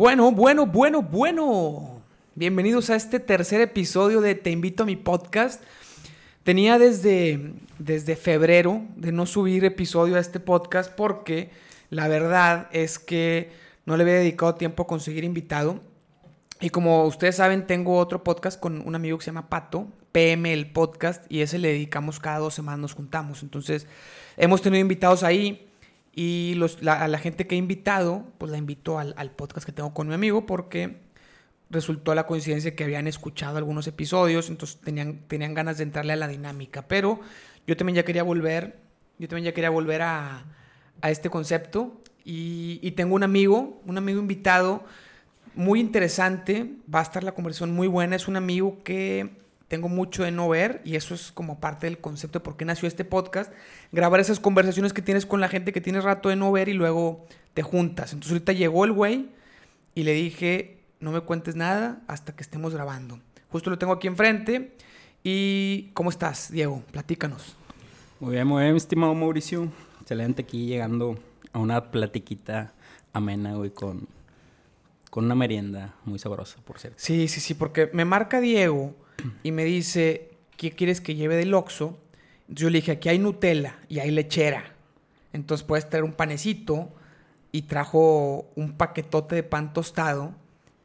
Bueno, bueno, bueno, bueno. Bienvenidos a este tercer episodio de Te invito a mi podcast. Tenía desde, desde febrero de no subir episodio a este podcast porque la verdad es que no le había dedicado tiempo a conseguir invitado. Y como ustedes saben, tengo otro podcast con un amigo que se llama Pato, PM el podcast, y ese le dedicamos cada dos semanas, nos juntamos. Entonces, hemos tenido invitados ahí y los, la, a la gente que he invitado, pues la invito al, al, podcast que tengo con mi amigo porque resultó la coincidencia que habían escuchado algunos episodios, entonces tenían, tenían ganas de entrarle a la dinámica. Pero yo también ya quería volver, yo también ya quería volver a, a este concepto y, y tengo un amigo, un amigo invitado muy interesante, va a estar la conversación muy buena, es un amigo que tengo mucho de no ver y eso es como parte del concepto de por qué nació este podcast, grabar esas conversaciones que tienes con la gente que tienes rato de no ver y luego te juntas. Entonces ahorita llegó el güey y le dije, no me cuentes nada hasta que estemos grabando. Justo lo tengo aquí enfrente. ¿Y cómo estás, Diego? Platícanos. Muy bien, muy bien, estimado Mauricio. Excelente aquí llegando a una platiquita amena, güey, con, con una merienda muy sabrosa, por cierto. Sí, sí, sí, porque me marca Diego y me dice, ¿qué quieres que lleve del Oxxo? Entonces yo le dije, aquí hay Nutella y hay lechera. Entonces puedes traer un panecito y trajo un paquetote de pan tostado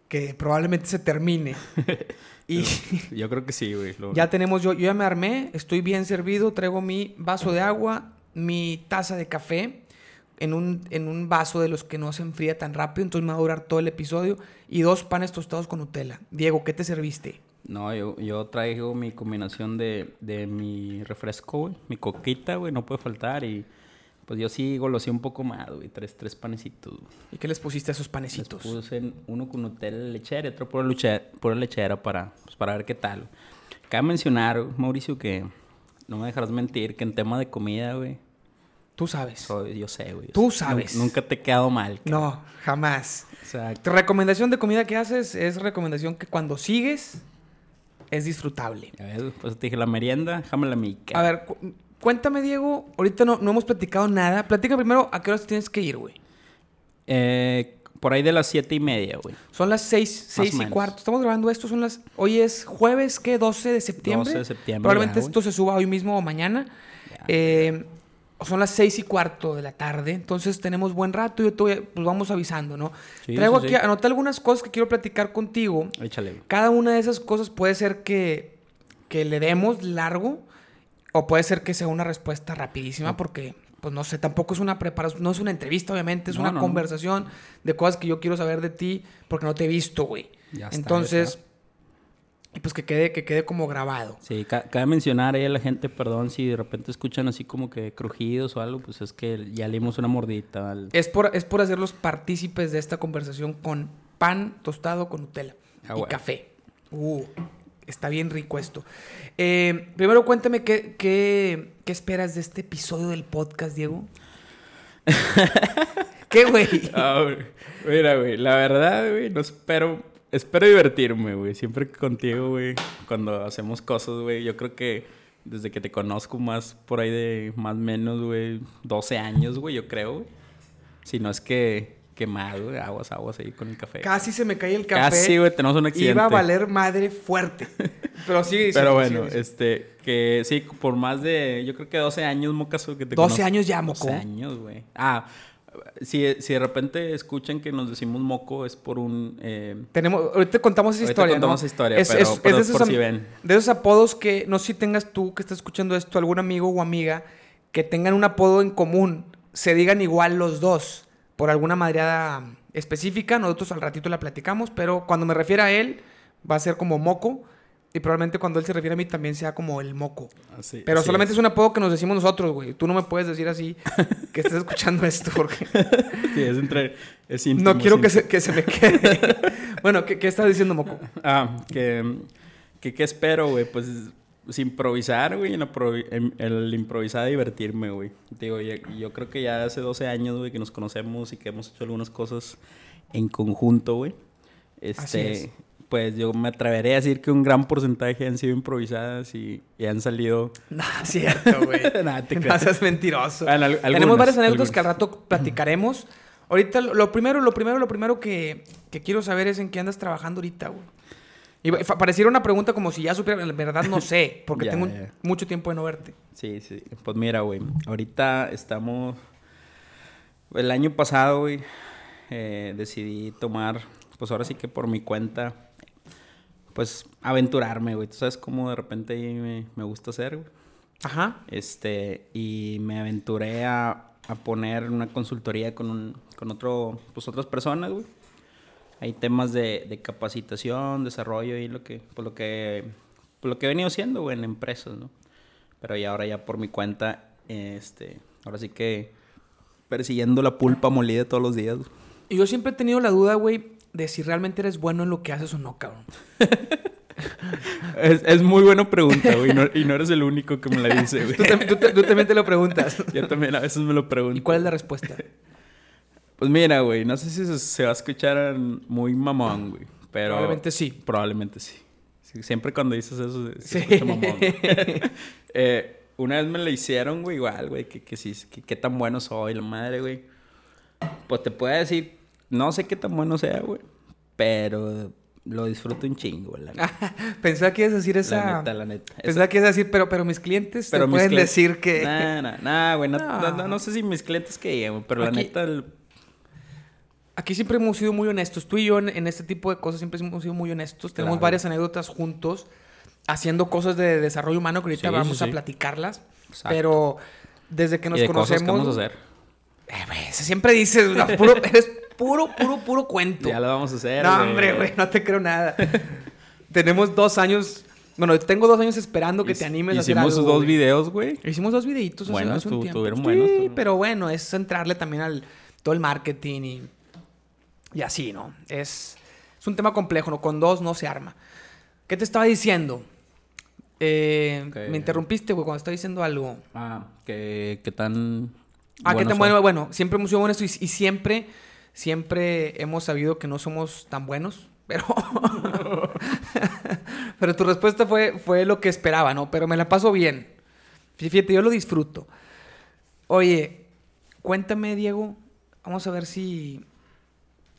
que probablemente se termine. y yo creo que sí, güey. Lo... Ya tenemos, yo, yo ya me armé, estoy bien servido, traigo mi vaso de agua, mi taza de café en un, en un vaso de los que no se enfría tan rápido, entonces me va a durar todo el episodio y dos panes tostados con Nutella. Diego, ¿qué te serviste? No, yo, yo traigo mi combinación de, de mi refresco, güey. Mi coquita, güey, no puede faltar. Y pues yo sí golosé un poco más, güey. Tres, tres panecitos. Güey. ¿Y qué les pusiste a esos panecitos? Les puse uno con Nutella lechera y otro pura lechera, pura lechera para, pues, para ver qué tal. Cabe mencionar, Mauricio, que no me dejarás mentir que en tema de comida, güey. Tú sabes. Soy, yo sé, güey. Tú sabes. Nunca te he quedado mal. Cara. No, jamás. Exacto. Recomendación de comida que haces es recomendación que cuando sigues es disfrutable. A ver, pues te dije la merienda, déjame la mica. A ver, cu cuéntame, Diego. Ahorita no, no, hemos platicado nada. Platica primero a qué horas tienes que ir, güey. Eh, por ahí de las siete y media, güey. Son las seis, seis y cuarto. Estamos grabando esto, son las... Hoy es jueves, ¿qué? 12 de septiembre. 12 de septiembre. Probablemente ya, esto se suba hoy mismo o mañana. Ya, eh, son las seis y cuarto de la tarde, entonces tenemos buen rato y yo te voy, pues vamos avisando, ¿no? Sí, Traigo sí, aquí, sí. anoté algunas cosas que quiero platicar contigo. Échale. Cada una de esas cosas puede ser que, que le demos largo o puede ser que sea una respuesta rapidísima no. porque, pues no sé, tampoco es una preparación, no es una entrevista, obviamente, es no, una no, conversación de cosas que yo quiero saber de ti porque no te he visto, güey. Entonces... Está, y pues que quede, que quede como grabado. Sí, ca cabe mencionar ahí a la gente, perdón, si de repente escuchan así como que crujidos o algo, pues es que ya le dimos una mordita. Al... Es, por, es por hacerlos partícipes de esta conversación con pan tostado con Nutella ah, y bueno. café. Uh, está bien rico esto. Eh, primero cuéntame qué, qué, qué esperas de este episodio del podcast, Diego. ¿Qué, güey? Oh, mira, güey, la verdad, güey, no espero espero divertirme, güey. Siempre contigo, güey. Cuando hacemos cosas, güey. Yo creo que desde que te conozco más por ahí de más o menos, güey, 12 años, güey, yo creo, güey. Si no es que, que más, güey. Aguas, aguas ahí con el café. Casi se me cae el café. Casi, güey, tenemos un accidente. Iba a valer madre fuerte. Pero sí, sí Pero bueno, sí, sí. este, que sí, por más de, yo creo que 12 años, mocaso, que te 12 conozco. años ya, moco. 12 años, güey. Ah, si, si, de repente escuchan que nos decimos moco es por un... Eh... Tenemos, ahorita contamos esa ahorita historia, contamos ¿no? esa historia, es, pero, es, pero es de, por esos, si ven. de esos apodos que, no sé si tengas tú que estás escuchando esto, algún amigo o amiga, que tengan un apodo en común, se digan igual los dos, por alguna madreada específica, nosotros al ratito la platicamos, pero cuando me refiero a él, va a ser como moco, y probablemente cuando él se refiere a mí también sea como el moco. Así, Pero así solamente es. es. un apodo que nos decimos nosotros, güey. Tú no me puedes decir así que estés escuchando esto porque... sí, es entre... Es íntimo, no quiero que se, que se, me quede. bueno, ¿qué, ¿qué, estás diciendo, moco? Ah, que... que ¿Qué espero, güey? Pues, pues improvisar, güey. El, improvisar, divertirme, güey. Digo, yo, yo creo que ya hace 12 años, güey, que nos conocemos y que hemos hecho algunas cosas en conjunto, güey. Este, pues yo me atreveré a decir que un gran porcentaje han sido improvisadas y, y han salido. No, cierto, güey. Nada, te no seas mentiroso. Al, Tenemos varias anécdotas que al rato platicaremos. Ahorita lo- primero, lo primero, lo primero que, que quiero saber es en qué andas trabajando ahorita, güey. Y pareciera una pregunta como si ya supiera, en verdad no sé, porque Ya, tengo ya. mucho tiempo de no verte. Sí, sí. Pues mira, güey. Ahorita estamos. El año pasado, güey, eh, decidí tomar, pues ahora sí que por mi cuenta, pues aventurarme, güey. Tú sabes cómo de repente me, me gusta hacer, güey. Ajá. Este, y me aventuré a, a poner una consultoría con, un, con otro, pues otras personas, güey. Hay temas de, de capacitación, desarrollo y lo que, pues lo que, pues lo que he venido haciendo, güey, en empresas, ¿no? Pero ya ahora ya por mi cuenta, este, ahora sí que persiguiendo la pulpa molida todos los días. güey. Y yo siempre he tenido la duda, güey, de si realmente eres bueno en lo que haces o no, cabrón. Es, es muy buena pregunta, güey, no- y no eres el único que me la dice, güey. Tú, tam- tú te- tú también te lo preguntas. Yo también a veces me lo pregunto. ¿Y cuál es la respuesta? Pues mira, güey, no sé si se, se va a escuchar muy mamón, güey. Pero Probablemente sí. Probablemente sí. Sí, siempre cuando dices eso se, se Sí. escucha mamón. Eh, una vez me la hicieron, güey, igual, güey, que, que sí, que qué tan bueno soy, la madre, güey. Pues te puedo decir, no sé qué tan bueno sea, güey, pero lo disfruto un chingo, la neta. Pensaba que ibas a decir esa... La neta, la neta. Pensaba que ibas a decir, pero, pero mis clientes pero te mis pueden clientes- decir que... Nah, nah, nah, güey, no, No. no- no- sé si mis clientes que pero Aquí- la neta, el- Aquí siempre hemos sido muy honestos. Tú y yo en, en este tipo de cosas siempre hemos sido muy honestos. Tenemos Claro. varias anécdotas juntos haciendo cosas de desarrollo humano que ahorita Sí, vamos sí, a sí. platicarlas. Exacto. Pero desde que nos y de cosas conocemos... que vamos a hacer. Eh, siempre dices, no, puro, eres puro, puro, puro cuento. Ya lo vamos a hacer, No, hombre, güey, no te creo nada. Tenemos dos años... Bueno, tengo dos años esperando que te animes a hacer Hicimos algo, dos güey. videos, güey. Hicimos dos videitos hace, Buenos, hace un tiempo. tuvieron sí, buenos, tuvieron- pero bueno, es entrarle también al todo el marketing y, y así, ¿no? Es, es un tema complejo, ¿no? Con dos no se arma. ¿Qué te estaba diciendo? Eh. Me interrumpiste, güey, cuando estaba diciendo algo. Ah, que, que tan. Ah, ¿qué buenos tan bueno? Bueno, siempre hemos sido y, y siempre, siempre hemos sabido que no somos tan buenos. Pero, pero tu respuesta fue, fue lo que esperaba, ¿no? Pero me la paso bien. Fíjate, yo lo disfruto. Oye, cuéntame, Diego. Vamos a ver si.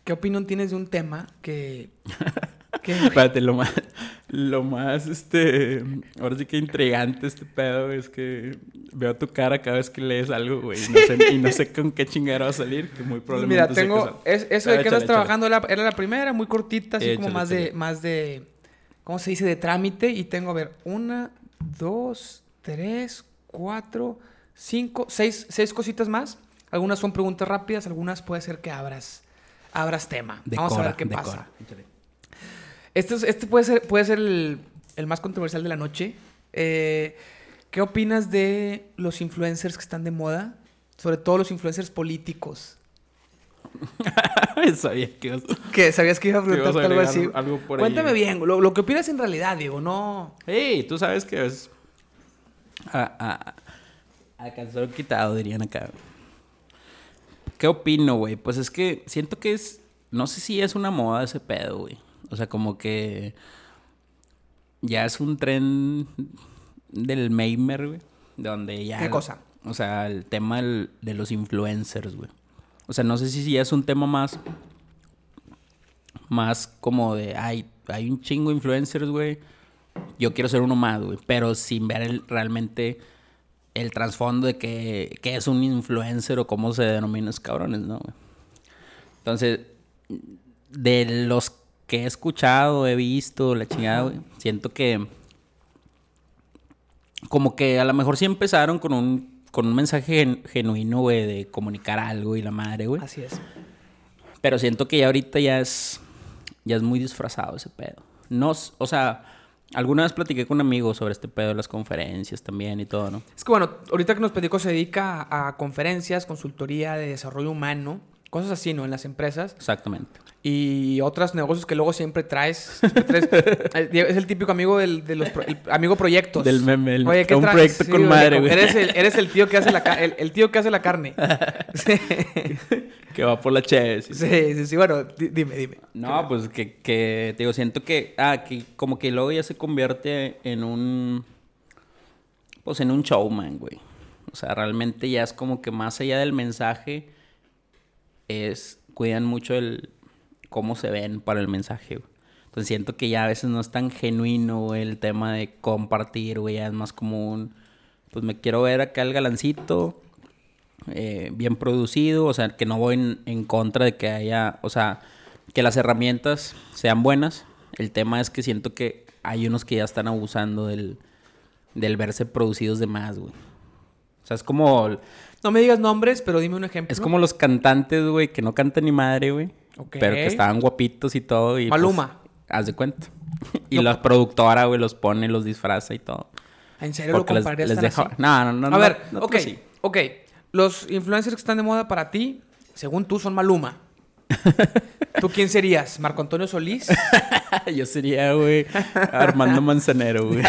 ¿Qué opinión tienes de un tema que. que Espérate, lo más. Lo más, este. Ahora sí que intrigante este pedo es que veo tu cara cada vez que lees algo, güey. Y, no sé, y no sé con qué chingada va a salir, que muy probablemente. Mira, que tengo. es- eso de que échale, estás trabajando era, era la primera, muy cortita, así como Échale, más de, échale. más de. ¿Cómo se dice? De trámite. Y tengo, a ver, una, dos, tres, cuatro, cinco, seis, seis cositas más. Algunas son preguntas rápidas, algunas puede ser que abras, abras tema. Vamos a ver qué decora. pasa. Échale. Este, es- este puede ser, puede ser el, el más controversial de la noche. Eh, ¿Qué opinas de los influencers que están de moda? Sobre todo los influencers políticos. Sabía que ibas, ¿Qué? ¿Sabías que iba a preguntarte algo así? algo por ahí. Cuéntame bien, lo, lo que opinas en realidad, Diego, no... Ey, tú sabes que es. A, a, quitado, dirían acá. ¿Qué opino, güey? Pues es que siento que es. No sé si es una moda ese pedo, güey. O sea, como que. Ya es un tren del Meimer, güey. Donde ya. ¿Qué cosa? O sea, el tema del- de los influencers, güey. O sea, no sé si ya es un tema más. Más como de. Ay, hay un chingo de influencers, güey. Yo quiero ser uno más, güey. Pero sin ver el- realmente el trasfondo de que, que es un influencer o cómo se denomina esos cabrones, ¿no? güey? Entonces, de los que he escuchado, he visto, la chingada, güey, siento que como que a lo mejor sí empezaron con un, con un mensaje gen- genuino, güey, de comunicar algo y la madre, güey. Así es. Pero siento que ya ahorita ya es, ya es muy disfrazado ese pedo. No, o sea, alguna vez platiqué con amigos sobre este pedo de las conferencias también y todo, ¿no? Es que bueno, ahorita que nos platicó se dedica a conferencias, consultoría de desarrollo humano, cosas así, ¿no? En las empresas. Exactamente. Y otros negocios que luego siempre traes. siempre traes. Eh, Es el típico amigo del, de los pro- el amigo proyectos. Del meme, el- Oye, ¿qué un traes? proyecto con oye, madre, güey. Eres el, eres el tío que hace la, el, el tío que hace la carne. Sí, Que va por la chévere. sí. sí, sí, sí, Bueno, di- dime, dime. No, pues que, que, te digo, siento que, ah, que como que luego ya se convierte en un, pues en un showman, güey. O sea, realmente ya es como que más allá del mensaje, es cuidan mucho el cómo se ven para el mensaje, güey. Entonces siento que ya a veces no es tan genuino, güey, el tema de compartir, güey, ya es más como un, pues me quiero ver acá el galancito, eh, bien producido, o sea, que no voy en, en contra de que haya, o sea, que las herramientas sean buenas. El tema es que siento que hay unos que ya están abusando del, del verse producidos de más, güey. O sea, es como... No me digas nombres, pero dime un ejemplo. Es como los cantantes, güey, que no cantan ni madre, güey. Pero que estaban guapitos y todo. Y, pues, Maluma. haz de cuenta. y No, la productora, güey, los pone, los disfraza y todo. ¿En serio lo Porque les, compararías les tan deja... No, no, no. A no, ver, no, ok, sí. ok. Los influencers que están de moda para ti, según tú, son Maluma. ¿Tú quién serías? ¿Marco Antonio Solís? Yo sería, güey, Armando Manzanero, güey.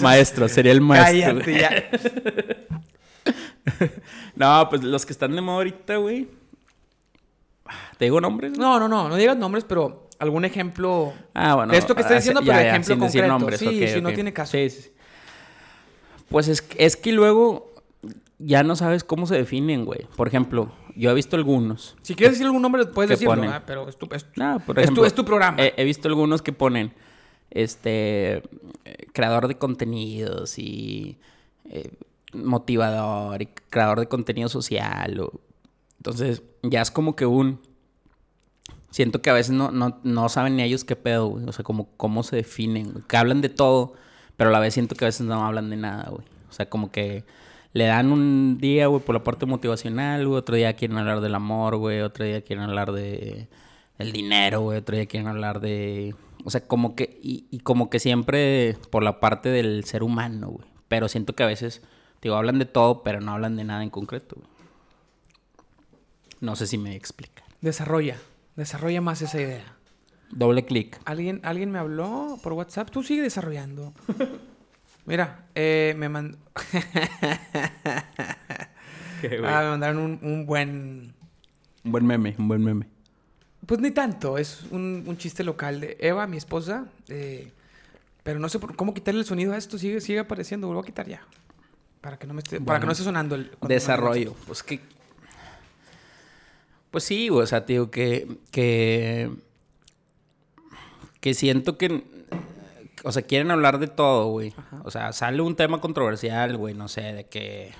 maestro, sería el maestro. Cállate güey. ya. No, pues los que están de moda ahorita, güey. ¿Te digo nombres? No, no, no, no digas nombres, pero algún ejemplo Ah, bueno. de esto que estás ah, diciendo, pero ya, ya, ejemplo sin decir concreto. nombres, sí, ok, sí, no tiene caso. Sí, sí. Pues es, es que luego ya no sabes cómo se definen, güey. Por ejemplo, yo he visto algunos. Si quieres decir algún nombre, puedes ¿Qué decirlo, ponen? ¿ah? pero es tu, es, No, por es tu, es tu programa. He, he visto algunos que ponen, este, creador de contenidos y eh, motivador y creador de contenido social. o- Entonces, ya es como que un... Siento que a veces no, no, no saben ni ellos qué pedo, güey. O sea, como cómo se definen. Que hablan de todo, pero a la vez siento que a veces no hablan de nada, güey. O sea, como que le dan un día, güey, por la parte motivacional, güey. Otro día quieren hablar del amor, güey. Otro día quieren hablar de el dinero, güey. Otro día quieren hablar de... O sea, como que... Y, y como que siempre por la parte del ser humano, güey. Pero siento que a veces, digo, hablan de todo, pero no hablan de nada en concreto, güey. No sé si me explica. Desarrolla, desarrolla más esa idea. Doble clic. ¿Alguien, alguien me habló por WhatsApp. Tú sigue desarrollando. Mira, eh, me mandó... Ah, me mandaron un, un buen... Un buen meme, un buen meme. Pues ni tanto, es un, un chiste local de Eva, mi esposa. eh, pero no sé por, cómo quitarle el sonido a esto. Sigue, sigue apareciendo. Lo voy a quitar ya. Para que no me esté, para que no esté sonando el Desarrollo. Pues que. Pues sí, o sea, digo que. Que. Que siento que. O sea, quieren hablar de todo, güey. O sea, sale un tema controversial, güey, no sé, de que.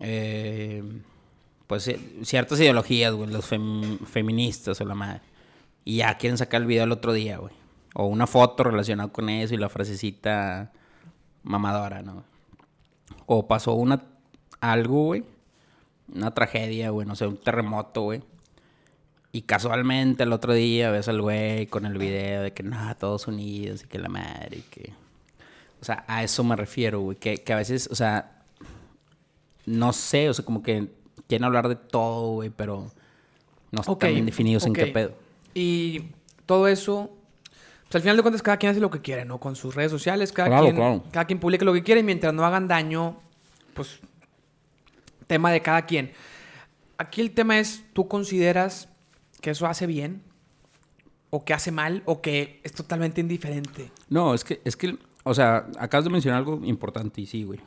eh, pues eh, ciertas ideologías, güey, los fem- feministas o la madre. Y ya quieren sacar el video el otro día, güey. O una foto relacionada con eso y la frasecita mamadora, ¿no? O pasó una algo, güey. Una tragedia, güey, no sé, un terremoto, güey. Y casualmente el otro día ves al güey con el video de que no, todos unidos y que la madre y que. O sea, a eso me refiero, güey. Que, que a veces, o sea, no sé, o sea, como que quieren hablar de todo, güey, pero no están Ok, bien definidos en qué pedo. Y todo eso, pues al final de cuentas cada quien hace lo que quiere, ¿no? Con sus redes sociales, cada, Claro, quien, claro. cada quien publica lo que quiere y mientras no hagan daño, pues tema de cada quien. Aquí el tema es, ¿tú consideras que eso hace bien? ¿O que hace mal? ¿O que es totalmente indiferente? No, es que, es que, o sea, acabas de mencionar algo importante y sí, güey.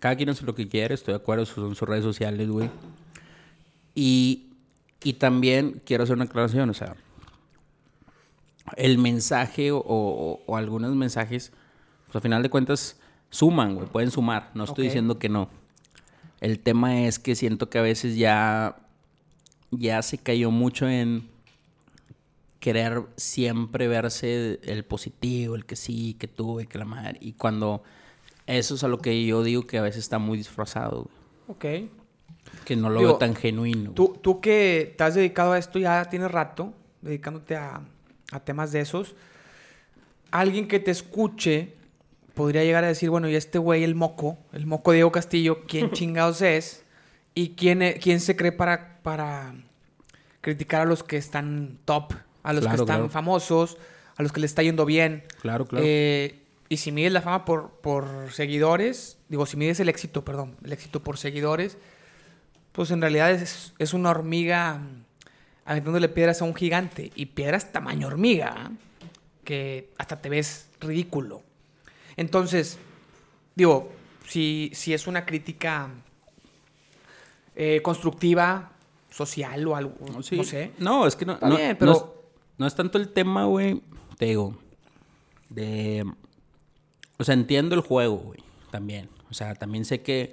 Cada quien hace lo que quiere, estoy de acuerdo, son sus redes sociales, güey. Y, y también quiero hacer una aclaración, o sea, el mensaje o, o- o algunos mensajes, pues al final de cuentas, suman, güey, pueden sumar, no estoy diciendo que no. El tema es que siento que a veces ya, ya se cayó mucho en querer siempre verse el positivo, el que sí, que tuve, que la madre. Y cuando eso es a lo que yo digo que a veces está muy disfrazado, güey. Ok. Que no lo Digo, veo tan genuino. Tú, tú que te has dedicado a esto ya tienes rato, dedicándote a, a temas de esos, alguien que te escuche podría llegar a decir, bueno, y este güey, el moco, el moco Diego Castillo, ¿quién chingados es? ¿Y quién, e- quién se cree para, para criticar a los que están top, a los Claro, que están claro. famosos, a los que le está yendo bien? Claro, claro. Eh, y si mides la fama por, por seguidores, digo, si mides el éxito, perdón, el éxito por seguidores, pues en realidad es, es una hormiga mm, aventándole piedras a un gigante. Y piedras tamaño hormiga, ¿ah? que hasta te ves ridículo. Entonces, digo, si, si es una crítica eh, constructiva, social o algo, Sí. no sé. No, es que no, no, bien, no pero- es, no es tanto el tema, güey, te digo, de... O sea, entiendo el juego, güey, también. O sea, también sé que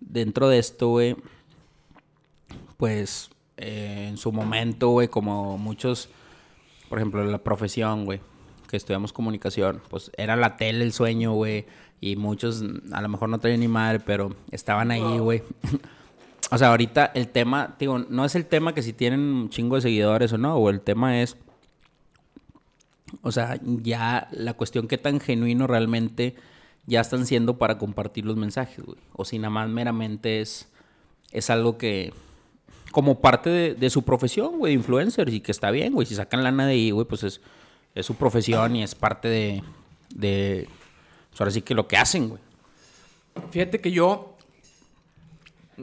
dentro de esto, güey, pues eh, en su momento, güey, como muchos, por ejemplo, la profesión, güey, que estudiamos comunicación, pues era la tele el sueño, güey, y muchos a lo mejor no traían ni madre, pero estaban ahí, güey. O sea, ahorita el tema, digo, no es el tema que si tienen un chingo de seguidores o no, o el tema es, o sea, ya la cuestión que tan genuino realmente ya están siendo para compartir los mensajes, güey. O si nada más meramente es, es algo que, como parte de, de su profesión, güey, influencers, y que está bien, güey. Si sacan lana de ahí, güey, pues es, es su profesión y es parte de, de, pues ahora sí que lo que hacen, güey. Fíjate que yo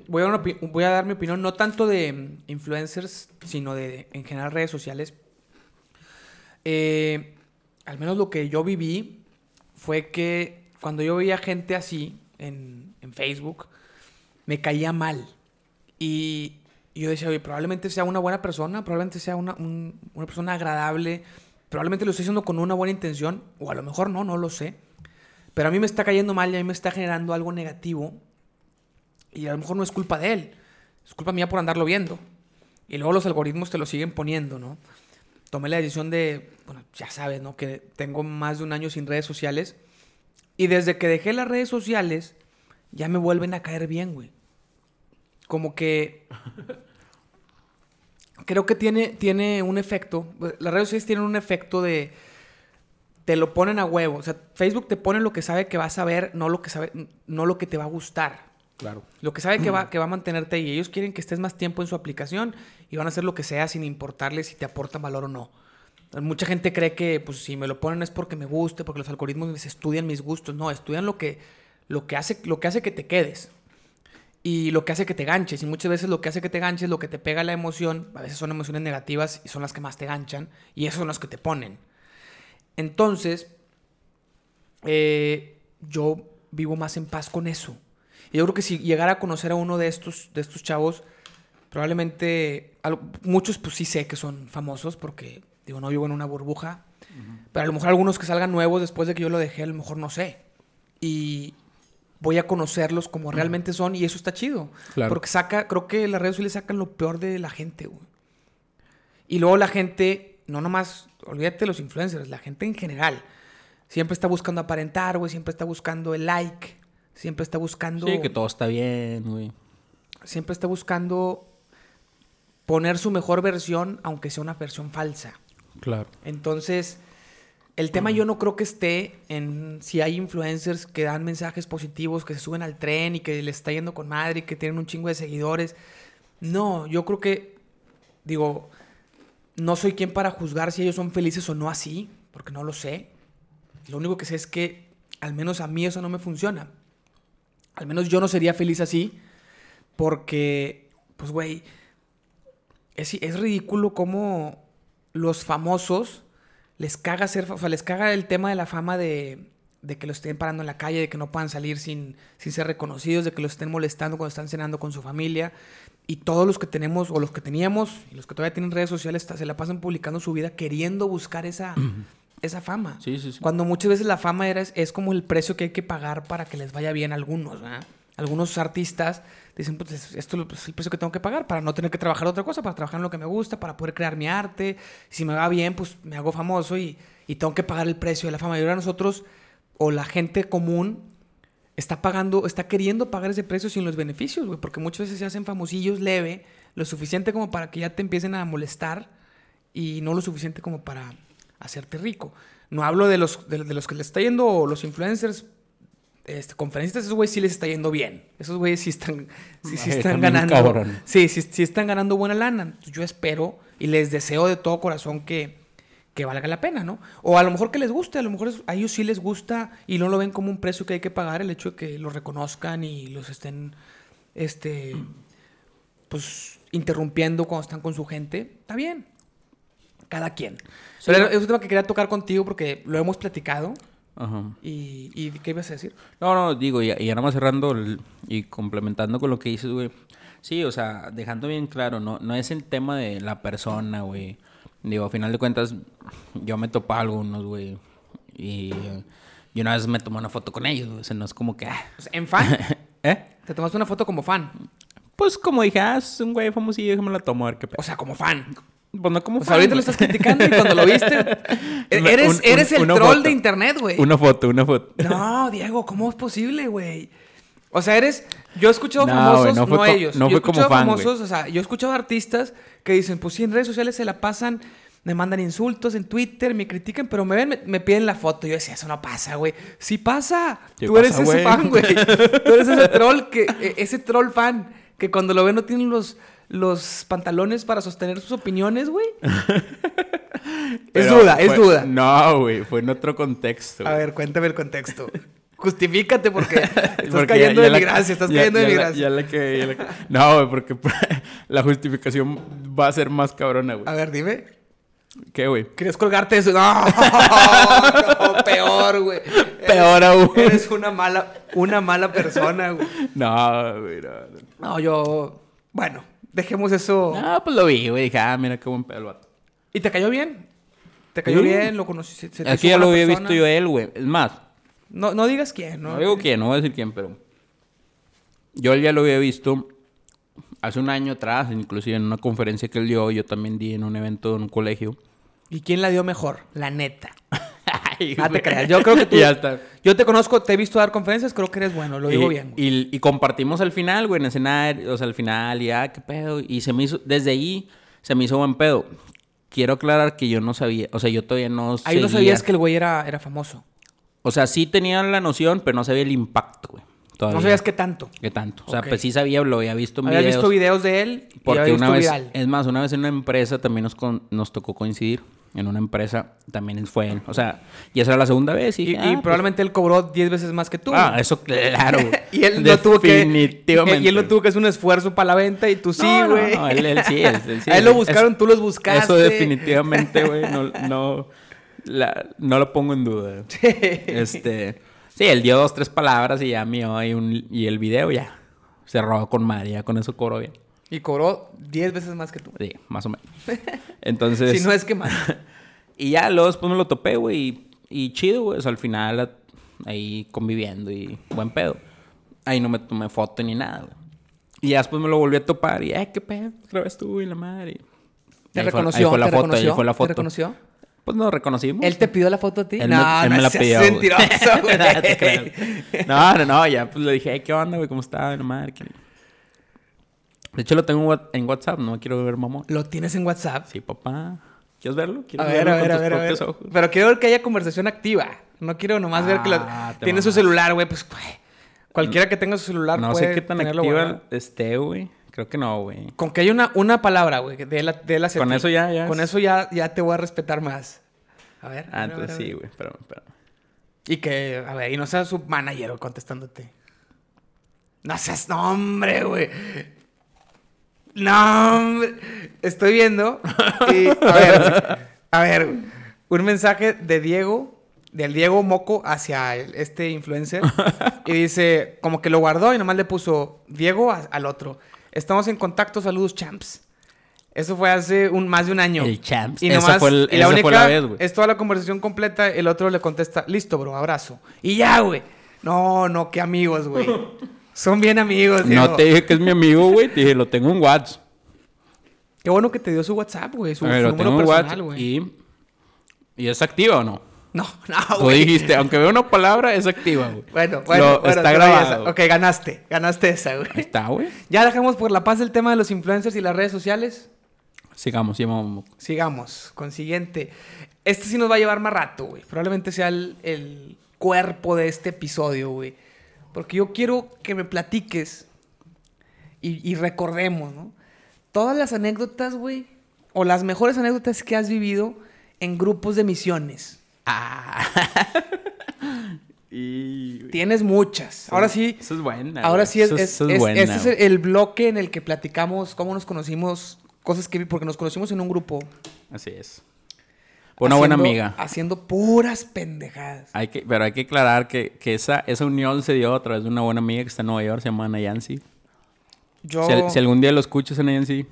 voy a, voy a dar mi opinión no tanto de influencers, sino de en general redes sociales. Eh, al menos lo que yo viví fue que cuando yo veía gente así en, en Facebook, me caía mal. Y, y yo decía, oye, probablemente sea una buena persona, probablemente sea una, un- una persona agradable, probablemente lo estoy haciendo con una buena intención, o a lo mejor no, no lo sé. Pero a mí me está cayendo mal y a mí me está generando algo negativo. Y a lo mejor no es culpa de él. Es culpa mía por andarlo viendo. Y luego los algoritmos te lo siguen poniendo, ¿no? Tomé la decisión de, bueno, ya sabes, ¿no? Que tengo más de un año sin redes sociales. Y desde que dejé las redes sociales, ya me vuelven a caer bien, güey. Como que... Creo que tiene, tiene un efecto. Las redes sociales tienen un efecto de te lo ponen a huevo. O sea, Facebook te pone lo que sabe que vas a ver, no lo que sabe, no lo que te va a gustar. Claro. Lo que sabe que va, que va a mantenerte ahí. Ellos quieren que estés más tiempo en su aplicación y van a hacer lo que sea sin importarles si te aportan valor o no. Mucha gente cree que, pues, si me lo ponen es porque me guste, porque los algoritmos estudian mis gustos. No, estudian lo que, lo que, hace, lo que hace que te quedes. Y lo que hace que te ganches. Y muchas veces lo que hace que te ganches, lo que te pega la emoción, a veces son emociones negativas y son las que más te ganchan. Y esas son las que te ponen. Entonces, eh, yo vivo más en paz con eso. Y yo creo que si llegara a conocer a uno de estos, de estos chavos, probablemente al- muchos pues sí sé que son famosos porque digo, no vivo en una burbuja, pero a lo mejor algunos que salgan nuevos después de que yo lo dejé, a lo mejor no sé. Y voy a conocerlos como realmente son y eso está chido. Claro. Porque saca, creo que las redes sociales sacan lo peor de la gente, güey. Y luego la gente, no nomás, olvídate de los influencers, la gente en general, siempre está buscando aparentar, güey, siempre está buscando el like, siempre está buscando... Sí, que todo está bien, güey. Siempre está buscando poner su mejor versión, aunque sea una versión falsa. Claro. Entonces, el tema yo no creo que esté en si hay influencers que dan mensajes positivos, que se suben al tren y que les está yendo con madre y que tienen un chingo de seguidores. No, yo creo que, digo, no soy quien para juzgar si ellos son felices o no así, porque no lo sé. Lo único que sé es que al menos a mí eso no me funciona. Al menos yo no sería feliz así, porque, pues, güey, es, es ridículo cómo los famosos les caga ser, o sea, les caga el tema de la fama de, de que los estén parando en la calle, de que no puedan salir sin, sin ser reconocidos, de que los estén molestando cuando están cenando con su familia. Y todos los que tenemos, o los que teníamos, y los que todavía tienen redes sociales, se la pasan publicando su vida queriendo buscar esa, esa fama. Sí, sí, sí. Cuando muchas veces la fama era, es como el precio que hay que pagar para que les vaya bien a algunos, ¿verdad? Algunos artistas dicen, pues es- esto es el precio que tengo que pagar para no tener que trabajar otra cosa, para trabajar en lo que me gusta, para poder crear mi arte. Si me va bien, pues me hago famoso y, y tengo que pagar el precio de la fama. Y ahora nosotros, o la gente común, está pagando, está queriendo pagar ese precio sin los beneficios, güey, porque muchas veces se hacen famosillos leve, lo suficiente como para que ya te empiecen a molestar y no lo suficiente como para hacerte rico. No hablo de los, de, de los que les está yendo, o los influencers, este, conferencistas, esos güeyes sí les está yendo bien. Esos güeyes sí están, sí, están ganando. Sí, sí, sí están ganando buena lana. Entonces, yo espero y les deseo de todo corazón que, que valga la pena, ¿no? O a lo mejor que les guste, a lo mejor es- a ellos sí les gusta y no lo ven como un precio que hay que pagar, el hecho de que los reconozcan y los estén, este, pues, interrumpiendo cuando están con su gente. Está bien. Cada quien. Pero es un tema que quería tocar contigo porque lo hemos platicado Ajá. ¿Y, y qué ibas a decir? No, no, digo, y, y ya nada más cerrando el- y complementando con lo que dices, güey. Sí, o sea, dejando bien claro, no, no es el tema de la persona, güey. Digo, a final de cuentas, yo me topo a algunos, güey. Y, y una vez me tomé una foto con ellos, güey. O sea, no es como que... ah, en fan. ¿Eh? Te tomaste una foto como fan. Pues como dije, ah, es un güey famosillo, déjame la tomo a ver qué pedo. O sea, como fan. Pues no como O sea, ahorita lo fan, estás criticando y cuando lo viste. Una- eres un- eres un- el troll foto. de internet, güey. Una foto, una foto. No, Diego, ¿cómo es posible, güey? O sea, eres. Yo he escuchado No, famosos, no no, ellos. no yo he escuchado fan, famosos, o sea, yo he escuchado artistas que dicen, pues sí, en redes sociales se la pasan, me mandan insultos en Twitter, me critican, pero me ven, me, me piden la foto. Yo decía, eso no pasa, güey. Sí pasa. Tú pasa, eres ese fan, güey. Tú eres ese troll que, e- ese troll fan que cuando lo ve no tiene los, los pantalones para sostener sus opiniones, güey. es duda, es duda. No, güey, fue en otro contexto. A ver, cuéntame el contexto. Justifícate porque estás Porque cayendo ya- de mi gracia, estás ya- cayendo de mi gracia. ya la que- ya la que- No, güey, porque la justificación va a ser más cabrona, güey. A ver, dime. ¿Qué, güey? ¿Quieres colgarte eso? No, no, peor, güey. Peor aún. Eres una mala, una mala persona, güey. No, güey, no. no. No, yo... Bueno, dejemos eso. No, pues lo vi, güey. Dije, ah, mira qué buen pedo el vato. ¿Y te cayó bien? ¿Te cayó Sí. bien? ¿Lo conociste? ¿Se te Aquí ya lo había persona? visto yo él, güey. Es más, No, no digas quién, ¿no? no digo quién, no voy a decir quién, pero... Yo ya lo había visto hace un año atrás, inclusive en una conferencia que él dio, yo también di en un evento en un colegio. ¿Y quién la dio mejor? La neta. Ay, No te creas. Yo creo que tú... Ya está. Yo te conozco, te he visto dar conferencias, creo que eres bueno, lo digo y, bien. Y, y compartimos al final, güey, en escenario, o sea, al final, y ah, qué pedo. Y se me hizo, desde ahí, se me hizo buen pedo. Quiero aclarar que yo no sabía, o sea, yo todavía no Ahí no sabías que el güey era, era famoso. O sea, sí tenía la noción, pero no sabía el impacto, güey. Todavía. No sabías qué tanto. ¿Qué tanto? O sea, pues sí sabía, lo había visto en videos. visto videos de él y Porque había una visto vez, viral. es más, una vez en una empresa también nos, con- nos tocó coincidir. En una empresa también fue él. O sea, y esa era la segunda vez. Y, Y, dije, y ah, pues- probablemente él cobró 10 veces más que tú. Ah, eso claro. y él no tuvo que. Definitivamente. Y él no tuvo que hacer un esfuerzo para la venta y tú sí, No, no, güey. no, él- él sí, él- él sí, A él lo buscaron, tú los buscaste. Eso definitivamente, güey, no, no, la- no lo pongo en duda. Este, sí, él dio dos, tres palabras y ya mío y, un, y el video ya cerró con madre, ya con eso cobró bien. Y cobró 10 veces más que tú. Sí, más o menos. Entonces, Si no es que más. y ya luego después me lo topé, güey, y, y chido, güey, o sea, al final ahí conviviendo y buen pedo. Ahí no me tomé foto ni nada, güey. Y ya después me lo volví a topar y, eh, qué pedo, otra vez tú y la madre. ¿Te ahí fue- reconoció? ahí fue la ¿Te foto, reconoció? ahí fue la ¿Te foto. reconoció? Pues nos reconocimos. ¿Él te pidió la foto a ti? Él no, me- él no me la pidió, mentiroso, güey. No te. No, no, no, ya pues le dije, "Hey, ¿qué onda, güey? ¿Cómo está? La madre. que- De hecho, lo tengo en Wha- en WhatsApp, no quiero ver mamón. ¿Lo tienes en WhatsApp? Sí, papá. ¿Quieres verlo? A ¿Quieres ver, verlo a ver, con a tus ver, a ver. propios ojos? Pero quiero ver que haya conversación activa. No quiero nomás ver que Ah, lo... tiene su celular, güey. Pues, güey, cualquiera que tenga su celular No puede sé qué tan tenerlo activa esté, güey. Creo que no, güey. Con que haya una, una palabra, güey, de la, de la Con eso ya, ya Con es- eso ya, ya te voy a respetar más. A ver. Ah, a a entonces a sí, güey. Espérame, espérame. Y que, a ver, y no sea su manager contestándote. No seas nombre, güey. No, hombre. Estoy viendo. Y, a ver, a ver, un mensaje de Diego, del Diego Moco hacia el- este influencer. Y dice, como que lo guardó y nomás le puso Diego a- al otro. Estamos en contacto, saludos, champs. Eso fue hace un, más de un año. El champs. Y Esa nomás, fue el- y la esa única fue la vez, güey. es toda la conversación completa. El otro le contesta, listo, bro, abrazo. Y ya, güey. No, no, qué amigos, güey. Son bien amigos, Diego. No te dije que es mi amigo, güey. Te dije, lo tengo en WhatsApp. Qué bueno que te dio su WhatsApp, güey. Su, ver, su lo número tengo en personal, güey. Y... ¿Y es activa o no? No, no, Tú güey. dijiste, aunque vea una palabra, es activa, güey. Bueno, bueno, Lo- bueno, está grabado. esa. Ok, ganaste. Ganaste esa, güey. Está, güey. Ya dejamos por la paz el tema de los influencers y las redes sociales. Sigamos, sigamos. Sigamos. Con siguiente. Este sí nos va a llevar más rato, güey. Probablemente sea el, el cuerpo de este episodio, güey. Porque yo quiero que me platiques y, y recordemos, ¿no? Todas las anécdotas, güey. O las mejores anécdotas que has vivido en grupos de misiones. Ah. y... Tienes muchas. Ahora sí. Eso es buena. Ahora sí es, Eso es- eso es buena, este es el, bloque en el que platicamos cómo nos conocimos, cosas que porque nos conocimos en un grupo. Así es. Una buena amiga. Haciendo puras pendejadas. Hay que, pero hay que aclarar que, que esa, esa unión se dio a través de una buena amiga que está en Nueva York, se llama Ana Yancy. Yo. Si, al- si algún día lo escuchas, este,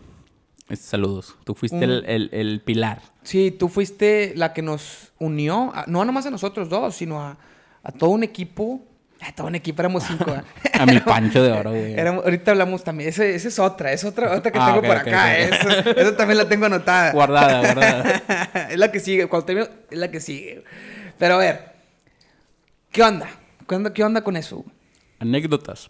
saludos. Tú fuiste el- el pilar. Sí, tú fuiste la que nos unió, a- no nomás a nosotros dos, sino a, a todo un equipo. A todo un equipo, éramos cinco. ¿eh? A mi pancho de oro, güey. Éramos- ahorita hablamos también. Ese, esa es otra, es otra, otra que Ah, tengo por acá. ok. Eso, eso también la tengo anotada. Guardada, guardada. es la que sigue. Cuando termino, es la que sigue. Pero a ver, ¿qué onda? ¿Qué onda, qué onda con eso? Anécdotas.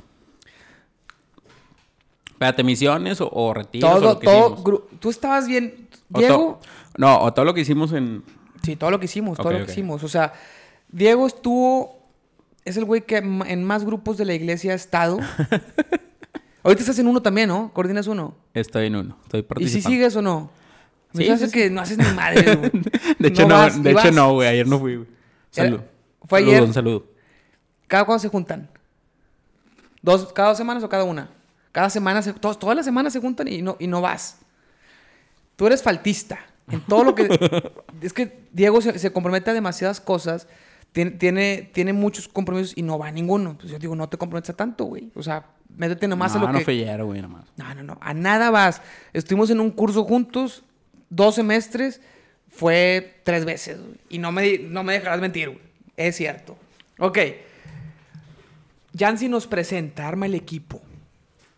Espérate, misiones o, o retiros o Todo, lo que todo. Tú estabas bien, Diego. no, o todo lo que hicimos en... Sí, todo lo que hicimos, todo lo que hicimos. O sea, Diego estuvo. Es el güey que en más grupos de la iglesia ha estado. Ahorita estás en uno también, ¿no? Coordinas uno. Estoy en uno. Estoy ¿Y participando. si sigues o no? Me Sí, hace que no haces ni madre, güey. De hecho, no, vas, de y hecho no, güey. Ayer no fui, güey. Era- Salud. fue Saludo, ayer. Un saludo. ¿Cada cuándo se juntan? ¿Dos, ¿Cada dos semanas o cada una? Cada semana, se, todos- todas las semanas se juntan y no, y no vas. Tú eres faltista. En todo lo que... es que Diego se, se compromete a demasiadas cosas. Tiene, tiene, tiene muchos compromisos y no va a ninguno. Pues yo digo, no te comprometes a tanto, güey. O sea, métete nomás no, a lo no que... ayer, güey, nomás. No, no, no. A nada vas. Estuvimos en un curso juntos, dos semestres, fue tres veces. güey. Y no me, no me dejarás mentir, güey. Es cierto. Ok. Yancy nos presenta, arma el equipo.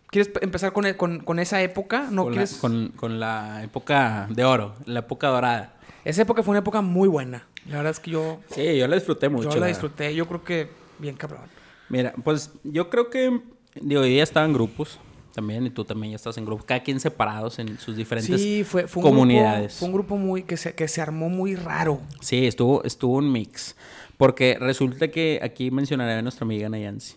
¿Quieres pe- empezar con, el- con, con esa época? ¿No con, quieres? la, con, con la época de oro, la época dorada. Esa época fue una época muy buena. La verdad es que yo, Sí, yo la disfruté mucho. yo la disfruté. Yo creo que bien cabrón. Mira, pues yo creo que, digo, yo ya estaba en grupos también, y tú también ya estás en grupos, cada quien separados en sus diferentes Sí, fue, fue un comunidades. Grupo, fue un grupo muy, que, se, que se armó muy raro. Sí, estuvo, estuvo un mix. Porque resulta que aquí mencionaré a nuestra amiga Nayansi.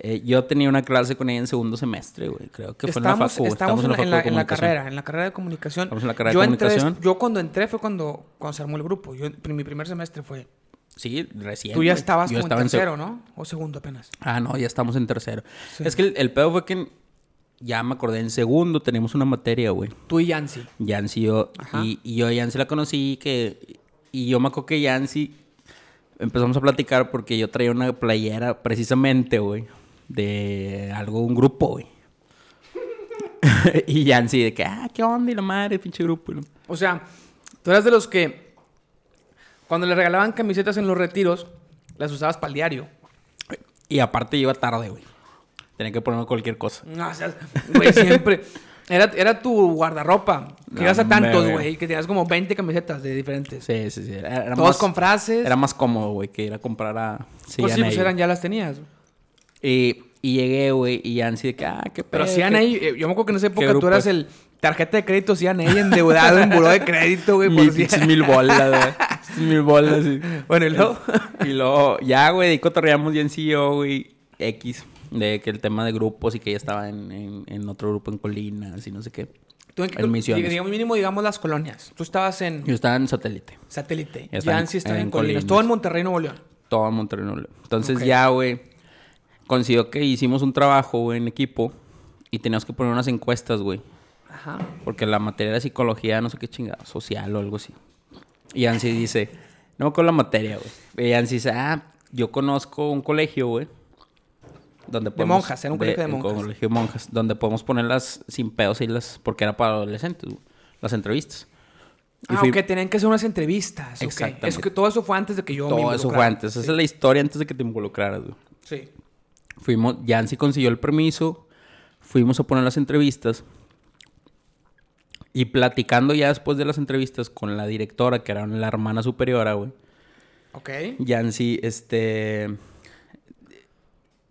Eh, yo tenía una clase con ella en segundo semestre, güey. Creo que fue en la facu. estamos en, la, facu en de la- en la comunicación. carrera, en la carrera de comunicación. Estamos en la carrera yo de entré comunicación. yo cuando entré fue cuando, cuando se armó el grupo. Yo, mi primer semestre fue. Sí, recién. Tú ya estabas Yo como estaba en tercero, ¿no? O segundo apenas. Ah, no, ya estamos en tercero. Sí. Es que el, el pedo fue que ya me acordé, en segundo teníamos una materia, güey. Tú y Yancy. Yancy yo, Ajá. y, y yo a Yancy la conocí que, y yo me acuerdo que Yancy empezamos a platicar porque yo traía una playera precisamente, güey, de algo, un grupo, güey. y Yancy de que, ah, qué onda y la madre, pinche grupo. O sea, tú eras de los que cuando le regalaban camisetas en los retiros, las usabas para el diario. Y aparte iba tarde, güey. Tenía que ponerme cualquier cosa. No, o sea, güey, siempre. Era, era tu guardarropa. Que ibas a tantos, güey. Que tenías como 20 camisetas de diferentes. Sí, sí, sí. Era, era Todos más- con frases. Era más cómodo, güey, que ir a comprar a... pues sí, pues CNA. eran, ya las tenías. Y, y llegué, güey, y Yancy de que, ah, qué Pero pedo, si qué- ahí, eh, yo me acuerdo que en esa época tú eras el tarjeta de crédito CNA endeudado en buró de crédito, güey. por Mil, pinches mil bolas, güey. Mil bolas, sí. Bueno, y luego. Y luego, ya, güey, de ahí cotorreamos ya en CEO, güey, X. De que el tema de grupos y que ella estaba en, en, en otro grupo en Colinas y no sé qué. Tú en, En Misiones. Digamos, mínimo, digamos las colonias. Tú estabas en Yo estaba en satélite. satélite. Yancy estaba en, Colinas. Colinas. Todo en Monterrey, Nuevo León. Todo en Monterrey. Nuevo León. Entonces ya, güey, coincidió que hicimos un trabajo, en equipo. Y teníamos que poner unas encuestas, güey. Ajá. Porque la materia era psicología, no sé qué chingada, social o algo así. Y Yancy dice, no me acuerdo la materia, güey. Y Yancy dice, ah, yo conozco un colegio, güey. Donde De monjas, era un colegio de monjas. Un colegio de monjas, donde podemos ponerlas sin pedos y las, porque era para adolescentes, güey, las entrevistas. Y Ah, fui- ok, tenían que hacer unas entrevistas. Exactamente. Es que todo eso fue antes de que yo me Todo eso fue antes. Esa es la historia antes de que te involucraras, güey. Sí. Fuimos, Yancy consiguió el permiso, fuimos a poner las entrevistas. Y platicando ya después de las entrevistas con la directora, que era la hermana superiora, güey. Ok. Yancy, este.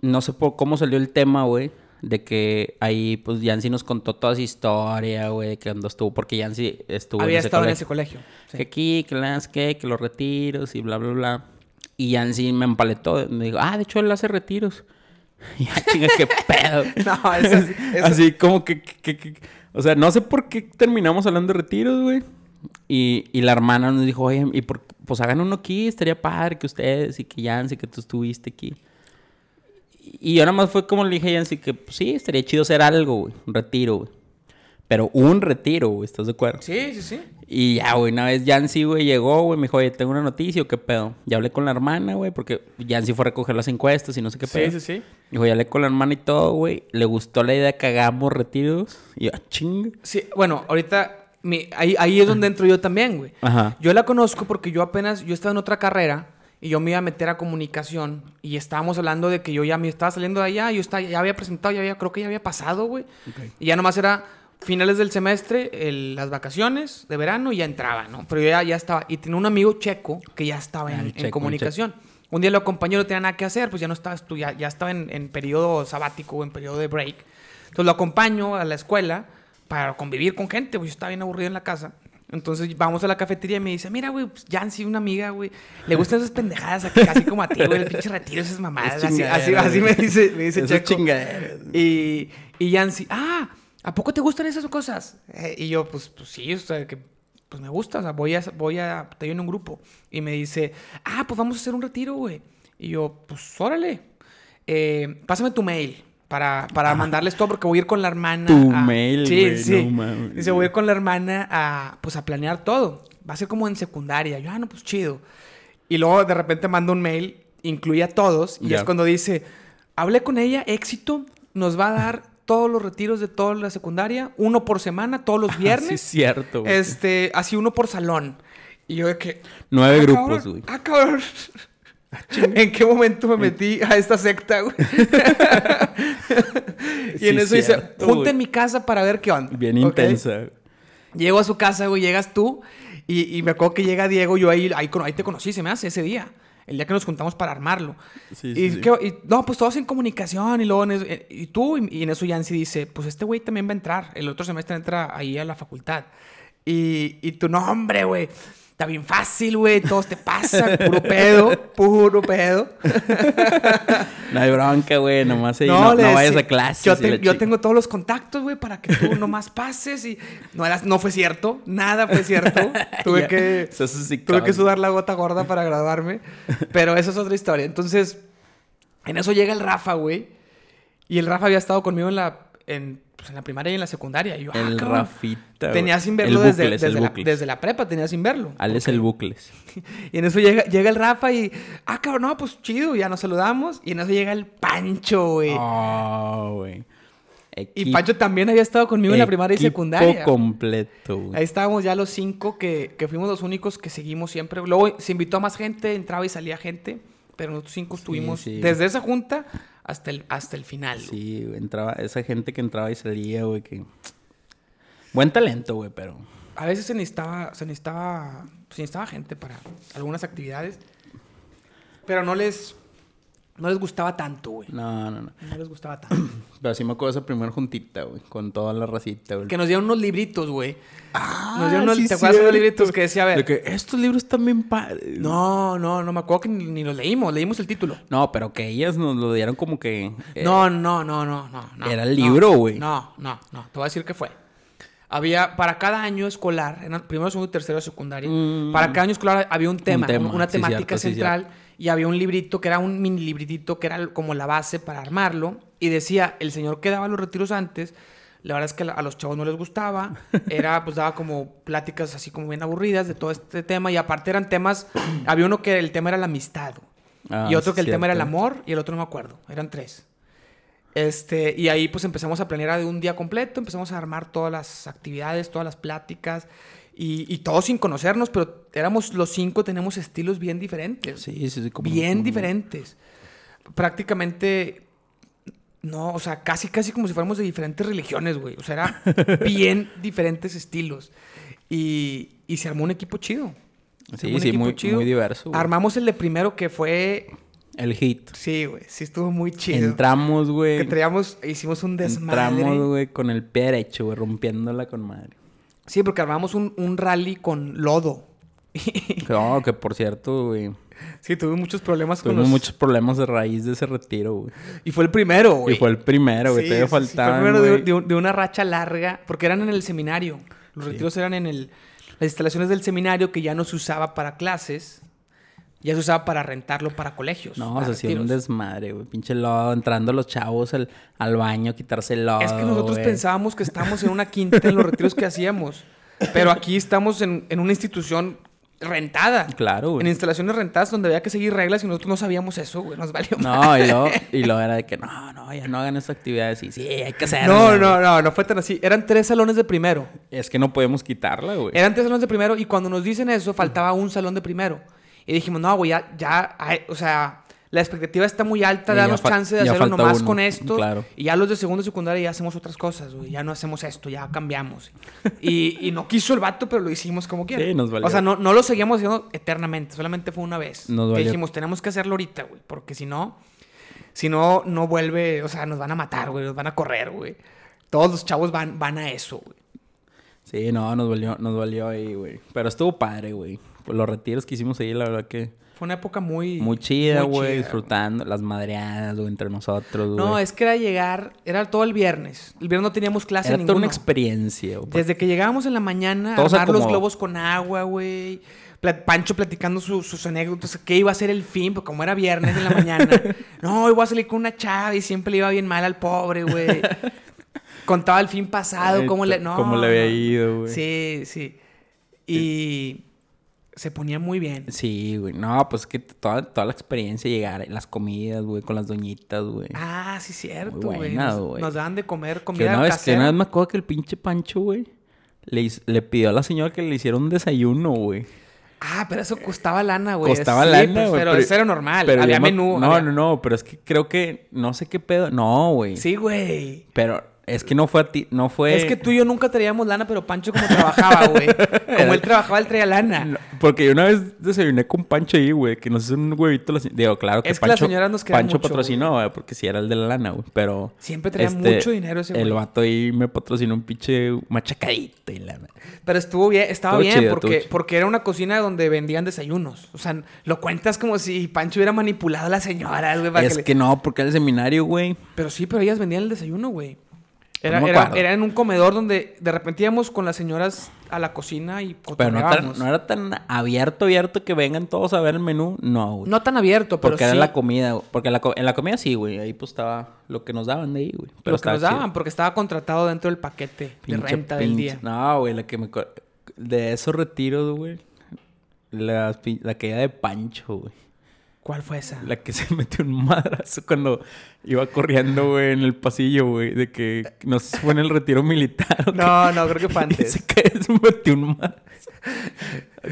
No sé por cómo salió el tema, güey. De que ahí, pues, Yancy nos contó toda su historia, güey. Que cuando estuvo, porque Yancy estuvo Había en ese estado en ese colegio. Sí. Que aquí, que las que, que los retiros y bla, bla, bla. Y Yancy me empaletó. Me dijo, ah, de hecho él hace retiros. Ya, chinga, qué pedo. No, eso, eso- Así como que, que- que- O sea, no sé por qué terminamos hablando de retiros, güey. Y, y la hermana nos dijo, oye, y por- pues hagan uno aquí, estaría padre que ustedes y que Yancy, que tú estuviste aquí. Y yo nada más fue como le dije a Yancy que pues, sí, estaría chido hacer algo, güey, un retiro, güey. Pero un retiro, güey, ¿estás de acuerdo? Sí, sí, sí. Y ya, güey, una vez Yancy, güey, llegó, güey, me dijo, oye, tengo una noticia, ¿o qué pedo? Ya hablé con la hermana, güey, porque Yancy fue a recoger las encuestas y no sé qué pedo. Sí, sí, sí. Dijo, ya hablé con la hermana y todo, güey. Le gustó la idea que hagamos retiros. Y yo, "Ah, ching. Sí, bueno, ahorita mi- ahí, ahí es donde entro yo también, güey. Ajá. Yo la conozco porque yo apenas, yo estaba en otra carrera y yo me iba a meter a comunicación y estábamos hablando de que yo ya me estaba saliendo de allá, yo estaba, ya había presentado, ya había, creo que ya había pasado, güey. Y ya nomás era finales del semestre, el- las vacaciones de verano y ya entraba, ¿no? Pero yo ya, ya estaba, y tenía un amigo checo que ya estaba Ah, en, en checo, el comunicación. Un día lo acompañé, no tenía nada que hacer, pues ya no estaba estudiando, ya estaba en, en periodo sabático o en periodo de break. Entonces lo acompaño a la escuela para convivir con gente, pues yo estaba bien aburrido en la casa. Entonces vamos a la cafetería y me dice, mira, güey, pues Jancy, una amiga, güey, le gustan esas pendejadas aquí, así como a ti, güey, el pinche retiro, esas mamadas. Es Así, así, así me dice, me dice Checo. Y, y Yancy, ah, ¿a poco te gustan esas cosas? Eh, y yo, pues, pues sí, o sea, que pues me gusta, o sea, voy a, voy a, estoy en un grupo. Y me dice, ah, pues vamos a hacer un retiro, güey. Y yo, pues órale, Eh, pásame tu mail. Para, para mandarles todo, porque voy a ir con la hermana. Tu a- mail, Sí, güey, sí. no mames. Dice, voy a ir con la hermana a, pues, a planear todo. Va a ser como en secundaria. Yo, ah, no, pues chido. Y luego de repente manda un mail, incluye a todos, y es cuando dice, hablé con ella, éxito, nos va a dar todos los retiros de toda la secundaria, uno por semana, todos los Sí, es viernes, cierto, güey. este, así uno por salón. Y yo de que... Nueve "Ah, grupos, cabrón, güey. Ah, cabrón. ¿En qué momento me metí a esta secta, güey? y Sí, en eso dice, junta en mi casa para ver qué onda. Bien ¿Ok? intensa. Llego a su casa, güey, llegas tú. Y, y me acuerdo que llega Diego, yo ahí, ahí te conocí, se me hace ese día. El día que nos juntamos para armarlo. Sí, y, sí, sí. ¿qué- y- no, pues todos en comunicación. Y luego en eso- eh, y tú, y, y en eso Yancy dice, pues este güey también va a entrar. El otro semestre entra ahí a la facultad. Y, y tu nombre, güey. Está bien fácil, güey. Todos te pasan. Puro pedo. Puro pedo. No hay bronca, güey. Nomás ahí no, vayas a clases. Yo, te- tengo todos los contactos, güey, para que tú nomás pases. Y no, era, no fue cierto. Nada fue cierto. Tuve que... eso sí, Tuve que sudar la gota gorda para graduarme. Pero esa es otra historia. Entonces, en eso llega el Rafa, güey. Y el Rafa había estado conmigo en la, en, pues, en la primaria y en la secundaria. Y yo, ah, El cabrón. Rafita. Tenía sin verlo desde, Bucles, el desde, la, Bucles. desde la prepa, tenía sin verlo. Alex el Bucles. Y en eso llega, llega el Rafa y, ah, cabrón, no, pues chido, ya nos saludamos. Y en eso llega el Pancho, güey. Oh, güey. y Pancho también había estado conmigo en la primaria y secundaria. completo, güey. Ahí estábamos ya los cinco que, que fuimos los únicos que seguimos siempre. Luego se invitó a más gente, entraba y salía gente. Pero nosotros cinco estuvimos sí. desde esa junta hasta el, hasta el final. güey. Sí, güey, entraba, esa gente que entraba y salía, güey, que... Buen talento, güey, pero... A veces se necesitaba, se necesitaba, se necesitaba gente para algunas actividades. Pero no les, no les gustaba tanto, güey. No, no, no. No les gustaba tanto. Pero sí me acuerdo esa primera juntita, güey, con toda la racita, güey. que nos dieron unos libritos, güey. Ah, nos dieron unos, sí, ¿te acuerdas unos libritos que decía, a ver? De que estos libros están bien padres. No, no, no me acuerdo que ni, ni los leímos. Leímos el título. No, pero que ellas nos lo dieron como que... eh, No, no, no, no, no, no. Era el libro, güey. No, no, no. Te voy a decir qué fue. Había, para cada año escolar, en primero, segundo tercero de secundaria, Mm. para cada año escolar había un tema, tema, un- una sí, temática cierto, sí, central, y había un librito que era un mini libritito que era como la base para armarlo, y decía, el señor que daba los retiros antes, la verdad es que a los chavos no les gustaba, era, pues daba como pláticas así como bien aburridas de todo este tema, y aparte eran temas, había uno que el tema era la amistad, Ah, y otro sí, que el tema era el amor y el otro no me acuerdo. Eran tres. Este, y ahí pues empezamos a planear de un día completo, empezamos a armar todas las actividades, todas las pláticas y, y todos sin conocernos, pero éramos los cinco, tenemos estilos bien diferentes. Sí, sí, sí. Como, bien como- diferentes. Prácticamente, no, o sea, casi, casi como si fuéramos de diferentes religiones, güey. O sea, era bien diferentes estilos. Y, y se armó un equipo chido. Sí, un sí, muy, chido. muy diverso. güey. Armamos el de primero que fue El hit. Sí, güey. Sí estuvo muy chido. Entramos, Que güey. traíamos, hicimos un desmadre. Entramos, güey, con el pie derecho, güey, rompiéndola con madre. Sí, porque armamos un, un rally con lodo. No, que por cierto, güey. sí, tuve muchos problemas con Tuvimos los... muchos problemas de raíz de ese retiro, güey. Y fue el primero, güey. Y fue el primero, güey. Sí, Todavía sí, fue el primero de, de de una racha larga, porque eran en el seminario. Los retiros eran en el, las instalaciones del seminario que ya no se usaba para clases. Ya se usaba para rentarlo para colegios. No, para se hacía un desmadre, güey. Pinche lodo, entrando los chavos al, al baño, quitarse el lodo. Es que nosotros güey. pensábamos que estábamos en una quinta en los retiros que hacíamos. Pero aquí estamos en, en una institución rentada. Claro, güey. En instalaciones rentadas donde había que seguir reglas y nosotros no sabíamos eso, güey. Nos valió No, y luego, y luego era de que no, no, ya no hagan estas actividades. Y sí, hay que hacerlo. No, güey. no, no, no fue tan así. Eran tres salones de primero. Es que no podemos quitarla, güey. Eran tres salones de primero y cuando nos dicen eso, faltaba un salón de primero. Y dijimos, no, güey, ya, ya, hay- o sea, la expectativa está muy alta, danos chance de hacerlo nomás uno, con esto. claro. Y ya los de segundo y secundaria ya hacemos otras cosas, güey. Ya no hacemos esto, ya cambiamos. y, y no quiso el vato, pero lo hicimos como quiera. Sí, nos valió. O sea, no, no lo seguíamos haciendo eternamente, solamente fue una vez. Nos que valió. dijimos, tenemos que hacerlo ahorita, güey, porque si no, si no, no vuelve, o sea, nos van a matar, güey, nos van a correr, güey. Todos los chavos van, van a eso, güey. Sí, no, nos valió, nos valió ahí, güey. Pero estuvo padre, güey. Los retiros que hicimos ahí, la verdad que Fue una época muy... muy chida, güey. Disfrutando las madreadas, güey, entre nosotros, güey. No, es que era llegar, era todo el viernes. El viernes no teníamos clase Era ninguna. toda una experiencia, güey. Desde que llegábamos en la mañana, Todos armar los globos con agua, güey. Pancho platicando su- sus anécdotas, qué iba a ser el fin, porque como era viernes en la mañana. no, voy a salir con una chava y siempre le iba bien mal al pobre, güey. Contaba el fin pasado, Ay, cómo le... No, cómo le había ido, güey. Sí, sí. Y se ponía muy bien. Sí, güey. No, pues que toda, toda la experiencia llegar, las comidas, güey, con las doñitas, güey. Ah, sí, cierto, güey. Nos, güey. nos daban de comer que comida una vez, que una vez me acuerdo que el pinche Pancho, güey, le, le pidió a la señora que le hiciera un desayuno, güey. Ah, pero eso costaba lana, güey. Costaba Sí, lana, pues, güey. pero, eso era normal. pero había menú. No, había- no, no, pero es que creo que no sé qué pedo. No, güey. Sí, güey. Pero es que no fue a ti, no fue. Es que tú y yo nunca traíamos lana, pero Pancho como trabajaba, güey. Como él trabajaba, él traía lana. No, porque yo una vez desayuné con Pancho ahí, güey, que nos hizo un huevito. la Digo, claro que Es que las Pancho, señoras nos Pancho mucho, patrocinó, güey, porque sí era el de la lana, güey. Pero. Siempre traía este, mucho dinero ese El güey. vato ahí me patrocinó un pinche machacadito y la. Pero estuvo bien, estaba bien chido, porque, porque era una cocina donde vendían desayunos. O sea, lo cuentas como si Pancho hubiera manipulado a las señoras, güey. para Es que no, porque era el seminario, güey. Pero sí, pero ellas vendían el desayuno, güey. Era, No me era, acuerdo. era en un comedor donde de repente íbamos con las señoras a la cocina y Pero no, tan- no era tan abierto, abierto que vengan todos a ver el menú. No, güey. No tan abierto, pero porque sí. era la comida. Porque la en la comida sí, güey. Ahí pues estaba lo que nos daban de ahí, güey. Pero lo que nos chido. daban, porque estaba contratado dentro del paquete de Pinche- renta del día. No, güey, la que me... De esos retiros, güey. La, la caída de Pancho, güey. ¿Cuál fue esa? La que se metió un madrazo cuando iba corriendo, güey, en el pasillo, güey. De que no sé si fue en el retiro militar o No, no, creo que fue antes. Se, cae, se metió un madrazo.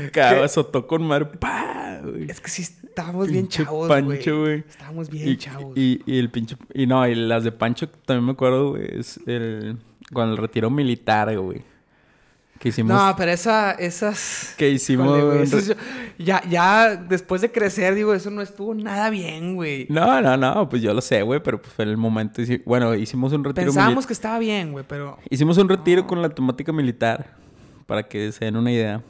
Acá azotó con madre. ¡Pah! Es que sí estábamos bien chavos, Pancho, güey. Estábamos bien Y, chavos. y, y el pinche... Y no, y las de Pancho también me acuerdo, güey. Es el... Con el retiro militar, güey. Que hicimos... No, pero esa, esas... que hicimos... Güey, yo- ya, ya después de crecer, digo, eso no estuvo nada bien, güey. No, no, no, pues yo lo sé, güey, pero pues fue en el momento. Bueno, hicimos un retiro Pensábamos mili- que estaba bien, güey, pero... Hicimos un retiro con la temática militar, para que se den una idea.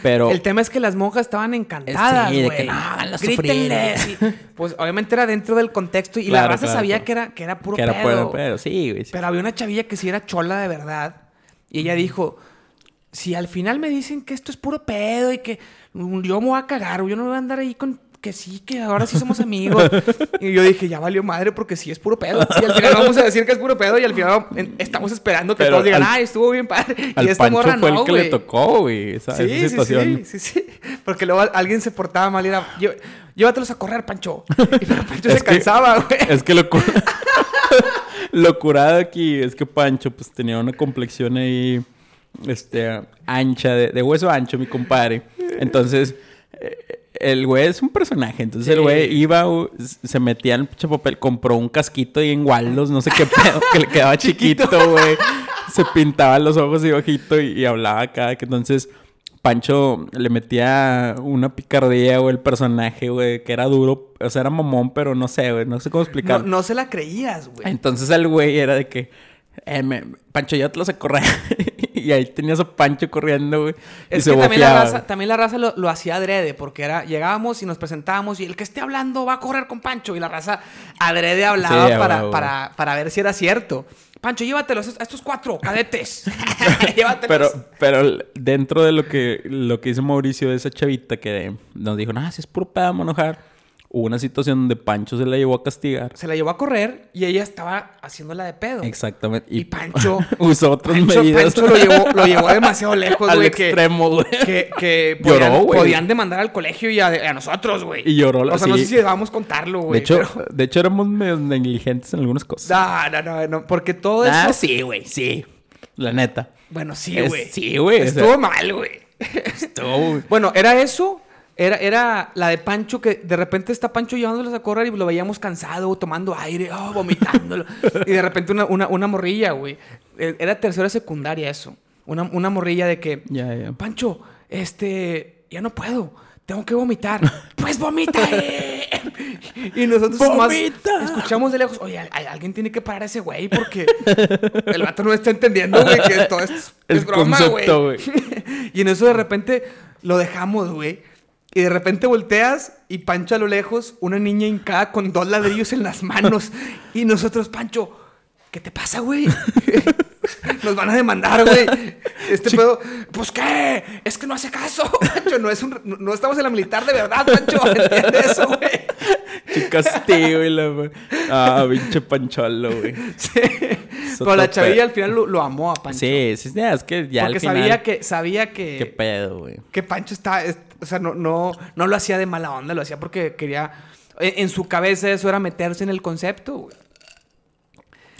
Pero... El tema es que las monjas estaban encantadas, Sí, de güey. que no, sí. Pues obviamente era dentro del contexto y Claro, la raza claro, sabía claro. que era, que era puro que era pedo. puro pedo, sí, güey. sí. Pero había una chavilla que sí era chola de verdad. Y ella dijo, si al final me dicen que esto es puro pedo y que yo me voy a cagar, güey, yo no voy a andar ahí con que sí, que ahora sí somos amigos. y yo dije, ya valió madre porque sí es puro pedo. Y al final vamos a decir que es puro pedo y al final estamos esperando que Pero todos digan, al- ay, estuvo bien padre. Al y esta Pancho morra fue no, el que le tocó, güey, esa, Sí, esa sí, situación. sí, sí, sí. Porque luego alguien se portaba mal y era, "Llé- llévatelos a correr, Pancho. Y pero Pancho se que- cansaba, güey. Es que lo, lo curado aquí es que Pancho pues tenía una complexión ahí este ancha, de, de hueso ancho, mi compadre. Entonces, eh, el güey es un personaje. Entonces el güey iba, se metía en el pinche papel, compró un casquito ahí en Waldos, no sé qué pedo, que le quedaba chiquito, güey. Se pintaba los ojos y bajito y, y hablaba acá. Que entonces Pancho le metía una picardía, güey, el personaje, güey, que era duro. O sea, era mamón, pero no sé, güey, no sé cómo No, explicarlo. no se la creías, güey. Entonces el güey era de que Eh, me- Pancho, ya te los a correr. y ahí tenías a Pancho corriendo, güey. y Es se que también la raza, también la raza lo, lo hacía adrede, porque era, llegábamos y nos presentábamos y el que esté hablando va a correr con Pancho. Y la raza adrede hablaba Sí, para, para, para ver si era cierto. Pancho, llévatelos a estos cuatro cadetes. llévatelos. Pero, pero dentro de lo que, lo que hizo Mauricio de esa chavita que nos dijo, nah, si es puro pedo, vamos a enojar. Hubo una situación donde Pancho se la llevó a castigar. Se la llevó a correr y ella estaba haciéndola de pedo. Exactamente. Y Pancho- usó otras Pancho, medidas. Pancho lo, llevó, lo llevó demasiado lejos, al güey. Que, extremo, güey. que, que Lloró, podían, güey. podían demandar al colegio y a, a nosotros, güey. Y lloró, O sea, no sé si debamos contarlo, güey. De hecho, pero- de hecho, éramos medio negligentes en algunas cosas. No, no, no, no, porque todo eso... Ah, sí, güey, sí. La neta. Bueno, sí, güey. sí, güey, o Estuvo sea- mal, güey. Estuvo, güey. Bueno, era eso. Era, era la de Pancho que de repente está Pancho llevándolos a correr y lo veíamos cansado, tomando aire, oh, vomitándolo. y de repente una, una, una morrilla, güey. Eh, Era tercera secundaria eso. Una, una morrilla de que, ya. Pancho, este, ya no puedo. Tengo que vomitar. pues vomita. eh". y nosotros ¡Vomita! escuchamos de lejos, oye, al- alguien tiene que parar a ese güey porque el vato no está entendiendo, güey, que todo esto es, El es broma, güey. y en eso de repente lo dejamos, güey. Y de repente volteas y Pancho a lo lejos, una niña hincada con dos ladrillos en las manos. Y nosotros, Pancho, ¿qué te pasa, güey? Nos van a demandar, güey. Este pedo, pues qué, es que no hace caso, Pancho. No, es un, no, no estamos en la militar de verdad, Pancho. ¿Entiendes eso, güey? Qué castigo y la... Ah, pinche pancholo, güey. Sí. Pero la chavilla al final lo, lo amó a Pancho. Sí, sí, es que ya porque al final... sabía que, sabía que, Qué pedo, güey. que Pancho estaba, es- o sea, no, no, no lo hacía de mala onda, lo hacía porque quería, en, en su cabeza eso era meterse en el concepto, güey.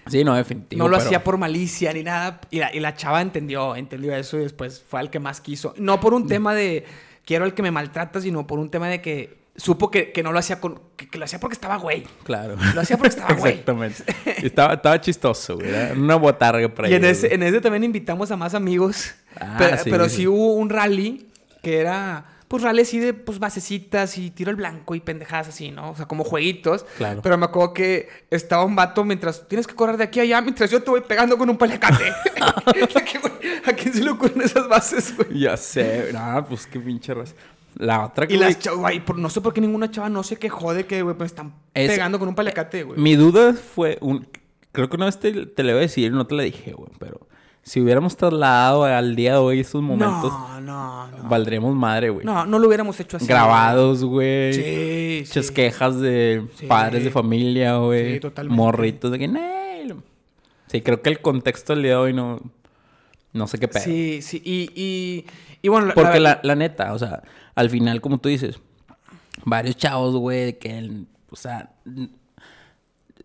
Sí, no, definitivo. No lo pero- hacía por malicia ni nada. Y la, y la chava entendió, entendió eso y después fue al que más quiso. No por un tema de quiero el que me maltrata, sino por un tema de que supo que, que no lo hacía con, que, que lo hacía porque estaba güey. Claro. Lo hacía porque estaba güey. Exactamente. Estaba, estaba chistoso, güey. Era una botarga para Y en ese, en ese también invitamos a más amigos. Ah, pero sí, pero sí. sí hubo un rally que era, pues rally así de pues basecitas y tiro al blanco y pendejadas así, ¿no? O sea, como jueguitos. Claro. Pero me acuerdo que estaba un vato mientras tienes que correr de aquí a allá mientras yo te voy pegando con un güey, ¿A quién se le ocurren esas bases, güey? Ya sé. No, pues qué pinche raza. La otra que... Y las chavas, güey, no sé por qué ninguna chava no se quejó de que, güey, me están Es- pegando con un paliacate, güey. Mi duda fue... Un... Creo que una vez te, te le voy a decir, no te la dije, güey. Pero si hubiéramos trasladado al día de hoy esos momentos, No, no, no. valdríamos madre, güey. No, no lo hubiéramos hecho así. Grabados, güey. Sí, Muchas sí. quejas de Sí. padres de familia, güey. Sí, totalmente. Morritos de que... Sí, creo que el contexto del día de hoy no... No sé qué pedo. Sí, sí. Y, y, y bueno, la- Porque la- la, la neta, o sea, al final, como tú dices, varios chavos, güey, de que, o sea,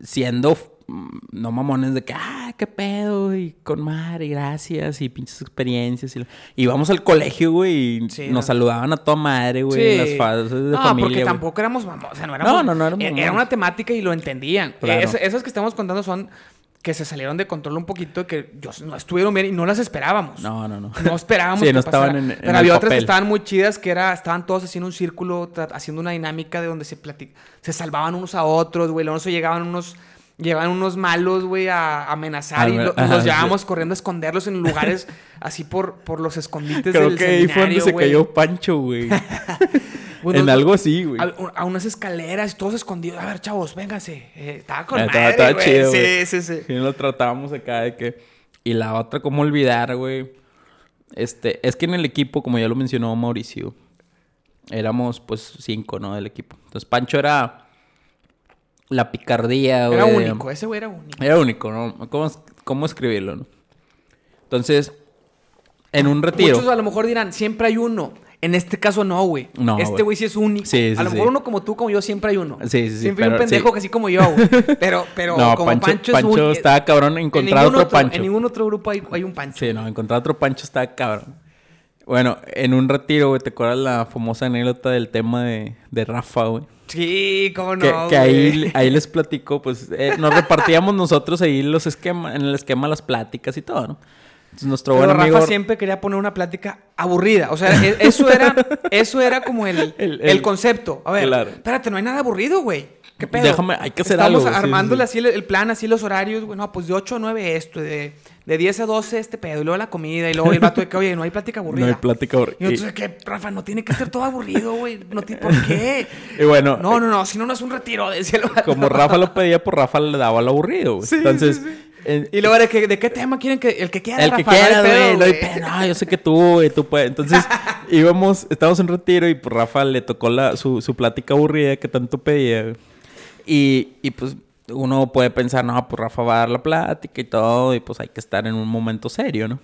siendo mm, no mamones de que, ah, qué pedo, y con madre, gracias, y pinches experiencias. Y, vamos al colegio, güey, y Sí, nos no. saludaban a toda madre, güey, Sí. las fases de no, familia. porque güey. tampoco éramos mamón. O sea, no éramos. No, no, no éramos Era mamones. una temática y lo entendían. Claro. Es- esas que estamos contando son que se salieron de control un poquito, que yo, no estuvieron bien y no las esperábamos. No, no, no. No esperábamos Sí, que no estaban en- en Pero había otras que estaban muy chidas, que era, estaban todos haciendo un círculo, haciendo una dinámica de donde se platic- se salvaban unos a otros, güey. Luego eso llegaban unos, llegaban unos malos, güey, a amenazar y lo- ajá, los llevábamos corriendo a esconderlos en lugares así por, por los escondites Creo del que ahí fue donde se cayó Pancho, güey. Bueno, en algo así, güey. a, a unas escaleras, todos escondidos. A ver, chavos, vénganse. Eh, estaba con Ah, madre, estaba- chido, Sí, sí, sí. Sí, lo tratábamos acá de que... Y la otra, ¿cómo olvidar, güey? Este, es que en el equipo, como ya lo mencionó Mauricio, éramos pues cinco, ¿no? Del equipo. Entonces Pancho era la picardía, güey. Era único, ese güey era único. Era único, ¿no? ¿Cómo, cómo escribirlo, no? Entonces, en un retiro... Muchos a lo mejor dirán, siempre hay uno. En este caso no, güey. No, Este güey. sí es único. Sí, sí, a lo sí. mejor uno como tú, como yo, siempre hay uno. Sí, sí, sí, Siempre hay un pendejo que así como yo, güey. Pero, pero no, como Pancho, Pancho, Pancho, es un... estaba cabrón en encontrar otro, Pancho. En ningún otro grupo hay, hay un Pancho. Sí, no, encontrar otro Pancho está cabrón. Bueno, en un retiro, güey, ¿te acuerdas la famosa anécdota del tema de, de Rafa, güey? Sí, cómo no, que, que ahí, ahí les platico, pues eh, nos repartíamos nosotros ahí los esquemas, en el esquema las pláticas y todo, ¿no? Nuestro Pero buen Rafa siempre quería poner una plática aburrida. O sea, e- eso era, eso era como el, El- el, el- concepto. A ver, Claro. espérate, no hay nada aburrido, güey. ¿Qué pedo? Déjame, hay que hacer Estamos algo. sí, armándole sí. así el, plan, así los horarios, güey. No, pues de 8 a 9 esto, de, de 10 a 12 este pedo, y luego la comida, y luego el vato de que, oye, no hay plática aburrida. No hay plática Y aburrida. entonces, ¿qué, Rafa? No tiene que ser todo aburrido, güey. No ti- ¿Por qué? Y bueno, No, no, no, si no, no es un retiro, decía el vato. como Rafa lo pedía, pues Rafa le daba lo aburrido, güey. Sí, Entonces, sí, sí. En- Y luego, ¿de qué, ¿de qué tema quieren que el que quiera, el que Rafa? Quiera, güey. No, pedo, no, yo sé que tú, güey, tú puedes. Entonces, íbamos, estábamos en retiro y pues Rafa le tocó la, su, su plática aburrida que tanto pedía. Y, y pues uno puede pensar, no, pues Rafa va a dar la plática y todo, y pues hay que estar en un momento serio, ¿no?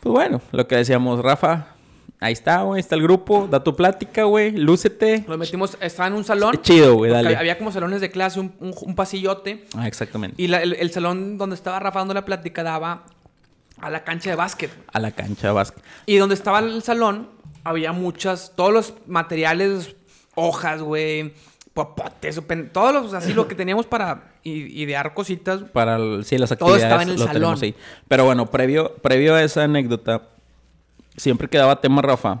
Pues bueno, lo que decíamos, Rafa, ahí está, güey, está el grupo, da tu plática, güey, lúcete. Lo metimos, estaba en un salón. Chido, güey, dale. Había como salones de clase, un, un- un pasillote. Ah, exactamente. Y la- el, el salón donde estaba Rafa dando la plática daba a la cancha de básquet. A la cancha de básquet. Y donde estaba el salón, había muchas, todos los materiales, hojas, güey, popotes, todos los, así lo que teníamos para idear cositas. Para el- sí, las Todo actividades estaba en el tenemos salón. ahí. Pero bueno, previo, previo a esa anécdota, siempre que daba tema Rafa,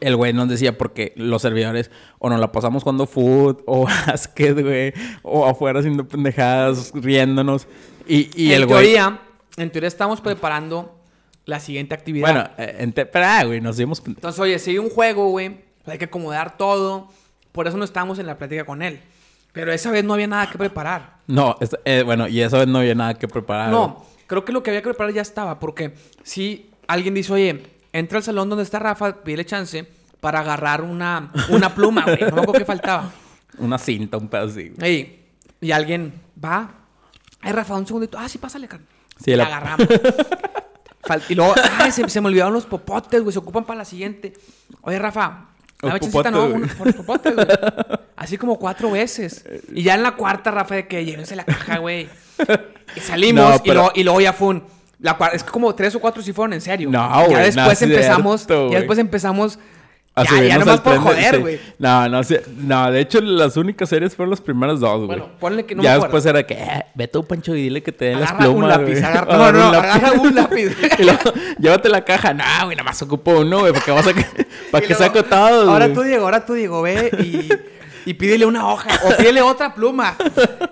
el güey nos decía porque los servidores o nos la pasamos jugando foot o básquet, güey, o afuera haciendo pendejadas, riéndonos. Y, y en el güey... teoría, en teoría estamos preparando la siguiente actividad. Bueno, eh, ente- pero, ah, güey, nos dimos... Entonces, oye, sigue un juego, güey. Hay que acomodar todo. Por eso no estábamos en la plática con él. Pero esa vez no había nada que preparar. No, esta- eh, bueno, y esa vez no había nada que preparar. güey. No, creo que lo que había que preparar ya estaba. Porque si alguien dice, oye, entra al salón donde está Rafa, pídele chance para agarrar una, una pluma, güey. No me acuerdo qué faltaba. Una cinta, un pedazo así, güey. Y alguien va. Ay, Rafa, un segundito. Ah, sí, pásale, carnal. Sí, y la- agarramos. Y luego, ay, se, se me olvidaron los popotes, güey. Se ocupan para la siguiente. Oye, Rafa, dame chancita, no, unos popotes, güey. Así como cuatro veces. Y ya en la cuarta, Rafa, de que llévense la caja, güey. Y salimos No, y, luego, y luego ya fue un... La es que como tres o cuatro sí fueron en serio. No, Ya güey, después no empezamos... cierto, ya después empezamos... A Ya, ya nomás por joder, sí. güey. No, no, sí, no, de hecho las únicas series fueron las primeras dos, güey. Bueno, ponle que no ya me después era que, eh, ve tú, Pancho, y dile que te den las Agarra un plumas, lápiz, güey. agarra- no, no, agarra un lápiz. y luego, llévate la caja. No, güey, nada más ocupo uno, güey, porque vas a... para que luego, saco todo, Ahora güey. tú, Diego, ahora tú, Diego, ve y, y pídele una hoja. O pídele otra pluma.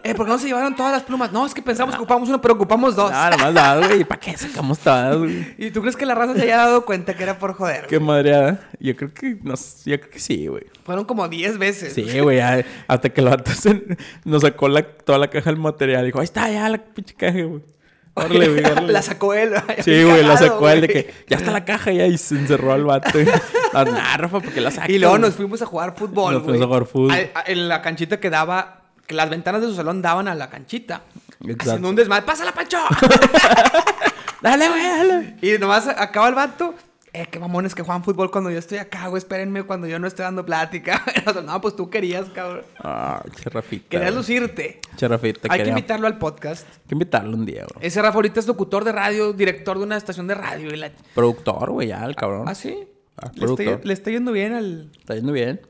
Eh, ¿por qué no se llevaron todas las plumas? No, es que pensamos que ocupamos una, pero ocupamos dos. Nada más da, güey. ¿Para qué sacamos todas, güey? ¿Y tú crees que la raza se haya dado cuenta que era por joder? Qué madreada. Yo creo que, no, yo creo que sí, güey. Fueron como 10 veces. Sí, güey, hasta que el vato nos sacó la, toda la caja del material. Dijo, ahí está, ya la pinche caja, güey. Güey, la sacó él. Sí, güey, la sacó él de güey. que ya está la caja ya y se encerró al vato. No, nah, Rafa, porque la sacó. Y luego nos fuimos a jugar fútbol, Nos güey. fuimos a jugar fútbol. A- a- En la canchita que daba... Que las ventanas de su salón daban a la canchita. Exacto. Haciendo un desmadre. ¡Pásala, Pancho! Dale, güey, dale. Y nomás acaba el vato. Eh, qué mamones que juegan fútbol cuando yo estoy acá, güey. Espérenme cuando yo no estoy dando plática. no, pues tú querías, cabrón. Ah, cherrafita. Querías lucirte. Cherrafita, Hay que invitarlo al podcast. Hay que invitarlo un día, güey. Ese Rafa ahorita es locutor de radio, director de una estación de radio. Y la... Productor, güey, ya, el cabrón. ¿Ah, sí? Ah, le está yendo bien al... Está yendo bien.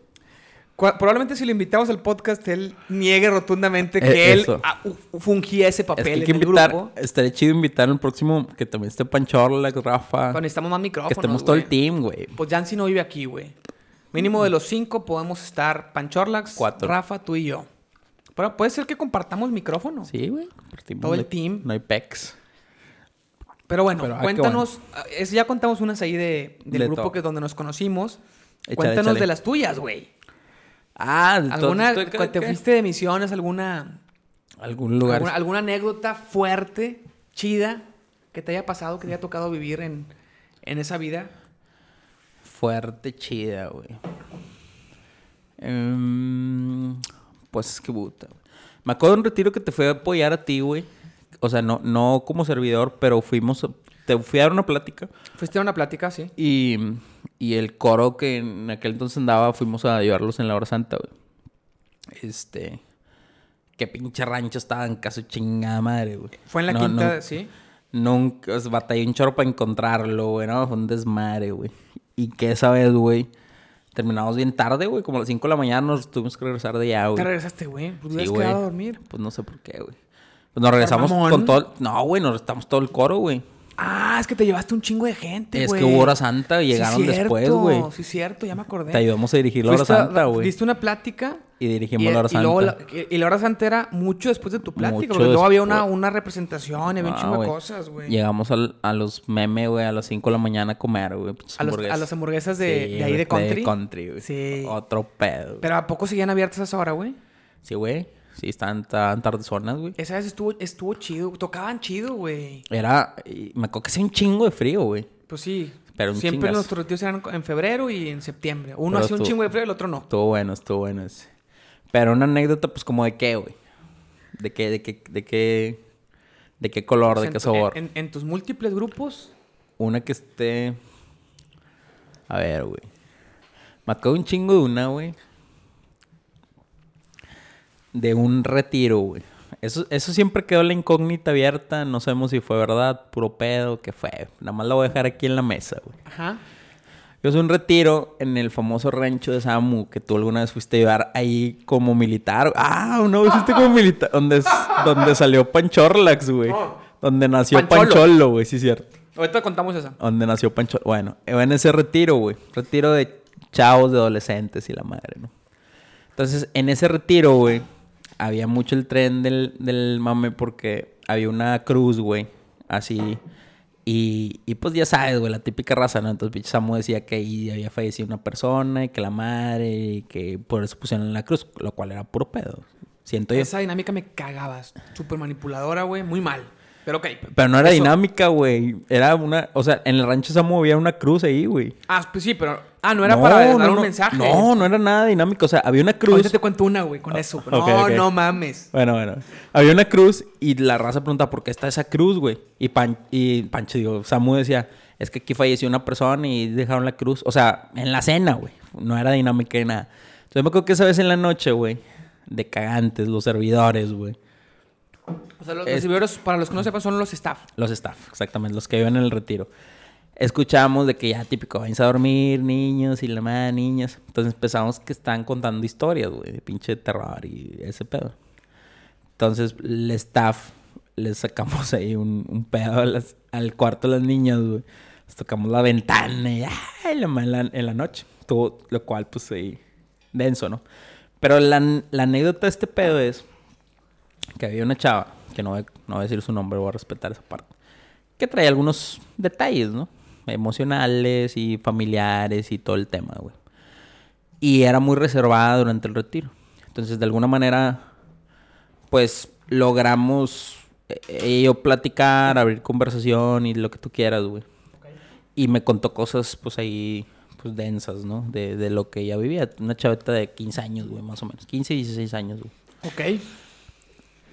Probablemente si le invitamos al podcast, él niegue rotundamente Eh, que él ah, u- fungía ese Es papel que hay en que el invitar. grupo. Estaría chido invitar al próximo que también esté Panchorla, Rafa. Pero necesitamos más micrófonos, Que estemos todo el team, güey. Pues Jansi no vive aquí, güey. Mínimo de los cinco podemos estar Panchorlax, Cuatro. Rafa, tú y yo. Pero puede ser que compartamos micrófono. Sí, güey. Todo el team. No hay pecs. Pero bueno, Pero, ah, cuéntanos. es- ya contamos unas ahí de, del De grupo todo. que donde nos conocimos. Échale, cuéntanos échale. de las tuyas, güey. Ah, ¿Alguna, te fuiste de misiones, alguna, algún lugar. alguna, alguna anécdota fuerte, chida, que te haya pasado, que te haya tocado vivir en, en esa vida? Fuerte, chida, güey. Em, pues es que puta. Me acuerdo de un retiro que te fui a apoyar a ti, güey. O sea, no, no como servidor, pero fuimos. Te fui a dar una plática. Fuiste a una plática, sí. Y, y el coro que en aquel entonces andaba, fuimos a llevarlos en la hora santa, güey. Este. Qué pinche rancho estaban, caso chingada madre, güey. Fue en la No, quinta, sí. Nunca, batallé un chorro para encontrarlo, güey, ¿no? Fue un desmadre, güey. Y que esa vez, güey, terminamos bien tarde, güey, como a las 5 de la mañana nos tuvimos que regresar de allá, Te güey. regresaste, güey. Pues Sí, quedado a dormir. Pues no sé por qué, güey. Pues nos regresamos con todo... No, güey, nos estamos todo el coro, güey. Ah, es que te llevaste un chingo de gente, Es güey. que hubo hora santa y Sí, llegaron después, güey. Sí, cierto, ya me acordé. Te ayudamos a dirigir la hora santa, güey. Diste una plática. Y dirigimos y, la hora y luego santa. la, y- la hora santa era mucho después de tu plática. Mucho porque luego había una, una representación y había un Ah, chingo de cosas, güey. Llegamos al- a los memes, güey, a las 5 de la mañana a comer, güey. A, a las hamburguesas de, Sí, de ahí de country. country, güey. Sí. Otro pedo. Pero ¿a poco seguían abiertas a esa hora, güey? Sí, güey. Sí, están tan tardezonas, güey. Esa vez estuvo, estuvo chido. Tocaban chido, güey. Era... Me acuerdo que hacía un chingo de frío, güey. Pues sí. Pero un Siempre nuestros retiros eran en febrero y en septiembre. Uno hacía un chingo de frío y el otro no. Estuvo bueno, estuvo bueno ese. Pero una anécdota, pues, como de qué, güey. De qué, de qué, de qué... De qué color, de en qué sabor. En, en tus múltiples grupos. Una que esté... A ver, güey. Me acabo un chingo de una, güey. De un retiro, güey. Eso, eso siempre quedó la incógnita abierta. No sabemos si fue verdad, puro pedo, qué fue. Nada más la voy a dejar aquí en la mesa, güey. Ajá. Yo hice un retiro en el famoso rancho de Samu que tú alguna vez fuiste a llevar ahí como militar. Ah, una vez fuiste como militar. Donde, es- donde salió Panchorlax, güey. Oh. Donde nació Pancholo. Pancholo, güey, sí, cierto. Ahorita contamos esa. Donde nació Pancho. Bueno, en ese retiro, güey. Retiro de chavos, de adolescentes y la madre, ¿no? Entonces, en ese retiro, güey, había mucho el tren del, del mame porque había una cruz, güey. Así. Y, y pues ya sabes, güey, la típica raza, ¿no? Entonces, pinche Samu decía que ahí había fallecido una persona y que la madre y que por eso pusieron la cruz, lo cual era puro pedo. Siento yo. Esa dinámica me cagabas. Súper manipuladora, güey. Muy mal. Pero ok. Pero no era Eso- dinámica, güey. Era una. O sea, en el rancho Samu había una cruz ahí, güey. Ah, pues sí, pero. Ah, no era para dar no, un no. mensaje. No, no era nada dinámico. O sea, había una cruz. Ahorita te cuento una, güey, con eso. No, no mames. Bueno, bueno. Había una cruz y la raza pregunta por qué está esa cruz, güey. Y, Pan... y Pancho, digo, Samu decía, es que aquí falleció una persona y dejaron la cruz. O sea, en la cena, güey. No era dinámica ni nada. Entonces me acuerdo que esa vez en la noche, güey, de cagantes, los servidores, güey. O sea, los Es- recibidores, para los que no sepan, son los staff. Los staff, exactamente, los que viven en el retiro. Escuchamos de que ya típico, váyanse a dormir, niños y la madre, niñas. Entonces empezamos que están contando historias, güey, de pinche terror y ese pedo. Entonces, el staff, les sacamos ahí un, un pedo las- al cuarto de las niñas, güey. Les tocamos la ventana y ¡ay! la madre en la, en la noche. Todo, lo cual, pues ahí, denso, ¿no? Pero la, la anécdota de este pedo es que había una chava, que no voy, no voy a decir su nombre, voy a respetar esa parte, que traía algunos detalles, ¿no? Emocionales y familiares y todo el tema, güey. Y era muy reservada durante el retiro. Entonces, de alguna manera, pues logramos eh, yo platicar, abrir conversación y lo que tú quieras, güey. Y me contó cosas, pues ahí, pues densas, ¿no? De, de lo que ella vivía. Una chaveta de 15 años, güey, más o menos. 15, 16 años, güey. Ok.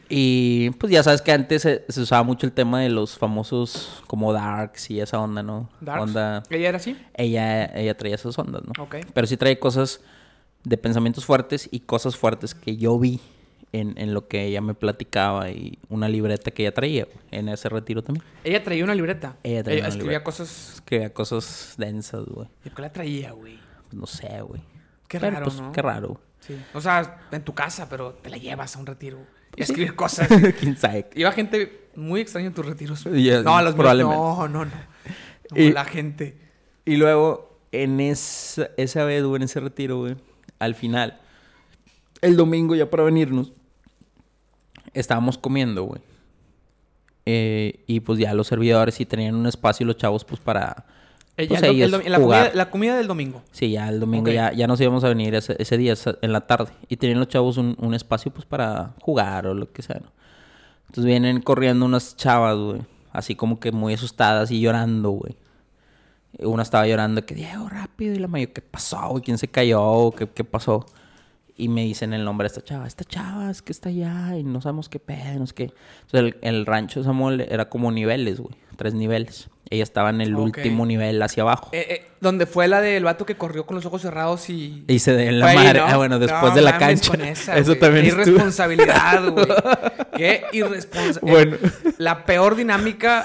Y pues ya sabes que antes se, se usaba mucho el tema de los famosos como darks y esa onda, ¿no? Darks. Onda. ¿Ella era así? Ella, ella traía esas ondas, ¿no? Ok. Pero sí trae cosas de pensamientos fuertes y cosas fuertes que yo vi en, en lo que ella me platicaba y una libreta que ella traía en ese retiro también. Ella traía una libreta. Ella traía una escribía libreta. cosas. Que cosas densas, güey. ¿Y qué la traía, güey? Pues no sé, güey. Qué Pero, raro, pues, ¿no? Qué raro. Sí. O sea, en tu casa, pero te la llevas a un retiro. Y escribir cosas. ¿Quién sabe? Iba gente muy extraña en tus retiros. No, a los míos probablemente. No, no, no. No, Y- la gente. Y luego, en esa, esa vez, güey, en ese retiro, güey, al final, el domingo ya para venirnos, estábamos comiendo, güey. Eh, y pues ya los servidores sí tenían un espacio y los chavos, pues para. Ella, Pues el ellos el do- la, comida, la comida del domingo. Sí, ya el domingo ya, ya nos íbamos a venir ese, ese día, esa- en la tarde. Y tenían los chavos un, un espacio, pues para jugar o lo que sea, ¿no? Entonces vienen corriendo unas chavas, güey. Así como que muy asustadas y llorando, güey. Una estaba llorando que, Diego, rápido. Y la mayor, ¿qué pasó, güey? ¿Quién se cayó? ¿Qué, ¿Qué pasó? Y me dicen el nombre de esta chava. Esta chava es que está allá y no sabemos qué pedo, no sé qué. Entonces el, el rancho de Samuel era como niveles, güey. Tres niveles. Ella estaba en el último nivel hacia abajo. Eh, eh, donde fue la del vato que corrió con los ojos cerrados y... Y se de en la madre. ¿no? Ah, bueno, después No de la cancha. con esa, Eso güey. también Qué irresponsabilidad, güey. Qué irresponsabilidad. Bueno. La peor dinámica...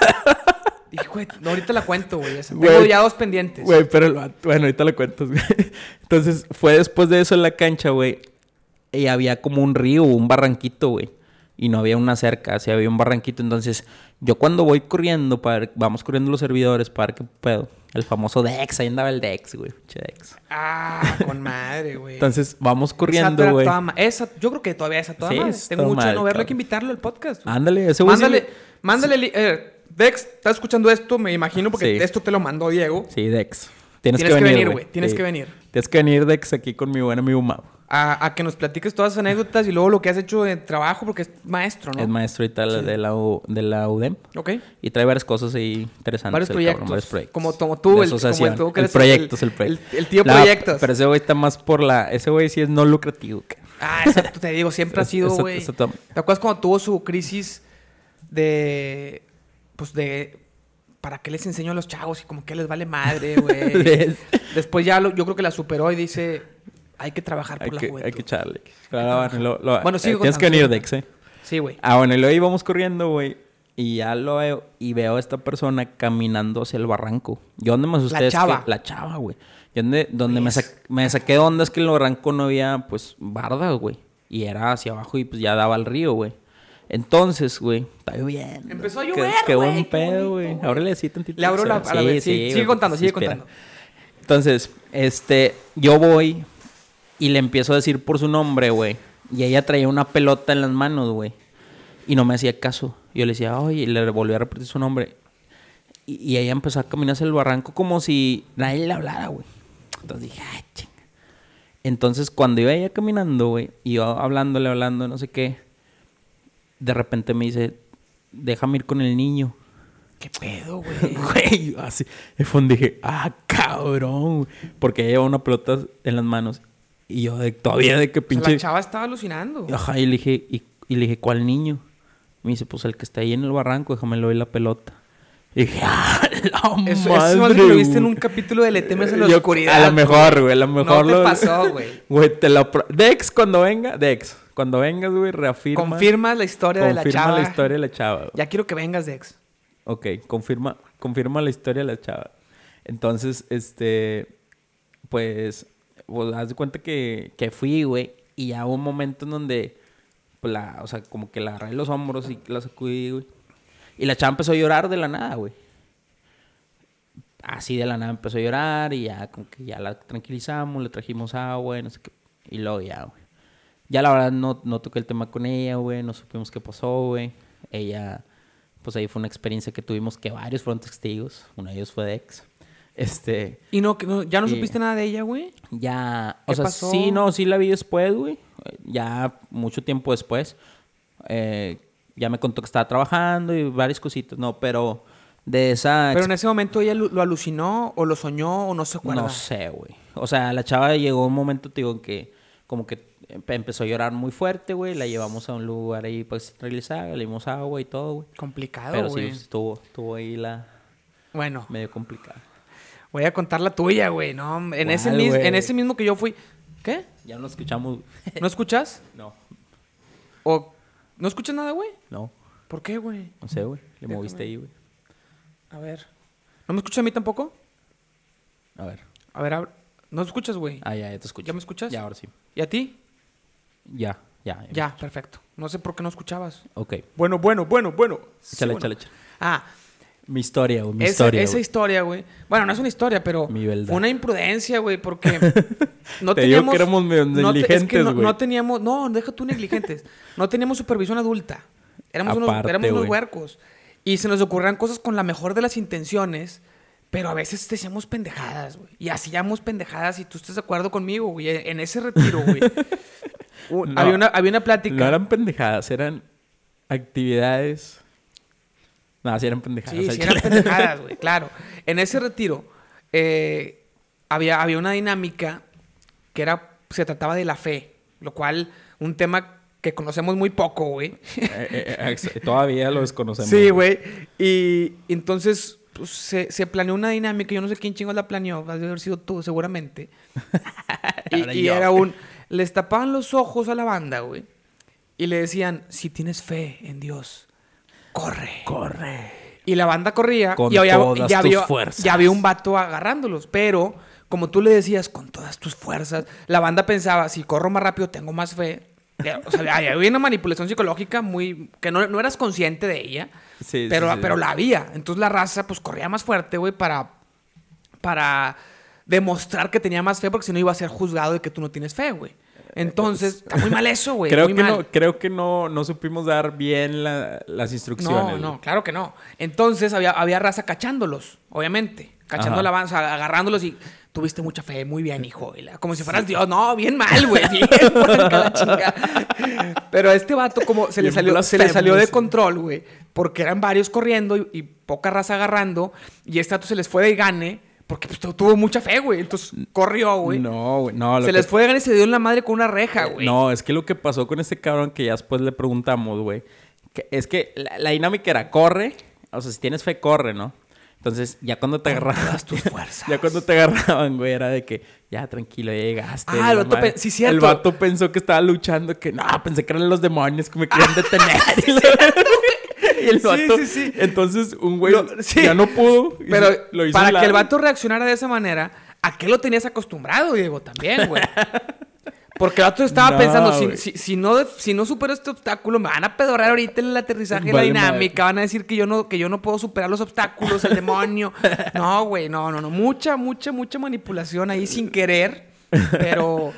Hijo, de- no, ahorita la cuento, güey. Tengo ya dos pendientes. Güey, pero el vato- bueno, ahorita lo cuentas, güey. Entonces, fue después de eso en la cancha, güey. Y había como un río, un barranquito, güey. y no había una cerca, así había un barranquito. Entonces, yo cuando voy corriendo, para vamos corriendo los servidores para qué pedo. El famoso Dex, ahí andaba el Dex, güey. Dex. Ah, con madre, güey. Entonces, vamos corriendo, güey. Esa, yo creo que todavía esa toda Sí, madre. Tengo mucho de no verlo, hay que invitarlo al podcast. Ándale, ese güey Mándale, le- mándale. eh, Dex, ¿estás escuchando esto? Me imagino porque Sí. esto te lo mandó Diego. Sí, Dex. Tienes, Tienes que venir, güey. tienes que venir. Tienes que venir, Dex, aquí con mi buen amigo Mau. A, a que nos platiques todas esas anécdotas y luego lo que has hecho de trabajo, porque es maestro, ¿no? Es maestro y tal de, la U- de la UDEM. Ok. Y trae varias cosas ahí interesantes. Varios proyectos. cabrón, varios proyectos. Como, como tú, el, como el, tú que el proyecto el el, proyecto. el tío La- proyectos. Pero ese güey está más por la... Ese güey sí es no lucrativo. Ah, exacto, te digo, siempre ha sido, güey. ¿Te acuerdas cuando tuvo su crisis de. Pues de. ¿Para qué les enseño a los chavos? Y como que les vale madre, güey. Después ya lo- yo creo que la superó y dice: hay que trabajar por hay, la que, juventud. hay que echarle. Pero bueno, lo- lo- Bueno, sigue eh, Tienes que venir, Dex, eh. Sí, güey. Ah, bueno, y luego íbamos corriendo, güey. Y ya lo veo. Y veo a esta persona caminando hacia el barranco. Yo donde me asusté es chava. que... La chava, güey. Yo donde, donde me, Pues. sa- me saqué de onda es que en el barranco no había, pues, bardas, güey. Y era hacia abajo y pues ya daba al río, güey. Entonces, güey, está lloviendo. Empezó a Qué- llover, Qué, güey, buen qué pedo, güey. güey. Ábrele así tantito. Le abro la- a la vez. Sí, sigue contando, porque sigue contando. Entonces, este, yo voy y le empiezo a decir por su nombre, güey. Y ella traía una pelota en las manos, güey. Y no me hacía caso. Yo le decía, oye, y le volví a repetir su nombre. Y, y ella empezó a caminar hacia el barranco como si nadie le hablara, güey. Entonces dije, ay, chinga. Entonces, cuando iba ella caminando, güey, y yo hablándole, hablando, no sé qué, de repente me dice, déjame ir con el niño. ¿Qué pedo, güey? Güey, así. Y dije, ah, cabrón. Porque ella lleva una pelota en las manos. Y yo de, todavía de que O sea, pinche. la chava estaba alucinando. Ajá, y le dije, y, y le dije, ¿cuál niño? Me dice, pues el que está ahí en el barranco, déjame le doy la pelota. Y dije, ah, la Eso, madre. eso lo viste en güey". un capítulo de Le temes en la Yo- oscuridad. A lo mejor, güey, a lo No mejor te lo- pasó, güey. Güey, te lo. pro- Dex, cuando venga, Dex, cuando vengas, güey, reafirma. Confirma la historia de la confirma chava. la historia de la chava. güey. Ya quiero que vengas, Dex. Ok, confirma, confirma la historia de la chava. Entonces, este, pues, pues haz de cuenta que, que fui, güey, y ya hubo un momento en donde, pues, la, o sea, como que la agarré los hombros y la sacudí, güey. Y la chava empezó a llorar de la nada, güey. Así de la nada empezó a llorar y ya como que ya la tranquilizamos, le trajimos agua y no sé qué. Y luego ya, güey. Ya la verdad no, no toqué el tema con ella, güey. No supimos qué pasó, güey. Ella, pues ahí fue una experiencia que tuvimos que varios fueron testigos. Uno de ellos fue Dex. Este, Y no, no- ya no Y- supiste nada de ella, güey. ya, ¿Qué o sea, pasó? sí, no, sí la vi después, güey. Ya mucho tiempo después. Eh, ya me contó que estaba trabajando y varias cositas, no, pero de esa... Pero en ese momento ella lo, lo alucinó o lo soñó o no se acuerda. No sé, güey. O sea, la chava llegó un momento, te digo, en que como que empe- empezó a llorar muy fuerte, güey. La llevamos a un lugar ahí para centralizar, le dimos agua y todo, güey. Complicado, Pero sí, güey. estuvo, estuvo ahí la Bueno, medio complicada. Voy a contar la tuya, güey, ¿no? En ese, en ese mismo que yo fui... ¿Qué? Ya no escuchamos. ¿No escuchas? no, ¿O no escuchas nada, güey? no, ¿Por qué, güey? no sé, güey. Le Déjame. moviste ahí, güey. A ver. ¿No me escuchas a mí tampoco? A ver. A ver, abr- ¿no escuchas, güey? Ah, ya, ya te escucho. ¿Ya me escuchas? Ya, ahora sí. ¿Y a ti? Ya, ya. Ya, perfecto. No sé por qué no escuchabas. Ok. Bueno, bueno, bueno, bueno. Sí, Échale, bueno. échale, échale. Ah, Mi historia, güey. Mi esa, historia. esa güey. historia, güey. Bueno, no es una historia, pero Mi fue una imprudencia, güey, porque no Te digo teníamos... que éramos medio no te- es que negligentes, no, güey. no teníamos... No, deja tú negligentes. no teníamos supervisión adulta. Éramos, unos, éramos unos huercos. Y se nos ocurrían cosas con la mejor de las intenciones, pero a veces decíamos pendejadas, güey. Y hacíamos pendejadas y tú estás de acuerdo conmigo, güey. En ese retiro, güey. No. había, una, había una plática. No eran pendejadas, eran actividades. No, sí eran pendejadas. Sí, sí eran pendejadas, güey, claro. En ese retiro eh, había, había una dinámica que era, se trataba de la fe, lo cual, un tema que conocemos muy poco, güey. Eh, eh, eh, Todavía lo desconocemos. Sí, güey. Y entonces pues, se, se planeó una dinámica, yo no sé quién chingos la planeó, has de haber sido tú seguramente. y y era un, les tapaban los ojos a la banda, güey. Y le decían, si tienes fe en Dios, corre. Corre. Y la banda corría Con y había, todas ya, tus había, fuerzas. ya había un vato agarrándolos. Pero, como tú le decías, con todas tus fuerzas, la banda pensaba, si corro más rápido tengo más fe. O sea, había una manipulación psicológica muy... que no, no eras consciente de ella. Sí, pero, sí, sí. pero la había. Entonces la raza pues corría más fuerte, güey, para... para demostrar que tenía más fe porque si no iba a ser juzgado de que tú no tienes fe, güey. Entonces, está muy mal eso, güey. Creo muy que, mal. no, creo que no, no supimos dar bien la- las instrucciones. No, no, claro que no. Entonces había, había raza cachándolos, obviamente. Cachando Ajá. la avanza, agarrándolos y tuviste mucha fe, muy bien, hijo. Y la- Como si fueras Dios. No, bien mal, güey. Bien. Pero a este vato, como se le salió, se le salió de control, güey. Porque eran varios corriendo y, y poca raza agarrando. Y este vato se les fue de gane. Porque pues, tu- tuvo mucha fe, güey. Entonces corrió, güey. No, güey. No, se que- les fue de y se dio en la madre con una reja, güey. No, es que lo que pasó con este cabrón que ya después le preguntamos, güey. es que la, la dinámica era corre. O sea, si tienes fe, corre, ¿no? Entonces, ya cuando te agarraban. tus fuerzas. ya cuando te agarraban, güey, era de que ya tranquilo, ya llegaste. Ah, el vato pe- sí, cierto. El vato pensó que estaba luchando, que no, pensé que eran los demonios que me querían detener. Y el Sí, vato. sí, sí. Entonces, un güey sí. ya no pudo. Pero se- lo hizo para que el vato reaccionara de esa manera, ¿a qué lo tenías acostumbrado, Diego? También, güey. Porque el vato estaba No, pensando, si, si, si no, si no supero este obstáculo, me van a pedorar ahorita en el aterrizaje y la dinámica. Van a decir que yo, no, que yo no puedo superar los obstáculos, el demonio. No, güey, no, no, no. Mucha, mucha, mucha manipulación ahí sin querer. Pero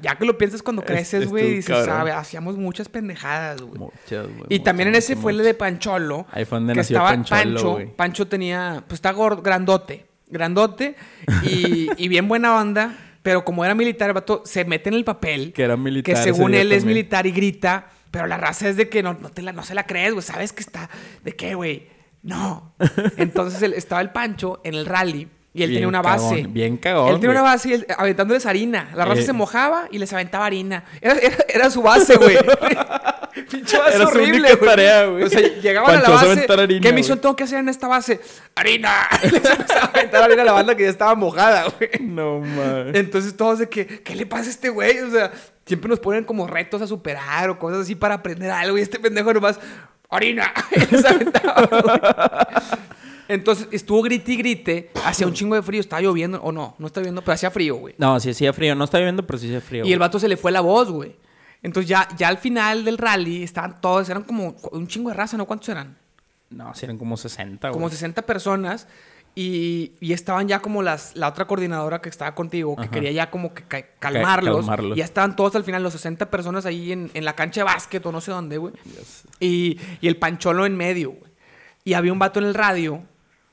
ya que lo piensas cuando creces, güey, dices, sabe, hacíamos muchas pendejadas, güey. Muchas, güey, Y también en muchas, ese muchas, fue el muchas. de Pancholo. Ahí fue donde que nació estaba Pancholo, Pancho. güey. Pancho tenía, pues está gordo, grandote. Grandote y, y bien buena onda. Pero como era militar, el vato se mete en el papel. Que era militar Que según él es también. militar y grita. Pero la raza es de que no, no, te la, no se la crees, güey. ¿Sabes que está? ¿De qué, güey? No. Entonces él- estaba el Pancho en el rally. Y él Bien tenía una cagón, base. bien cagón, Él tenía güey. una base y él, aventándoles harina. La raza Eh. se mojaba y les aventaba harina. Era, era, era su base, güey. Pinche base Era su horrible, única güey. tarea, güey. O sea, llegaban a la base. harina, ¿Qué misión tengo que hacer en esta base? ¡Harina! Les empezaba a aventar harina a la banda que ya estaba mojada, güey. No, mames. Entonces todos de que, ¿qué le pasa a este güey? O sea, siempre nos ponen como retos a superar o cosas así para aprender algo. Y este pendejo nomás, ¡harina! Y les aventaba, güey. Entonces estuvo grite y grite. Hacía un chingo de frío. Estaba lloviendo. O no, no está lloviendo, pero hacía frío, güey. No, sí hacía frío. No está viendo, pero sí hacía frío. Y el vato se le fue la voz, güey. Entonces ya, ya al final del rally estaban todos, eran como un chingo de raza, ¿no? ¿Cuántos eran? No, sí eran como 60, güey. Como 60 personas. Y, y estaban ya como las, la otra coordinadora que estaba contigo, que Ajá. quería ya como que ca- calmarlos. calmarlos. Y ya estaban todos al final, los 60 personas ahí en, en la cancha de básquet o no sé dónde, güey. Y, y el Pancholo en medio, güey. Y había un vato en el radio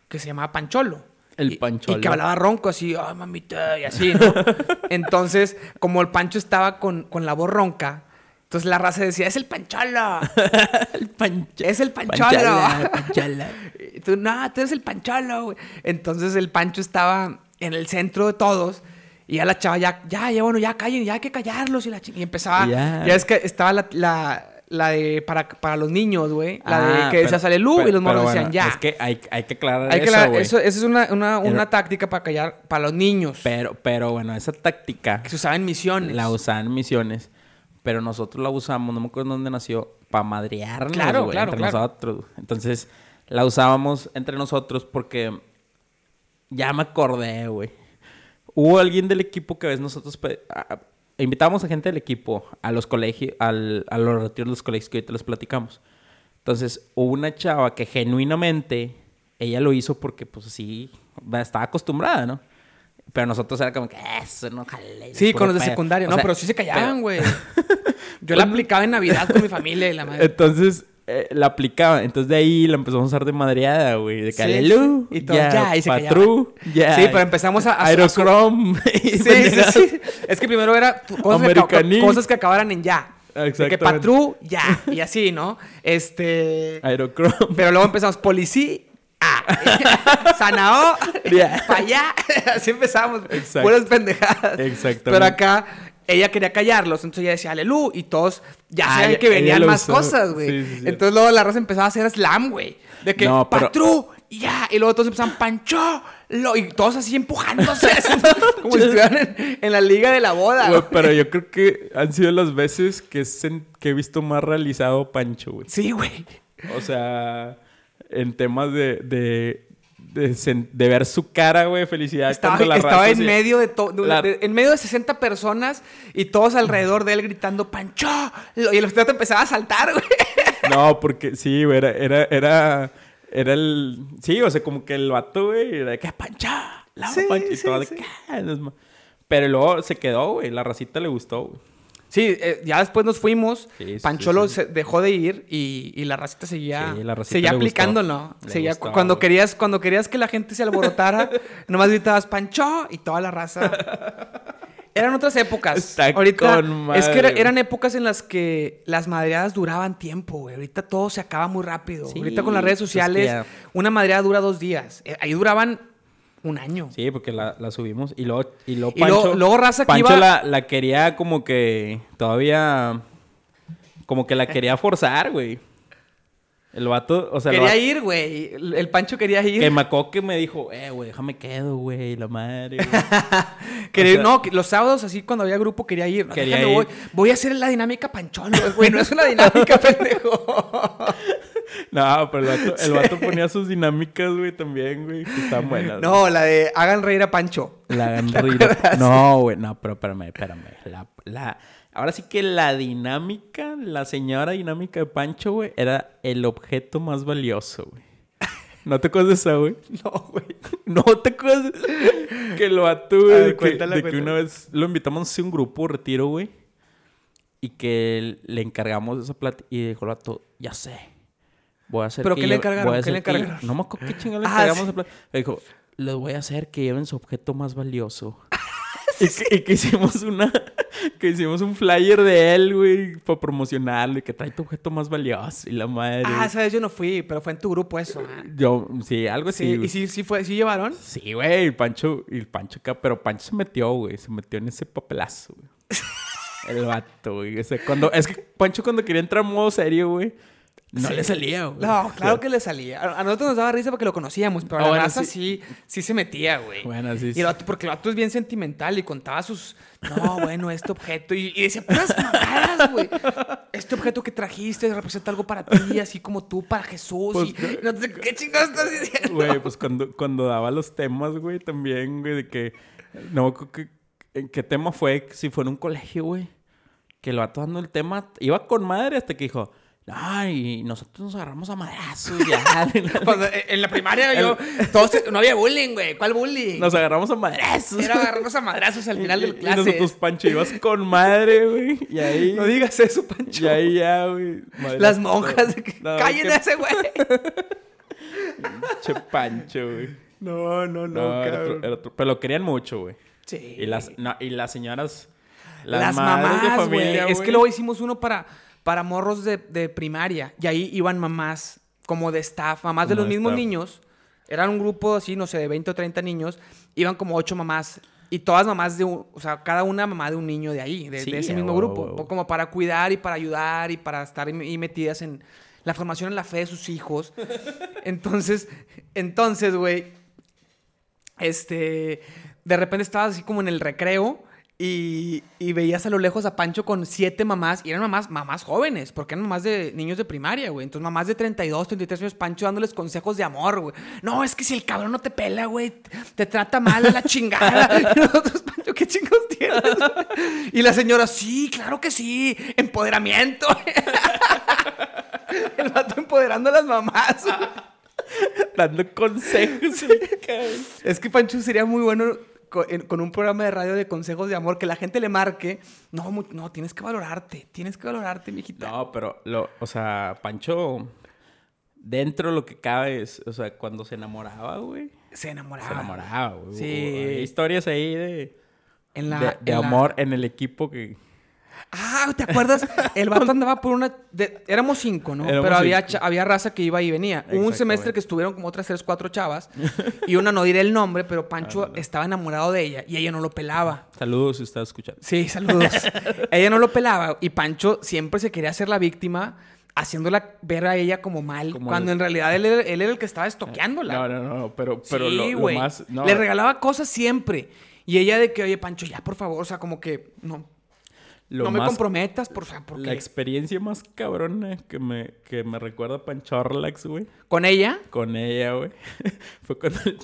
que se llamaba Pancholo. El Pancholo. Y que hablaba ronco así, ay, mamita, y así, ¿no? Entonces, como el Pancho estaba con, con la voz ronca, entonces la raza decía, es el Pancholo. el pancho. Es el Pancholo. Panchala, panchala. Y tú, no, tú eres el Pancholo, güey. Entonces el Pancho estaba en el centro de todos. Y ya la chava, ya, ya, ya, bueno, ya callen, ya hay que callarlos. Y, la chi- y empezaba. Ya. Ya. es que estaba la, la, la de para, para los niños, güey. La Ah, de que pero- decía sale Lu y los morros pero decían ya. Es que hay, hay que aclarar Hay que eso, güey. esa es una, una, una Pero- táctica para callar para los niños. Pero, pero bueno, esa táctica que se usaba en misiones. la usaban en misiones. Pero nosotros la usamos, no me acuerdo dónde nació, para madrearnos, Claro, claro, entre claro. nosotros. Entonces, la usábamos entre nosotros porque ya me acordé, güey. Hubo alguien del equipo que a veces nosotros invitábamos a gente del equipo a los colegios, al, a los retiros de los colegios que ahorita les platicamos. Entonces, hubo una chava que genuinamente ella lo hizo porque, pues sí, estaba acostumbrada, ¿no? Pero nosotros era como que eso no jale. Sí, con los de pedo". secundaria. No, sea, pero sí se callaban, pero- güey. Yo la aplicaba en Navidad con mi familia y la madre. Entonces, eh, la aplicaba. Entonces, de ahí la empezamos a usar de madreada, güey. De Sí, que alelu, sí. Y todos, ya, y se Patru, ya. Sí, pero empezamos a- a- Aerochrome. Sí, sí, sí. Es que primero era cosas, que, cosas que acabaran en ya. De que patrú, ya. Y así, ¿no? Este. Aerochrome. Pero luego empezamos policía. Ah, Sanao, Ya. para allá. Así empezamos. Exacto. Puras pendejadas. Exactamente. Pero acá ella quería callarlos, entonces ella decía alelu y todos ya Ah, sabían ella- que venían más usó. cosas, güey. Sí, sí, sí. Entonces luego la raza empezaba a hacer slam, güey. De que No, pero- patrú, ya. Y luego todos empezaban pancho. lo- Y todos así empujándose. como si estuvieran en, en la liga de la boda. Güey, pero yo creo que han sido las veces que, he visto más realizado Pancho, güey. Sí, güey. O sea, en temas de, de, de, ver su cara, güey, felicidad. Estaba, la estaba raza en medio de, de- La- de- en medio de 60 personas y todos alrededor de él gritando ¡Pancho! Y el otro empezaba a saltar, güey. No, porque sí, güey, era, era, era, era el... Sí, o sea, como que el vato, güey, era de que pancha, la Sí, y sí, todo de que... "Ah, no es ma-". Pero luego se quedó, güey, la racita le gustó, güey. Sí, eh, ya después nos fuimos. Sí, Pancholo sí. se dejó de ir y, y la racita seguía, Sí, la racita seguía aplicándolo. Seguía- gustó, cuando, querías, cuando querías que la gente se alborotara, nomás gritabas Pancho y toda la raza. Eran otras épocas. Está Ahorita con es que era- eran épocas en las que las madreadas duraban tiempo, güey. Ahorita todo se acaba muy rápido. Ahorita con las redes pues sociales, una madreada dura dos días. Eh, Ahí duraban un año. Sí, porque la, la subimos y luego, y luego Y luego- Pancho... luego raza que Pancho iba- la, la quería como que todavía... Como que la quería forzar, güey. El vato, o sea... quería vato- ir, güey. El, Pancho quería ir. Que me acuerdo que me dijo, eh, güey, déjame quedo, güey, la madre. Quería- O sea- no, los sábados así cuando había grupo quería ir. No, Quería déjame, ir. Voy, voy a hacer la dinámica panchón, güey. No es una dinámica, pendejo. No, pero el vato, el vato ponía sus dinámicas, güey, también, güey, que estaban buenas. No, la de hagan reír a Pancho. La hagan reír. No, güey, no, pero espérame, espérame. La, la... Ahora sí que la dinámica, la señora dinámica de Pancho, güey, era el objeto más valioso, güey. ¿No te acuerdas de esa, güey? No, güey. No te acuerdas que el vato, A güey, ver, de, que, de que una vez lo invitamos a un grupo retiro, güey. Y que le encargamos esa plata. Y dijo el vato, ya sé. Voy a hacer ¿Pero que qué le encargaron? ¿Qué le hacer que- encargaron? No me acuerdo qué chingada le Ah, encargamos sí. esa plata. Le dijo, les voy a hacer que lleven su objeto más valioso. Y, que, y que hicimos una... Que hicimos un flyer de él, güey, para promocionarlo. Y que trae tu objeto más valioso. Y la madre... Ah, sabes, yo no fui, pero fue en tu grupo eso. ah. Yo, sí, algo así. Sí, güey. y sí, sí fue, sí llevaron. Sí, güey, el Pancho, y el Pancho acá, pero Pancho se metió, güey, se metió en ese papelazo, güey. El vato, güey. O sea, cuando, es que Pancho cuando quería entrar en modo serio, güey, no Sí. le salía, güey. No, claro que le salía. A nosotros nos daba risa porque lo conocíamos, pero a Ah, la bueno, raza sí. sí, sí se metía, güey. Bueno, sí, Y el vato, porque el vato es bien sentimental y contaba sus. No, bueno, este objeto. Y, y decía puras mamadas, güey. Este objeto que trajiste representa algo para ti, así como tú para Jesús. Pues, y no sé qué chingados estás diciendo. Güey, pues cuando, cuando daba los temas, güey, también, güey, de que... No, ¿qué, qué tema fue? Si fue en un colegio, güey. Que el vato dando el tema, iba con madre hasta que dijo... Ay, nosotros nos agarramos a madrazos ya. Cuando- en la primaria yo. Todos, no había bullying, güey. ¿Cuál bullying? Nos agarramos a madrazos. Era agarrarnos a madrazos al final Y- del y clase. nosotros, Pancho, ibas con madre, güey. Y ahí... No digas eso, Pancho. Y ahí ya, güey. Las monjas. de que, No, ¡Callen qué a ese güey! Che Pancho, güey. No, no, No, era otro- era otro- Pero lo querían mucho, güey. Sí. Y las, no, y las señoras... Las, madres mamás, güey. Es güey. que luego hicimos uno para, para morros de, de primaria. Y ahí iban mamás como de staff, mamás de los de mismos staff. niños. Eran un grupo así, no sé, de 20 o 30 niños. Iban como ocho mamás. Y todas mamás de un... O sea, cada una mamá de un niño de ahí, de, Sí, de ese mismo grupo. Como para cuidar y para ayudar y para estar ahí metidas en la formación en la fe de sus hijos. Entonces, entonces, güey, este, de repente estabas así como en el recreo y, y veías a lo lejos a Pancho con siete mamás y eran mamás, mamás jóvenes, porque eran mamás de niños de primaria, güey. Entonces, mamás de 32, 33 años, Pancho dándoles consejos de amor, güey. No, es que si el cabrón no te pela, güey, te trata mal a la chingada. Y nosotros, Pancho, ¿qué chingos tienes? güey? Y la señora, sí, claro que sí, empoderamiento. El vato empoderando a las mamás. güey. Dando consejos. cabrón. Es que Pancho sería muy bueno con, un programa de radio de consejos de amor que la gente le marque. No, no, tienes que valorarte, tienes que valorarte, mijita. no, pero, lo, o sea, Pancho... Dentro de lo que cabe es... O sea, cuando se enamoraba, güey. Se enamoraba. Se enamoraba, güey. Sí. Hay historias ahí de... En la, de de en la- amor en el equipo que... Ah, ¿te acuerdas? El vato andaba por una... de- Éramos cinco, ¿no? Éramos Pero había, cinco. cha- había raza que iba y venía. Hubo un Exactamente. semestre que estuvieron como otras tres, cuatro chavas. y una no diré el nombre, pero Pancho estaba enamorado de ella y ella no lo pelaba. Saludos si estás escuchando. Sí, saludos. ella no lo pelaba y Pancho siempre se quería hacer la víctima, haciéndola ver a ella como mal, Como cuando el- en realidad él, era- él era el que estaba estoqueándola. No, no, no, pero, pero sí, lo, lo güey. más... No, Le regalaba cosas siempre. Y ella de que, oye, Pancho, ya, por favor, o sea, como que, no. Lo no me más- comprometas, por favor, La experiencia más cabrona que me, que me recuerda a Panchorlax, güey. con ella, Con ella, güey. Fue cuando el-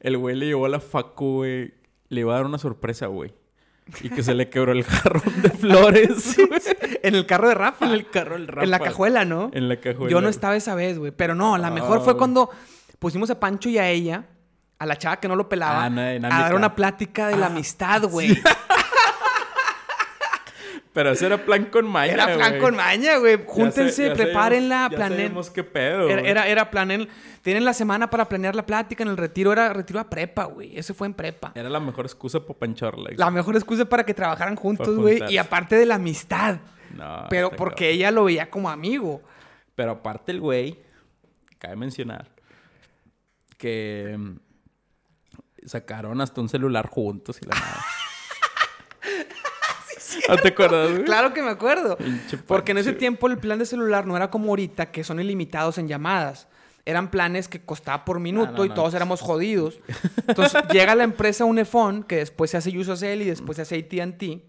el güey le llevó a la facu, güey. Le iba a dar una sorpresa, güey. Y que se le quebró el jarrón de flores, güey. en el carro de Rafa, En el carro del Rafa. en la cajuela, ¿no? En la cajuela. Yo no estaba esa vez, güey. Pero no, la Ah, mejor fue güey. cuando pusimos a Pancho y a ella, a la chava que no lo pelaba, Ah, una a dar una plática de la Ah, amistad, güey. Pero ese era plan con maña, Era plan con maña, güey. Ya Júntense, sé- ya prepárenla, ya sabemos qué pedo, Era, era, era planen. Tienen la semana para planear la plática en el retiro. Era retiro a prepa, güey. Ese fue en prepa. Era la mejor excusa para Panchorlax. La mejor excusa para que trabajaran juntos, güey. Y aparte de la amistad. No, pero porque ella lo veía como amigo. Pero aparte el güey, cabe mencionar que mm, sacaron hasta un celular juntos y la nada. ¿No te acuerdas, güey? Claro que me acuerdo. Porque en ese tiempo el plan de celular no era como ahorita, que son ilimitados en llamadas. Eran planes que costaba por minuto no, y no. todos éramos jodidos. Entonces llega la empresa Unifón, que después se hace Usacell y después se hace AT&T.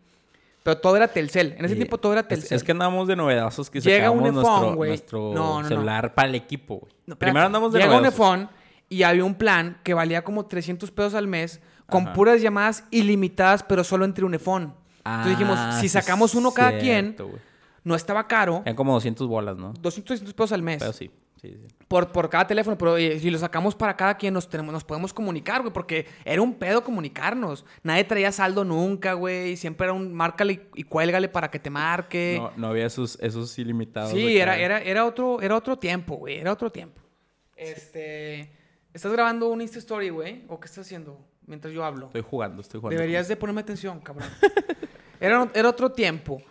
Pero todo era Telcel. En ese tiempo todo era Telcel. Es, que andamos de novedazos que Llega sacamos un nuestro, nuestro No, no, no. celular para el equipo, güey. Primero andamos de Llega un novedazos. iPhone y había un plan que valía como 300 pesos al mes con Ajá. puras llamadas ilimitadas, pero solo entre Unifón. Entonces dijimos, Ah, si sacamos uno cada cierto, quien, no estaba caro. Eran como 200 bolas, ¿no? 200, 300 pesos al mes. Pero sí, sí, sí. Por, por cada teléfono, pero eh, si lo sacamos para cada quien, nos, tenemos, nos podemos comunicar, güey, porque era un pedo comunicarnos. Nadie traía saldo nunca, güey. Siempre era un márcale y, y cuélgale para que te marque. No, no había esos, esos ilimitados. sí, era, era, era, otro, era otro tiempo, güey. Era otro tiempo. Este. ¿Estás grabando un Insta Story, güey? ¿O qué estás haciendo mientras yo hablo? Estoy jugando, estoy jugando. Deberías de ponerme atención, cabrón. era, era otro tiempo.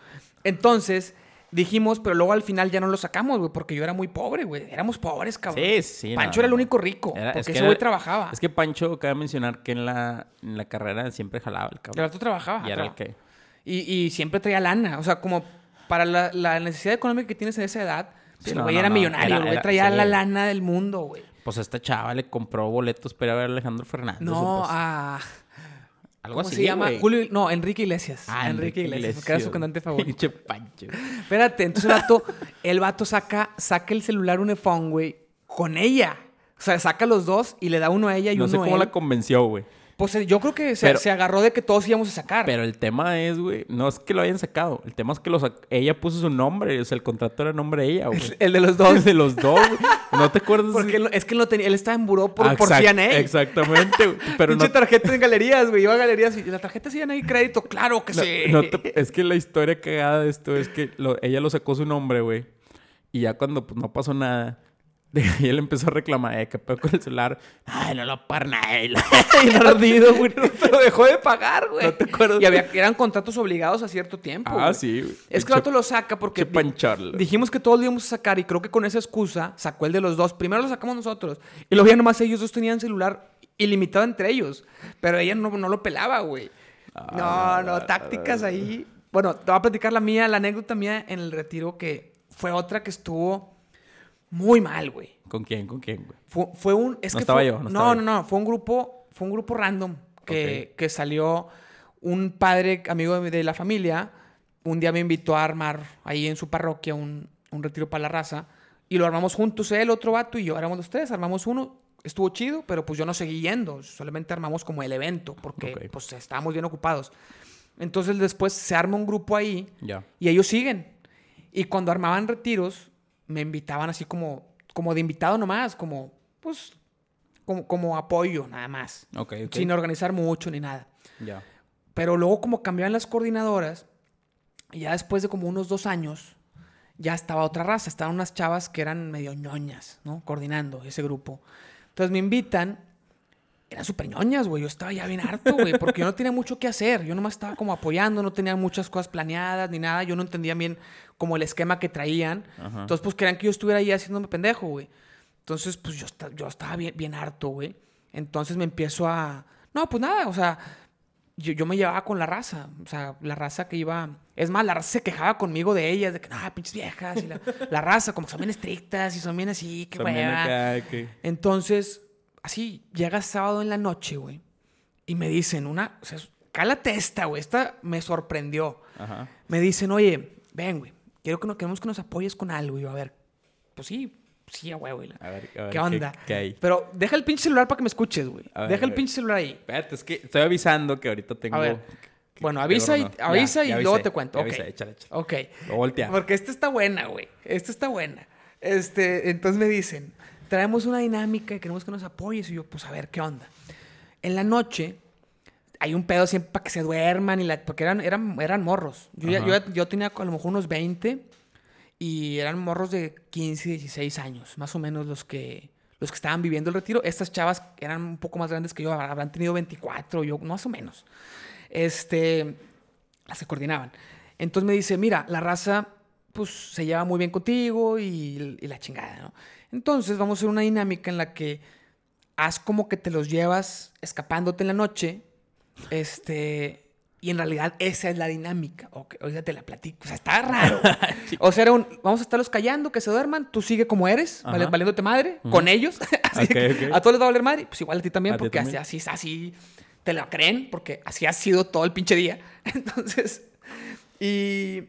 Entonces, dijimos, pero luego al final ya no lo sacamos, güey, porque yo era muy pobre, güey. Éramos pobres, cabrón. Sí, sí. Pancho no, era el único rico, Era- porque es que ese güey trabajaba. Es que Pancho, cabe mencionar que en la, en la carrera siempre jalaba el El cabrón. rato trabajaba. Y era el que... Y, y siempre traía lana. O sea, como para la, la necesidad económica que tienes en esa edad, Sí, el güey no, era millonario, el güey traía sí. la lana del mundo, güey. Pues a esta chava le compró boletos para ver a Alejandro Fernández. No, pues, a... algo ¿Cómo así, se llama? Julio... No, Enrique Iglesias. Ah, Enrique, Iglesias, porque era su cantante favorito. Pinche Pancho. Espérate, entonces el vato, el vato saca, saca el celular un iPhone, güey, con ella. O sea, saca los dos y le da uno a ella y No uno sé a cómo él. la convenció, güey. Pues eh, yo creo que se, Pero- se agarró de que todos íbamos a sacar. Pero el tema es, güey, no es que lo hayan sacado. El tema es que lo sac- ella puso su nombre. O sea, el contrato era nombre de ella, güey. el de los dos. El de los dos, güey. ¿No te acuerdas? Porque él, es que él, no tenía, él estaba en buró por, Ah, por CNA. Exactamente, güey. Pero no, tarjeta en galerías, güey. Iba a galerías y la tarjeta sí hay crédito. Claro que no- sí. no te- es que la historia cagada de esto es que lo- ella lo sacó su nombre, güey. Y ya cuando pues, no pasó nada, y él empezó a reclamar, eh, ¿qué pedo con el celular? Ay, no lo paga nadie. y ardido, güey. Pero dejó de pagar, güey. ¿No te acuerdas? Y había, eran contratos obligados a cierto tiempo. ah, güey. sí, güey. Es que el vato lo saca porque pancharla. dijimos que todos lo íbamos a sacar y creo que con esa excusa sacó el de los dos. Primero lo sacamos nosotros y luego ya nomás ellos dos tenían celular ilimitado entre ellos. Pero ella no, no lo pelaba, güey. Ah, no, no, tácticas ahí. Bueno, te voy a platicar la mía, la anécdota mía en el retiro que fue otra que estuvo muy mal, güey. ¿Con quién? ¿Con quién, güey? Fue, fue un. Es No que estaba fue- yo, no No, estaba no, yo. no. Fue un grupo. Fue un grupo random que, que salió un padre amigo de, de la familia. Un día me invitó a armar ahí en su parroquia un, un retiro para la raza. Y lo armamos juntos, él, otro vato y yo. Éramos los tres, armamos uno. Estuvo chido, pero pues yo no seguí yendo. Solamente armamos como el evento, porque Ok. pues estábamos bien ocupados. Entonces después se arma un grupo ahí Ya. y ellos siguen. Y cuando armaban retiros, me invitaban así como, como de invitado nomás, como, pues, como, como apoyo nada más. Sin organizar mucho ni nada. Ya. Pero luego como cambiaban las coordinadoras, y ya después de como unos dos años, ya estaba otra raza. Estaban unas chavas que eran medio ñoñas, ¿no? Coordinando ese grupo. Entonces me invitan. Eran súper ñoñas, güey. Yo estaba ya bien harto, güey, porque yo no tenía mucho que hacer. Yo nomás estaba como apoyando, no tenía muchas cosas planeadas ni nada. Yo no entendía bien como el esquema que traían. Ajá. Entonces, pues querían que yo estuviera ahí haciéndome pendejo, güey. Entonces, pues yo, yo estaba bien, bien harto, güey. Entonces me empiezo a... No, pues nada, o sea, yo, yo me llevaba con la raza. O sea, la raza que iba... Es más, la raza se quejaba conmigo de ellas, de que, ah, pinches viejas. Y la, la raza, como que son bien estrictas y son bien así, hueva. acá, que- Entonces, así, llega sábado en la noche, güey. Y me dicen una... O sea, cálate esta, güey. Esta me sorprendió. Ajá. me dicen, oye, ven, güey, quiero que nos, queremos que nos apoyes con algo. Y yo, a ver, pues sí, sí, a huevo, güey. A ver, a ver, ¿Qué onda? ¿Qué, hay? Pero deja el pinche celular para que me escuches, güey. Ver, Deja el pinche celular ahí. Espérate, es que estoy avisando que ahorita tengo... A ver. que- Bueno, avisa y- avisa y luego avisé, te cuento. ya Ok. avisé, échale, échale. Ok. Lo voltea. Porque esta está buena, güey. Esta está buena. Este, entonces me dicen, traemos una dinámica y queremos que nos apoyes. Y yo, pues a ver, ¿qué onda? En la noche hay un pedo siempre para que se duerman y la, porque eran, eran, eran morros. Yo, ya- yo, yo tenía a lo mejor unos 20 y eran morros de 15, 16 años, más o menos los que, los que estaban viviendo el retiro. Estas chavas eran un poco más grandes que yo, habrán tenido 24, yo más o menos. Este, las que coordinaban. Entonces me dice, mira, la raza pues se lleva muy bien contigo y, y la chingada, ¿no? Entonces vamos a hacer una dinámica en la que haz como que te los llevas escapándote en la noche, este, y en realidad esa es la dinámica. Ok, ahorita te la platico. O sea, está raro. o sea, era un, vamos a estarlos callando, que se duerman, tú sigue como eres, Ajá. valiéndote madre, con ellos. Así Ok, que ok. A todos les va a valer madre, pues igual a ti también, A ti porque también. así, así, así te la creen, porque así ha sido todo el pinche día. Entonces, y,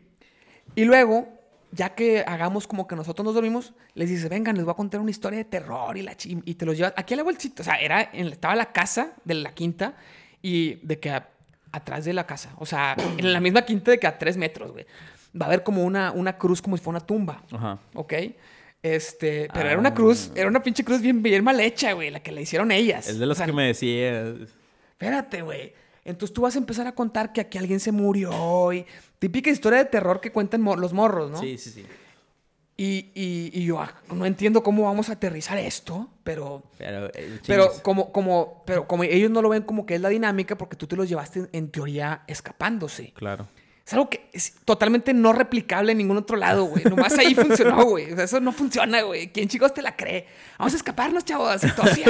y luego, ya que hagamos como que nosotros nos dormimos, les dices, vengan, les voy a contar una historia de terror y, la chi- y te los llevas aquí a la bolsita. O sea, era en- estaba la casa de la quinta y de que a- atrás de la casa, o sea, en la misma quinta de que a tres metros, güey, va a haber como una, una cruz como si fuera una tumba. Ajá. ¿Ok? Este, pero era una Ah. cruz, era una pinche cruz bien, bien mal hecha, güey, la que le hicieron ellas. Es de los O sea, que me decías. Espérate, güey. Entonces tú vas a empezar a contar que aquí alguien se murió y típica historia de terror que cuentan los morros, ¿no? Sí, sí, sí. Y, y- y yo ah, no entiendo cómo vamos a aterrizar esto, pero... Pero, eh, Pero como, como, pero como ellos no lo ven como que es la dinámica porque tú te los llevaste en, en teoría escapándose. Claro. Es algo que es totalmente no replicable en ningún otro lado, güey. Nomás ahí funcionó, güey. O sea, eso no funciona, güey. ¿Quién chicos te la cree? Vamos a escaparnos, chavos. Todos, sí,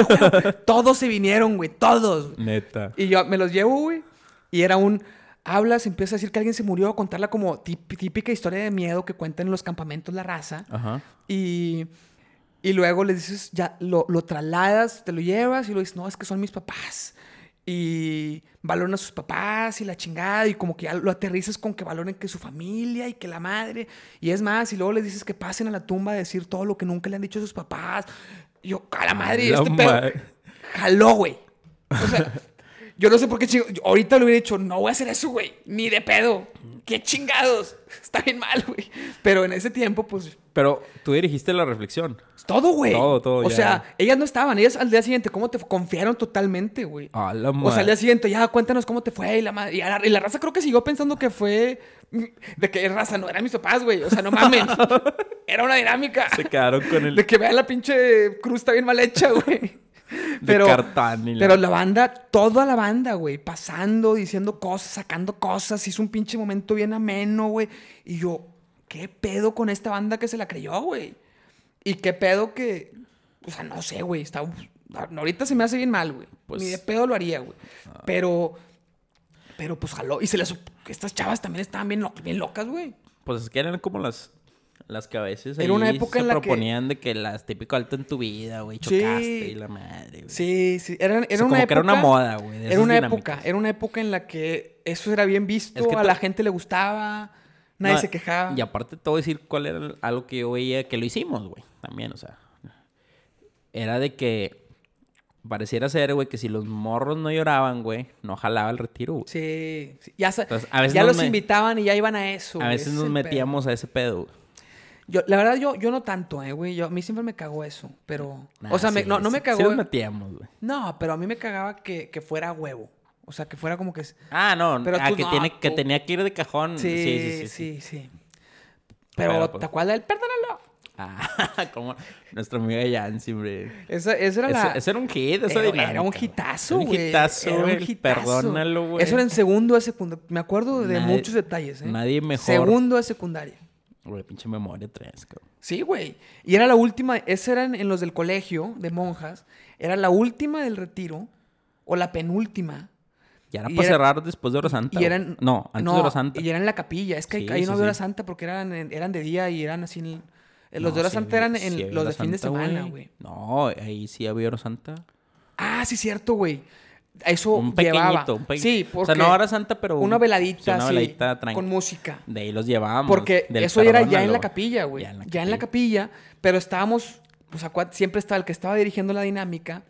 todos se vinieron, güey. Todos. Neta. Y yo me los llevo, güey. Y era un... Hablas, empieza a decir que alguien se murió, a contarla como típica historia de miedo que cuentan en los campamentos la raza. Ajá. Y, y luego le dices, ya lo, lo trasladas, te lo llevas y lo dices, no, es que son mis papás. Y valoran a sus papás y la chingada. Y como que ya lo aterrizas con que valoren que su familia y que la madre. Y es más, y luego les dices que pasen a la tumba a decir todo lo que nunca le han dicho a sus papás. Y yo, a la madre, la este pedo. madre. Jaló, güey. O sea, yo no sé por qué chingo. ahorita le hubiera dicho, no voy a hacer eso, güey. Ni de pedo. Qué chingados. Está bien mal, güey. Pero en ese tiempo, pues Pero tú dirigiste la reflexión. todo, güey. Todo, todo, O ya. sea, ellas no estaban. Ellas al día siguiente, ¿cómo te confiaron totalmente, güey? A la O sea, al madre. día siguiente, ya, cuéntanos cómo te fue. Y la, madre- y la, y la raza creo que siguió pensando que fue... mm, De que raza no eran mis papás, güey. O sea, no mames. Era una dinámica. Se quedaron con el De que vean la pinche cruz está bien mal hecha, güey. Pero, cartán y la- pero la banda, toda la banda, güey, pasando, diciendo cosas, sacando cosas. Hizo un pinche momento bien ameno, güey. Y yo, ¿qué pedo con esta banda que se la creyó, güey? Y qué pedo que, o sea, no sé, güey. Está, ahorita se me hace bien mal, güey. Pues- Ni de pedo lo haría, güey. Pero, pero pues jaló. Y se les, estas chavas también estaban bien, lo- bien locas, güey. Pues es que eran como las, las que a veces Era una época se en la que- proponían de que las típico alto en tu vida, güey, Sí. chocaste y la madre, güey. Sí, sí. Era, era O sea, una como época. que era una moda, güey, Era una dinámicas. época. Era una época en la que eso era bien visto. Es que a la gente le gustaba. Nadie No, se quejaba. Y aparte a decir cuál era algo que yo veía que lo hicimos, güey. También, o sea. Era de que pareciera ser, güey, que si los morros no lloraban, güey, no jalaba el retiro, güey. Sí. sí. Ya, Entonces, a veces ya los me- invitaban y ya iban a eso. A veces nos pedo. metíamos a ese pedo, güey. Yo, la verdad, yo, yo no tanto, eh, güey. Yo, a mí siempre me cagó eso. Pero. Nah, o sea, me- no, no me cagó. Sí nos metíamos, güey. no, pero a mí me cagaba que, que fuera huevo. O sea, que fuera como que. Ah, no, Pero ah, tú que, no, tiene, que tenía que ir de cajón. Sí, Sí, sí, sí. sí, sí, sí. Pero, Pero, pues- ¿te acuerdas del perdónalo? Ah, como nuestra amiga Yancy, hombre. Esa, esa era la. ese era un hit, esa Era, dinámica. era un güey. hitazo, güey. Un hitazo, Era un güey. hitazo. Perdónalo, güey. Eso era en segundo de secundaria. Me acuerdo de Nadie- muchos detalles, ¿eh? nadie mejor. Segundo de secundaria. Güey, pinche memoria tres, cabrón. Sí, güey. Y era la última. Esa eran en los del colegio de monjas. Era la última del retiro. O la penúltima. Y era Y para era- cerrar después de Hora Santa. Y güey. eran. No, antes de Hora Santa. Y era en la capilla. Es que Sí, ahí no había hora santa porque eran, eran de día y eran así. en- en los No, de hora sí santa eran en los de fin de semana, güey. No, ahí sí había Hora Santa. Ah, sí, cierto, güey. Eso Un llevaba. pequeñito, un pequeñito. Sí, porque O sea, no hora santa, pero... una veladita, sí, una veladita tranqui. con música. De ahí los llevábamos. Porque eso era ya en perdónalo. la capilla, güey. Ya en la Ya en la capilla, pero estábamos, pues acua- siempre estaba el que estaba dirigiendo la dinámica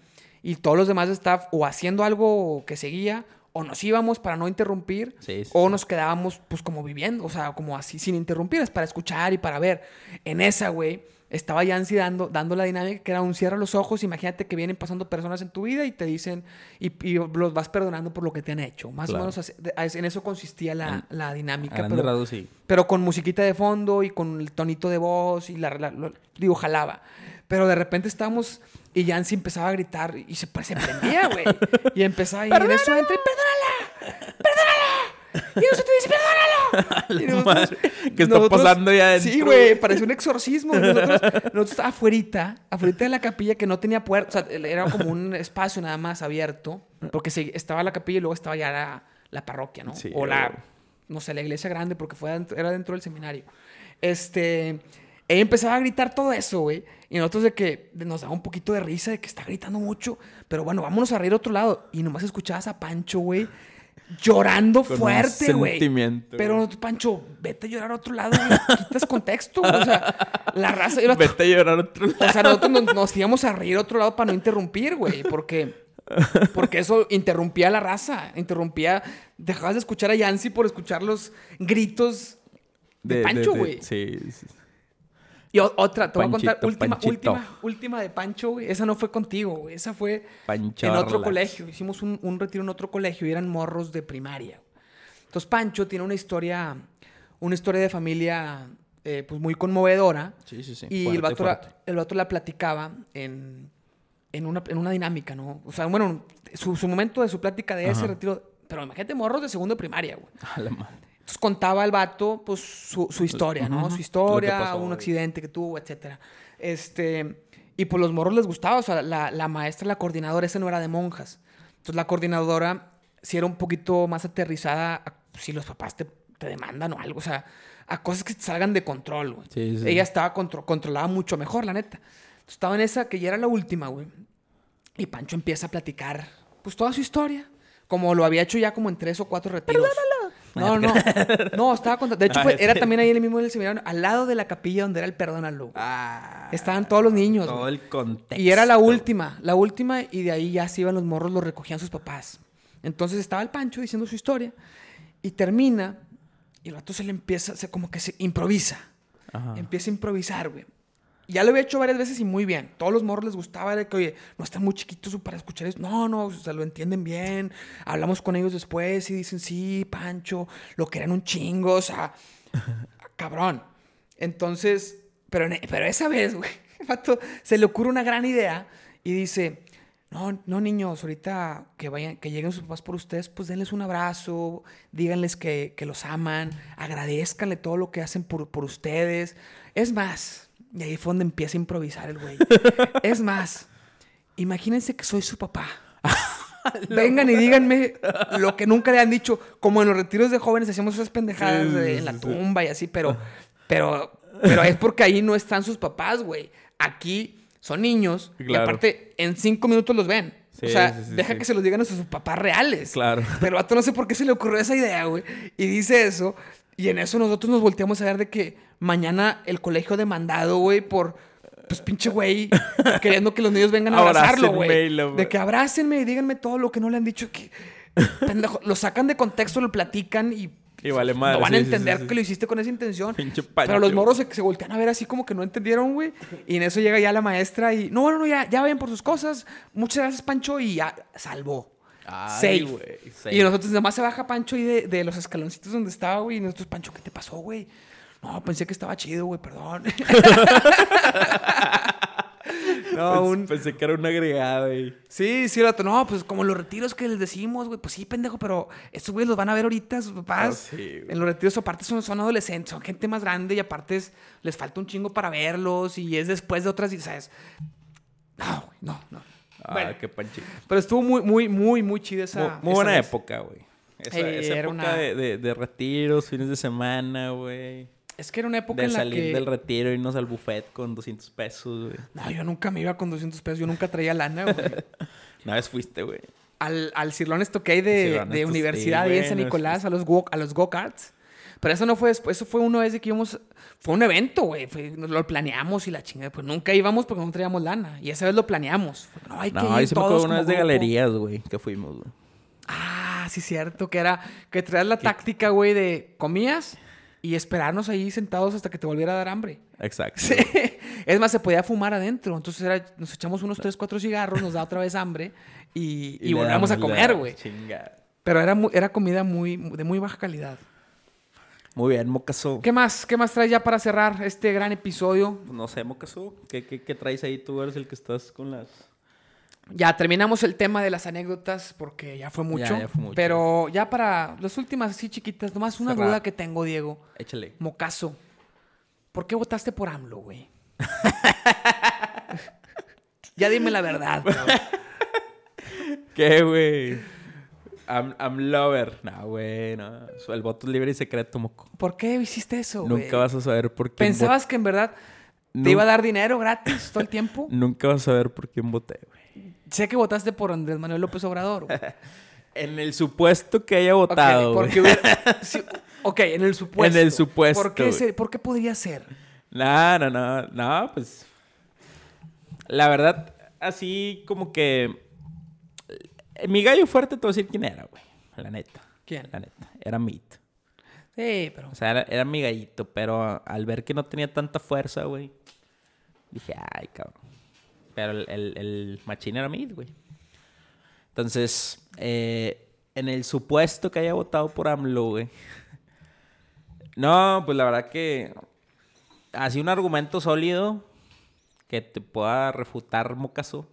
y todos los demás staff o haciendo algo que seguía o nos íbamos para no interrumpir Sí, sí, o nos quedábamos pues como viviendo, o sea, como así sin interrumpir, es para escuchar y para ver. En esa, güey, estaba Yancy dando, dando la dinámica que era un cierra los ojos, imagínate que vienen pasando personas en tu vida y te dicen y, y los vas perdonando por lo que te han hecho. Más Claro. o menos así- en eso consistía la, la dinámica. pero- rasgos, sí. pero con musiquita de fondo y con el tonito de voz y la, la- lo- digo, jalaba. Pero de repente estábamos y Yancy empezaba a gritar y se, pues, se prendía, güey. Y empezaba y en eso entra y perdónala, perdónala. Y nosotros dice, perdónalo. Y nosotros- ¿qué está pasando ya Sí, adentro, güey, güey? parecía un exorcismo. Nosotros, nosotros afuerita, afuerita de la capilla que no tenía puerta, o sea, era como un espacio nada más abierto, porque se- estaba la capilla y luego estaba ya la, la parroquia, ¿no? Sí, o la, no sé, la iglesia grande, porque fue era dentro del seminario. Este, ella empezaba a gritar todo eso, güey. Y nosotros de que nos daba un poquito de risa de que está gritando mucho. Pero bueno, vámonos a reír a otro lado. Y nomás escuchabas a Pancho, güey, llorando Con fuerte, güey. sentimiento, Pero Pancho, vete a llorar a otro lado, güey. Quitas contexto, güey. O sea, la raza... vato- Vete a llorar a otro lado. o sea, nosotros nos, nos íbamos a reír a otro lado para no interrumpir, güey. Porque, porque eso interrumpía a la raza. Interrumpía... Dejabas de escuchar a Yancy por escuchar los gritos de, Pancho, güey. Sí, sí. Y otra, te voy a contar última, Panchito. última, última de Pancho, güey. Esa no fue contigo, güey. Esa fue en otro colegio. Hicimos un, un retiro en otro colegio y eran morros de primaria. Entonces Pancho tiene una historia, una historia de familia eh, pues muy conmovedora. Sí, sí, sí. Y Fuerte, el, vato la, el vato la platicaba en, en, una, en una dinámica, ¿no? O sea, bueno, su, su momento de su plática de ese retiro. Pero imagínate morros de segundo de primaria, güey. A la madre. Entonces contaba el vato, pues, su, su historia, ¿no? Ujú. Su historia, pasó, un accidente que tuvo, etcétera. Este, y pues los morros les gustaba, o sea, la, la maestra, la coordinadora, esa no era de monjas. Entonces la coordinadora sí era un poquito más aterrizada a si los papás te, te demandan o algo, o sea, a cosas que te salgan de control, güey. Sí, sí. Ella estaba contro- controlada mucho mejor, la neta. Entonces, estaba en esa que ya era la última, güey. Y Pancho empieza a platicar, pues, toda su historia. Como lo había hecho ya como en tres o cuatro retiros. No, no. No, estaba contando. De hecho, fue- Ah, era sí. también ahí en el mismo del seminario, al lado de la capilla donde era el perdónalo. güey. Ah, Estaban todos los niños. Todo el contexto. Y era la última, la última, y de ahí ya se iban los morros, los recogían sus papás. Entonces estaba el Pancho diciendo su historia, y termina, y el vato se le empieza, se como que se improvisa. Ajá. Empieza a improvisar, güey. Ya lo había hecho varias veces y muy bien. Todos los morros les gustaba, era que, oye, no están muy chiquitos para escuchar eso. No, no, o sea, lo entienden bien. Hablamos con ellos después y dicen, sí, Pancho, lo querían un chingo, o sea, cabrón. Entonces, pero, pero esa vez, güey, se le ocurre una gran idea y dice, no, no, niños, ahorita que vayan, que lleguen sus papás por ustedes, pues denles un abrazo, díganles que, que los aman, agradezcanle todo lo que hacen por, por ustedes. Es más, y ahí fue donde empieza a improvisar el güey. es más, imagínense que soy su papá. Vengan y díganme lo que nunca le han dicho. Como en los retiros de jóvenes hacíamos esas pendejadas Sí, de- en la sí. tumba y así, pero, pero, pero es porque ahí no están sus papás, güey. Aquí son niños y aparte en cinco minutos los ven. o sea, deja que se los digan a sus papás reales. Claro. Pero a no sé por qué se le ocurrió esa idea, güey. Y dice eso. Y en eso nosotros nos volteamos a ver de que mañana el colegio demandado, güey, por. Pues pinche güey, queriendo que los niños vengan a abrazarlo, güey. De que abrácenme y díganme todo lo que no le han dicho. Que, pendejo, lo sacan de contexto, lo platican y. Y vale madre, No van a sí, entender sí, sí. que lo hiciste con esa intención. Pinche Pero los morros se, se voltean a ver así como que no entendieron, güey. Y en eso llega ya la maestra y. No, bueno, no, ya, ya vayan por sus cosas. Muchas gracias, Pancho. Y ya salvó. Ay, Safe. safe. Y nosotros nada más se baja Pancho ahí de, de los escaloncitos donde estaba, güey. Y nosotros, Pancho, ¿qué te pasó, güey? No, pensé que estaba chido, güey, perdón. no, Pens- un... Pensé que era un agregado, güey. Sí, sí, el vato, no, pues como los retiros que les decimos, güey, pues sí, pendejo, pero estos güeyes los van a ver ahorita, sus papás. Ah, sí, en los retiros, aparte, son, son adolescentes, son gente más grande y aparte es- les falta un chingo para verlos y es después de otras, y, ¿sabes? No, güey, no, no. Ah, Bueno, qué panchito. pero estuvo muy, muy, muy, muy chida esa. Muy, muy esa buena vez. época, güey. Esa, Eh, esa era época una- de, de, de retiros, fines de semana, güey. Es que era una época De en la salir que... del retiro y irnos al buffet con 200 pesos, güey. No, yo nunca me iba con 200 pesos, yo nunca traía lana, güey. Una vez fuiste, güey. al, al Cirlón esto que hay de, de estos, universidad sí, ahí en San Nicolás, a los go, a los go-karts. Pero eso no fue después, eso fue una vez de que íbamos, fue un evento, güey, lo planeamos y la chingada, pues nunca íbamos porque no traíamos lana. Y esa vez lo planeamos. No, hay que No, ir se me todos acuerdo una vez de grupo". galerías, güey, que fuimos, güey. Ah, sí, cierto, que era que traías la táctica, güey, de comías y esperarnos ahí sentados hasta que te volviera a dar hambre. Exacto. Sí. Es más, se podía fumar adentro. Entonces era, nos echamos unos 3, 4 cigarros, nos da otra vez hambre y, y le volvíamos a comer, güey. chinga. Pero era, era comida muy, de muy baja calidad. Muy bien, Mocaso. ¿Qué más? ¿Qué más traes ya para cerrar este gran episodio? No sé, Mocaso. ¿Qué, qué, qué traes ahí? Tú eres el que estás con las... Ya terminamos el tema de las anécdotas porque ya fue mucho. ya fue mucho. Pero ya para las últimas así chiquitas, nomás una Cerrar. duda que tengo, Diego. Échale. Mocaso. ¿Por qué votaste por AMLO, güey? ya dime la verdad, cabrón. ¿Qué, güey? I'm, I'm lover. No, güey, no. El voto es libre y secreto, moco. ¿Por qué hiciste eso? Nunca vas a saber por quién ¿Pensabas que en verdad te iba a dar dinero gratis todo el tiempo? Nunca vas a saber por quién voté, güey. sé que votaste por Andrés Manuel López Obrador. En el supuesto que haya votado, güey. porque hubiera- sí, ok, en el supuesto. En el supuesto, ¿Por qué, güey. se- ¿Por qué podría ser? No, no, no. No, pues... La verdad, así como que... eh, Mi gallo fuerte te voy a decir quién era, güey. La neta. ¿Quién? La neta. Era Meat. Sí, pero... O sea, era, era mi gallito, pero al ver que no tenía tanta fuerza, güey, dije, ay, cabrón. Pero el, el, el machín era Meat, güey. Entonces, eh, en el supuesto que haya votado por AMLO, güey. No, pues la verdad que así un argumento sólido que te pueda refutar Mocaso.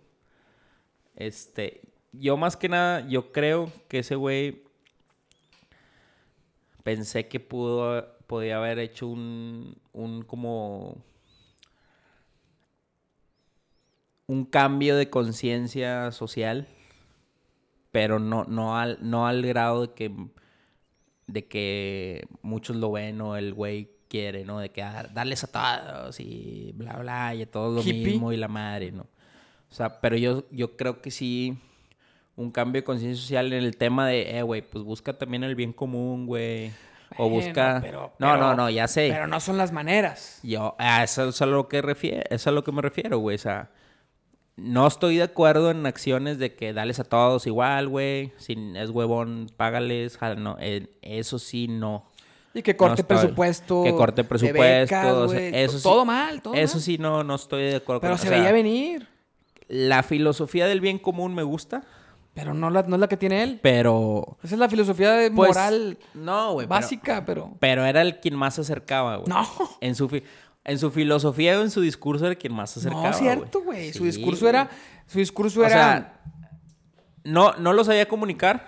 Este, yo más que nada, yo creo que ese güey pensé que pudo podía haber hecho un un como un cambio de conciencia social pero no no al no al grado de que de que muchos lo ven o el güey quiere, ¿no? De que ah, darles a todos y bla bla y a todos lo Hippie. mismo y la madre, ¿no? O sea, pero yo yo creo que sí un cambio de conciencia social en el tema de, eh, güey, pues busca también el bien común, güey. O Bueno, busca... pero- no, pero- no, no, ya sé. Pero no son las maneras. Yo, a eso es a lo que refiero, eso es a lo que me refiero, güey. O sea, no estoy de acuerdo en acciones de que dales a todos igual, güey. Si es huevón, págales. No, eh, eso sí, no. Y que corte No presupuesto. que corte presupuesto, becas, o sea, eso sí- Todo mal, todo eso mal. sí, no, no estoy de acuerdo Pero con se o sea, veía venir. La filosofía del bien común me gusta, Pero no, la, no es la que tiene él. pero... Esa es la filosofía de pues, moral No, güey. pero- básica, pero... Pero era el quien más se acercaba, güey. No. En su, fi- en su filosofía o en su discurso era el quien más se acercaba. No, cierto, güey. Su discurso era... Su discurso O era... sea, no, no lo sabía comunicar.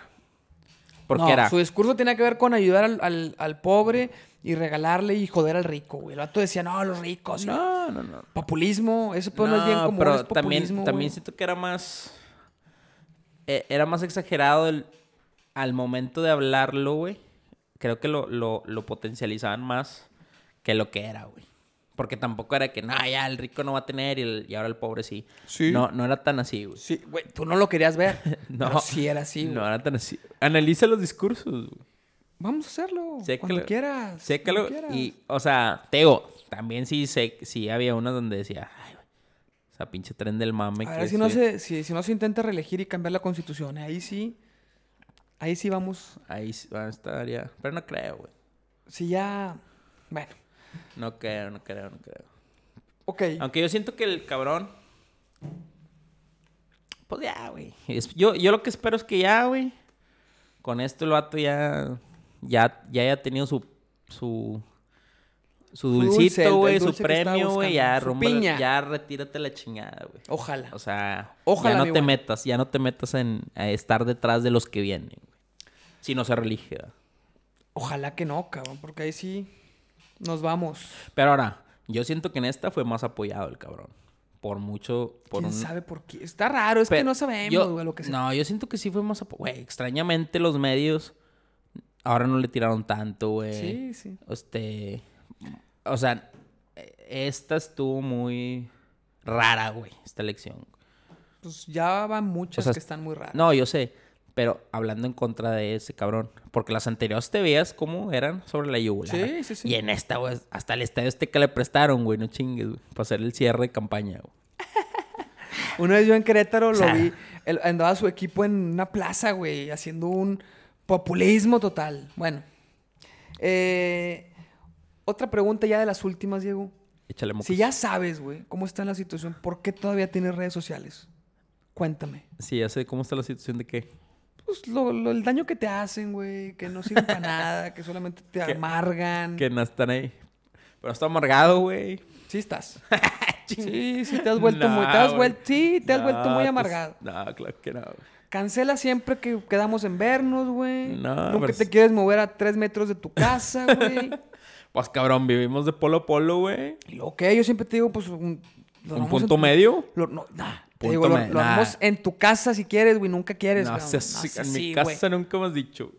Porque no, era. su discurso tenía que ver con ayudar al, al- al pobre y regalarle y joder al rico, güey. El vato decía, no, los ricos. No, no, no. Populismo, eso pues no, es bien común, pero es populismo, también, también siento que era más. Eh, era más exagerado el, al momento de hablarlo, güey. Creo que lo, lo, lo potencializaban más que lo que era, güey. Porque tampoco era que, no, ya el rico no va a tener y, el- y ahora el pobre sí. Sí. No, no era tan así, güey. Sí, güey, tú no lo querías ver. No. Pero sí era así, güey. No era tan así. Analiza los discursos, güey. Vamos a hacerlo. Sécalo. Cuando quieras. Sécalo. cuando quieras. Y, o sea, Teo, también sí sé, sí había uno donde decía, güey, esa pinche tren del mame. A que ver si no, se- si, si no se intenta reelegir y cambiar la constitución. Ahí sí. Ahí sí vamos. Ahí sí va a estar ya. Pero no creo, güey. Si ya. Bueno. No creo, no creo, no creo. Ok. Aunque yo siento que el cabrón. Pues ya, güey. Yo, yo lo que espero es que ya, güey. Con esto el vato ya. Ya, ya haya tenido su. Su. Su dulcito, güey, su premio, güey. Ya, rumba- ya retírate la chingada, güey. Ojalá. O sea, Ojalá, ya no te metas, ya no te metas en estar detrás de los que vienen, güey. Si no se relige. Ojalá que no, cabrón. Porque ahí sí. Nos vamos. Pero ahora, yo siento que en esta fue más apoyado el cabrón. Por mucho, por ¿Quién un... sabe por qué? Está raro. Es que no sabemos, güey, lo que sea. No, yo siento que sí fue más apoyado. Güey, extrañamente los medios ahora no le tiraron tanto, güey. Sí, sí. Este... O sea, esta estuvo muy rara, güey, esta elección. Pues ya van muchas O sea, que están muy raras. No, yo sé. Pero hablando en contra de ese cabrón. Porque las anteriores te veías cómo eran sobre la yugular. Sí, sí, sí. Y en esta, güey, hasta el estadio este que le prestaron, güey, no chingues, güey. Para hacer el cierre de campaña, güey. Una vez yo en Querétaro lo O sea. vi. él- andaba su equipo en una plaza, güey, haciendo un populismo total. Bueno. Eh, otra pregunta ya de las últimas, Diego. Échale mocos. Si ya sabes, güey, cómo está la situación, ¿por qué todavía tienes redes sociales? Cuéntame. Sí, ya sé cómo está la situación de qué. Pues lo, lo- el daño que te hacen, güey, que no sirven para nada, que solamente te Que- amargan. Que no están ahí. Pero está amargado, güey. Sí estás. sí, sí te has vuelto muy, te has vuelto, sí, te has vuelto muy pues, amargado. No, claro que no. Cancela siempre que quedamos en vernos, güey. No, Nunca pero te es- quieres mover a tres metros de tu casa, güey. Pues cabrón, vivimos de polo a polo, güey. y lo que yo siempre te digo, pues un, Un punto en medio. Lo, no, nah, te digo, lo, lo armamos nah. en tu casa si quieres, güey. Nunca quieres, No, cabrón. seas- No seas en mi casa nunca me has dicho.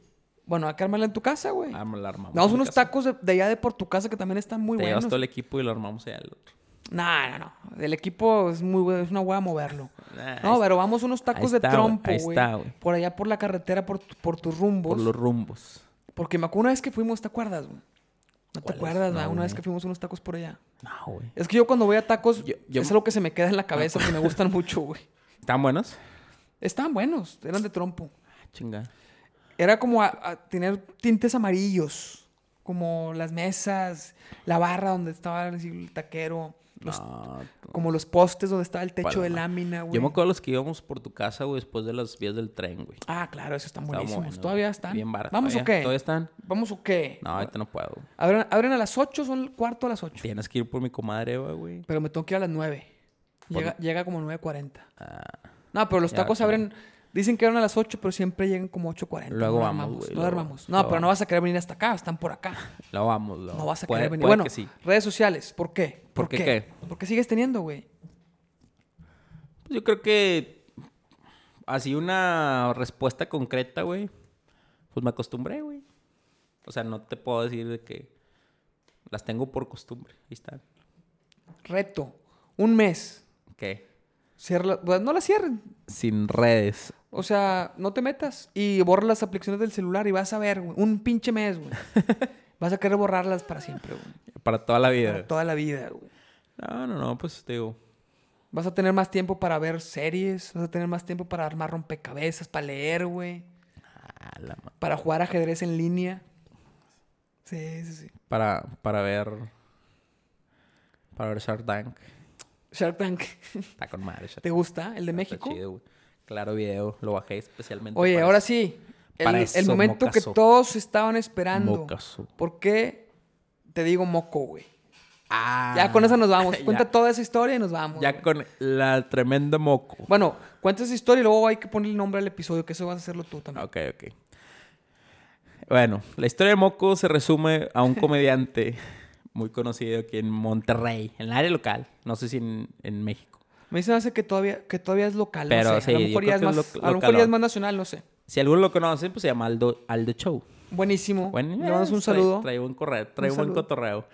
Bueno, hay que armarla en tu casa, güey. Ah, me la armamos. Damos unos casa. tacos de, de allá de por tu casa que también están muy Te buenos. todo el equipo y lo armamos allá al otro. No, no, no. El equipo es muy bueno, es una hueá moverlo. Nah, No, pero vamos unos tacos de trompo, ahí güey. está, güey. Por allá por la carretera, por, por tus rumbos. Por los rumbos. Porque me acuerdo una vez que fuimos, ¿te acuerdas, güey? No te acuerdas. Una vez que fuimos unos tacos por allá. No, güey. Es que yo cuando voy a tacos, Yo- yo- es algo que se me queda en la cabeza, que me gustan mucho, güey. ¿Están buenos? Estaban buenos, eran de trompo. Chinga. Era como a, a tener tintes amarillos, como las mesas, la barra donde estaba el taquero, los- No, como los postes donde estaba el techo de lámina, güey. Yo me acuerdo los que íbamos por tu casa, güey, después de las vías del tren, güey. Ah, claro, esos están buenísimos. ¿Todavía están? Bien barato. ¿Vamos o ¿Todavía- qué? ¿Todavía están? ¿Vamos o qué? No, ahorita no puedo. Abren, abren a las 8, son el cuarto a las 8. Tienes que ir por mi comadre, Eva, güey. Pero me tengo que ir a las 9. Por- Llega, llega como 9.40. Ah, No, pero los Ya, tacos claro. Dicen que abren a las 8, pero siempre llegan como 8.40. Luego no vamos, güey, No luego armamos. No, luego pero no vas a querer venir hasta acá. Están por acá. lo vamos, lo No vas a puede- querer venir. Bueno, que sí. redes sociales. ¿Por qué? ¿Por qué qué? Porque sigues teniendo, güey. Pues yo creo que así una respuesta concreta, güey. Pues me acostumbré, güey. O sea, no te puedo decir de que las tengo por costumbre. Ahí están. Reto. Un mes. ¿Qué? Cierra no la cierren. Sin redes. O sea, no te metas y borra las aplicaciones del celular y vas a ver, güey. Un pinche mes, güey. vas a querer borrarlas para siempre, güey. Para toda la vida. Para toda la vida, güey. No, no, no, pues te digo. Vas a tener más tiempo para ver series, vas a tener más tiempo para armar rompecabezas, para leer, güey, ah, la para jugar ajedrez en línea. Sí, sí, sí. Para, para ver. Para ver Shark Tank. Shark Tank, Está con madre. Shark ¿te gusta? ¿El de Tank, México? Está chido, güey. Claro, video. Lo bajé especialmente. Oye, para ahora eso. sí. El, para el eso, momento mocazo. que todos estaban esperando. ¿Por qué te digo moco, güey? Ah, Ya con eso nos vamos. ya- Cuenta toda esa historia y nos vamos. Ya güey. con la tremenda moco. Bueno, cuenta esa historia y luego hay que poner el nombre al episodio, que eso vas a hacerlo tú también. Ok, ok. Bueno, la historia de Moco se resume a un comediante muy conocido aquí en Monterrey, en el área local. No sé si en, en México. Me dicen hace que todavía, que todavía es local. Pero no sé. sí, a lo mejor, ya es, más, lo- a lo mejor ya localón. es más nacional, no sé. Si alguno lo conoce, pues se llama Aldo, Aldo Show. Buenísimo. Bueno, Le mandamos un trae- saludo. Trae, buen correo, trae Un buen cotorreo.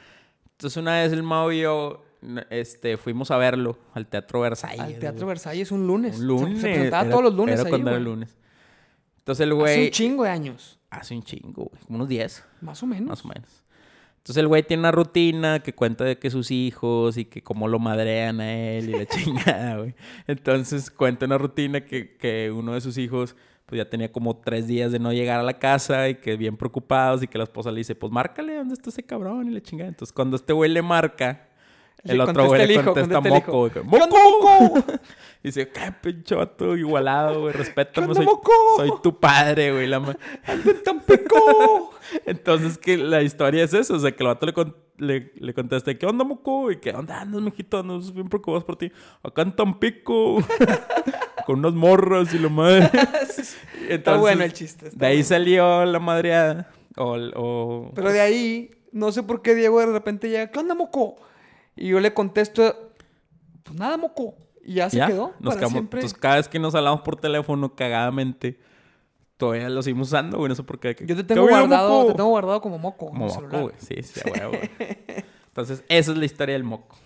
Entonces una vez el Mau y yo este, fuimos a verlo al Teatro Versalles. Al Teatro. Versalles un lunes. Un Se- lunes. Se, presentaba era- todos los lunes Era ahí, cuando era güey. lunes. Entonces el Hace güey... un chingo de años. Hace un chingo, güey. Unos 10. Más o menos. Más o menos. Entonces el güey tiene una rutina que cuenta de que sus hijos y que cómo lo madrean a él y la chingada, güey. Entonces cuenta una rutina que, que uno de sus hijos pues ya tenía como tres días de no llegar a la casa y que bien preocupados y que la esposa le dice, pues márcale, ¿dónde está ese cabrón? Y la chingada. Entonces cuando este güey le marca, El otro contesta güey le contesta moco, güey. ¿Qué onda, ¡Moco! Y dice, qué pinche vato igualado, güey. Respétame, onda, soy, moco? soy tu padre, güey. La ma- ¡De Tampico! entonces, que la historia es eso. O sea, que el vato le, con- le, le contesta, ¿qué onda, moco? Y que, ¿dónde andas, mijito? Andas bien preocupados por ti. Acá en Tampico. Con unas morras y la madre. está bueno el chiste. De ahí bueno. salió la madreada. O, o- Pero de ahí, no sé por qué Diego de repente llega, ¿qué onda, moco? Y yo le contesto, pues nada, moco. Y ya se quedó Nos para quedamos- siempre. Entonces, cada vez que nos hablamos por teléfono, cagadamente, todavía lo seguimos usando, güey. No sé por qué. Yo te ¿Qué tengo guardado, te tengo guardado como moco. Como moco, celular. güey. Sí, sí, güey. Entonces, esa es la historia del moco.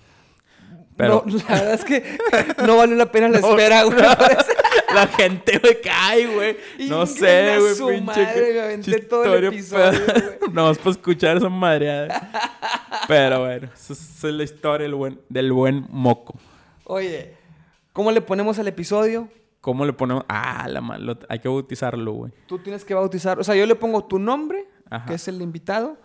Pero- No, la verdad es que no valió la pena la No, espera, güey. no. La gente, güey, cae, güey. No sé, güey, pinche. madre, me aventé todo el episodio. No, es para escuchar esa madreada. Pero bueno, esa es la historia del buen, del buen moco. Oye, ¿cómo le ponemos al episodio? ¿Cómo le ponemos? Ah, la mal, lo- hay que bautizarlo, güey. Tú tienes que bautizar. O sea, yo le pongo tu nombre, Ajá. que es el invitado,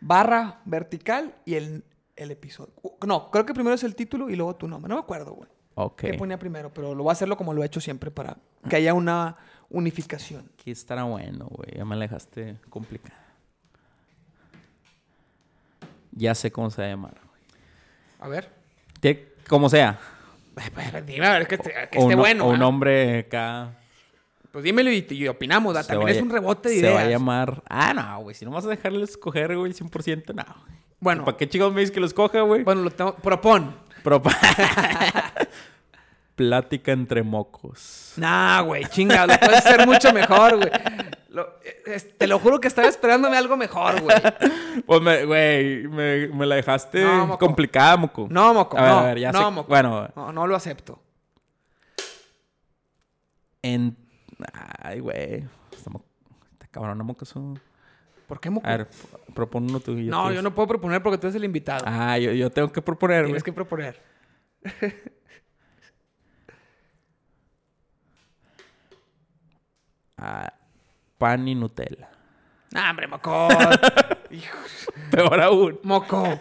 barra vertical y el, el episodio. No, creo que primero es el título y luego tu nombre. No me acuerdo, güey. Ok. ¿Qué ponía primero? Pero lo voy a hacerlo como lo he hecho siempre para que haya una unificación. Aquí estará bueno, güey. Ya me la dejaste complicada. Ya sé cómo se va a llamar, güey. A ver. Tiene- Como sea. Dime, a ver, que, esté- que bueno. O un ¿ah? hombre acá. Pues dímelo y, y opinamos. se También es un rebote de Se ideas. va a llamar. Ah, no, güey. Si no vas a dejarle escoger, güey, 100%, no. Bueno, ¿Para qué chicos me dices que lo escoja, güey? bueno, lo tengo. Propon. Pero- Plática entre mocos. Nah, güey, chinga, lo puedes hacer mucho mejor, güey. Lo- es- te lo juro que estaba esperándome algo mejor, güey. Pues, me- güey, me, me la dejaste No, moco. complicada, moco. No, moco, A ver, no. a ver, ya no, sé- moco. Bueno, No, no lo acepto. en... Ay, güey. Está, mo- está cabrón, ¿no, moco? ¿Por qué, moco? A ver, propon uno tú y no, yo no puedo proponer porque tú eres el invitado. Ah, yo, yo tengo que proponer, güey. Tienes que proponer. Ah, pan y Nutella. Nah, hombre, moco. Hijo, Peor aún. moco.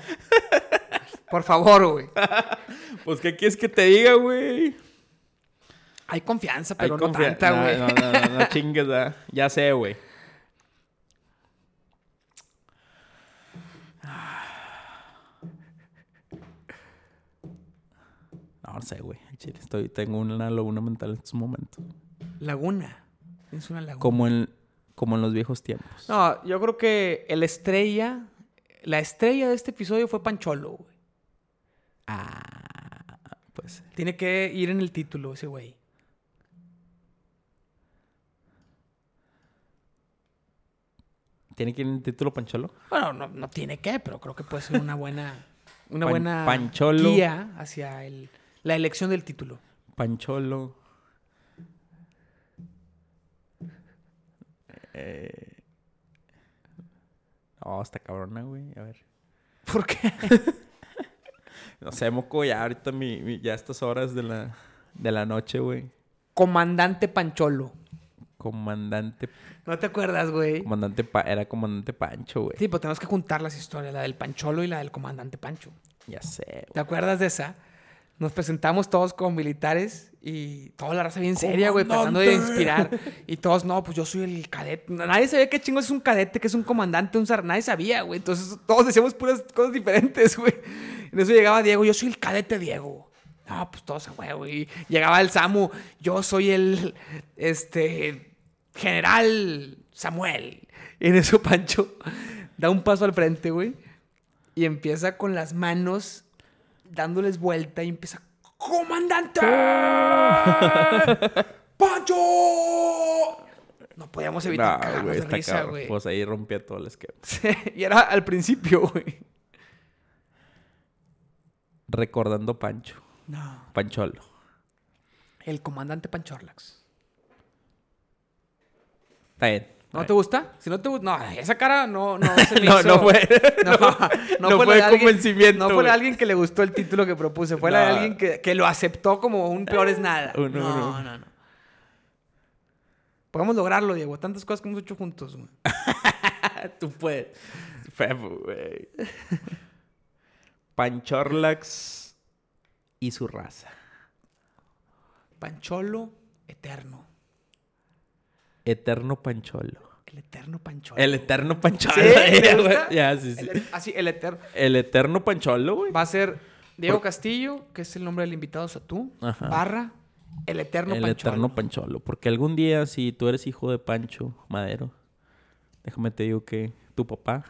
Por favor, güey. Pues, ¿qué quieres que te diga, güey? Hay confianza, Hay pero no tanta, no, güey. No, no, no, no chingues, ah. Ya sé, güey. No, sé, güey. Chile, estoy, tengo una laguna mental en estos momentos. Laguna. Es una laguna. Como en, como en los viejos tiempos. No, yo creo que el estrella, la estrella de este episodio fue Pancholo, güey. Ah, pues. Tiene que ir en el título ese güey. ¿Tiene que ir en el título Pancholo? Bueno, no, no tiene que, pero creo que puede ser una buena, una Pan- buena Pancholo. guía hacia el, la elección del título. Pancholo. Eh... No, está cabrona, güey. A ver. ¿Por qué? No sé, moco, ya ahorita mi, mi- ya a estas horas de la, de la noche, güey. Comandante Pancholo. Comandante, ¿No te acuerdas, güey? comandante, Pa- era comandante Pancho, güey. Sí, pues tenemos que juntar las historias, la del Pancholo y la del comandante Pancho. Ya sé, ¿Te acuerdas de esa? Nos presentamos todos como militares y toda la raza bien seria, güey, tratando de inspirar. Y todos, no, pues yo soy el cadete. Nadie sabía qué chingo es un cadete, que es un comandante, un zar. Nadie sabía, güey. Entonces todos decíamos puras cosas diferentes, güey. En eso llegaba Diego, yo soy el cadete Diego. No, pues todos a huevo. Y llegaba el Samu, yo soy el, este, general Samuel. Y en eso Pancho da un paso al frente, güey. Y empieza con las manos dándoles vuelta y empieza, ¡Comandante! ¡Pancho! No podíamos evitar cagarnos güey, de risa, güey. Pues ahí rompía todo el esquema. y era al principio, güey. Recordando Pancho. No. Pancholo. El comandante Panchorlax. Está bien. ¿No te gusta? Si no te gusta... No, esa cara no, no se me No, hizo- no fue. No, no fue, fue de alguien- convencimiento, No fue de alguien que le gustó el título que propuse. Fue la de No. alguien que, que lo aceptó como un peor es nada. Uno, no, no, no. Podemos lograrlo, Diego. Tantas cosas que hemos hecho juntos, güey. Tú puedes. Febo, güey. Panchorlax y su raza. Pancholo eterno. Eterno Pancholo. El eterno Pancholo. El eterno Pancholo. ¿Sí? ¿Te Ya, gusta? güey. Ya, sí, sí. El- así, el eterno. El eterno Pancholo, güey. Va a ser Diego Castillo, que es el nombre del invitado, o sea, tú. Ajá. Barra, el eterno el Pancholo. eterno Pancholo. Porque algún día, si tú eres hijo de Pancho Madero, déjame te digo que tu papá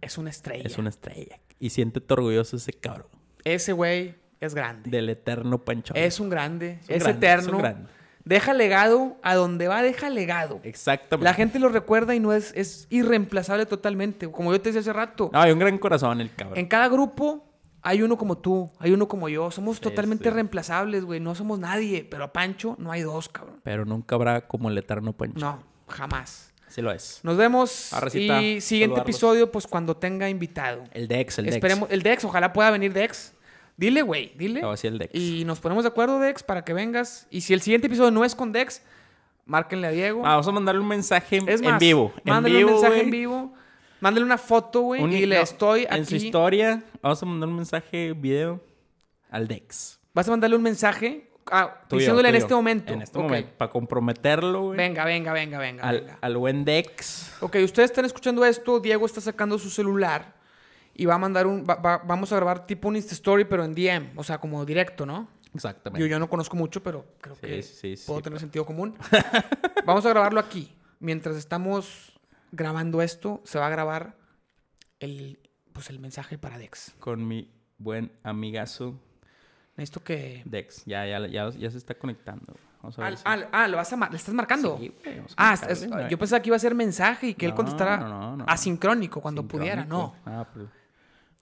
Es una estrella. es una estrella. Y siéntete orgulloso de ese cabrón. Ese güey es grande. Del eterno Pancholo. Es un grande. un Es, grande, eterno. es un grande. Deja legado. A donde va, deja legado. Exactamente. La gente lo recuerda y no es, es irreemplazable totalmente. Como yo te decía hace rato. No, hay un gran corazón el cabrón. En cada grupo Hay uno como tú, hay uno como yo. Somos Sí, totalmente sí. reemplazables, güey. No somos nadie. Pero a Pancho no hay dos, cabrón. Pero nunca habrá como el eterno Pancho. No, jamás. Sí lo es. Nos vemos. Arrecita, y siguiente saludarlos. episodio, pues cuando tenga invitado. El Dex, el Dex. Esperemos. El Dex, ojalá pueda venir Dex. Dile, güey, dile. No, sí, el Dex. Y nos ponemos de acuerdo, Dex, para que vengas. Y si el siguiente episodio no es con Dex, márquenle a Diego. Ah, vamos a mandarle un mensaje en, vivo. En Mándale vivo, un mensaje en vivo. Mándale una foto, güey. Un- Y le no, estoy En su aquí. historia, vamos a mandar un mensaje video al Dex. Vas a mandarle un mensaje. Ah, Tuyo, diciéndole en este momento. En este momento. Para comprometerlo, güey. Venga, venga, venga, venga. Al, venga. al buen Dex. Ok, ustedes están escuchando esto. Diego está sacando su celular y va a mandar un. va- va- vamos a grabar tipo un Insta Story, pero en DM. O sea, como directo, ¿no? Exactamente. Yo, yo no conozco mucho, pero creo Sí, que sí, sí, puedo tener sentido común. Vamos a grabarlo aquí. Mientras estamos grabando esto, se va a grabar el, pues, el mensaje para Dex. Con mi buen amigazo Necesito que. Dex. Ya, ya, ya, ya se está conectando. Vamos a ver. Ah, si- ah, ah, lo vas a mar- ¿le estás marcando? Sí, güey, ah, es- yo pensaba que iba a ser mensaje y que él contestara no, no, no. asincrónico cuando pudiera. No. Ah, pero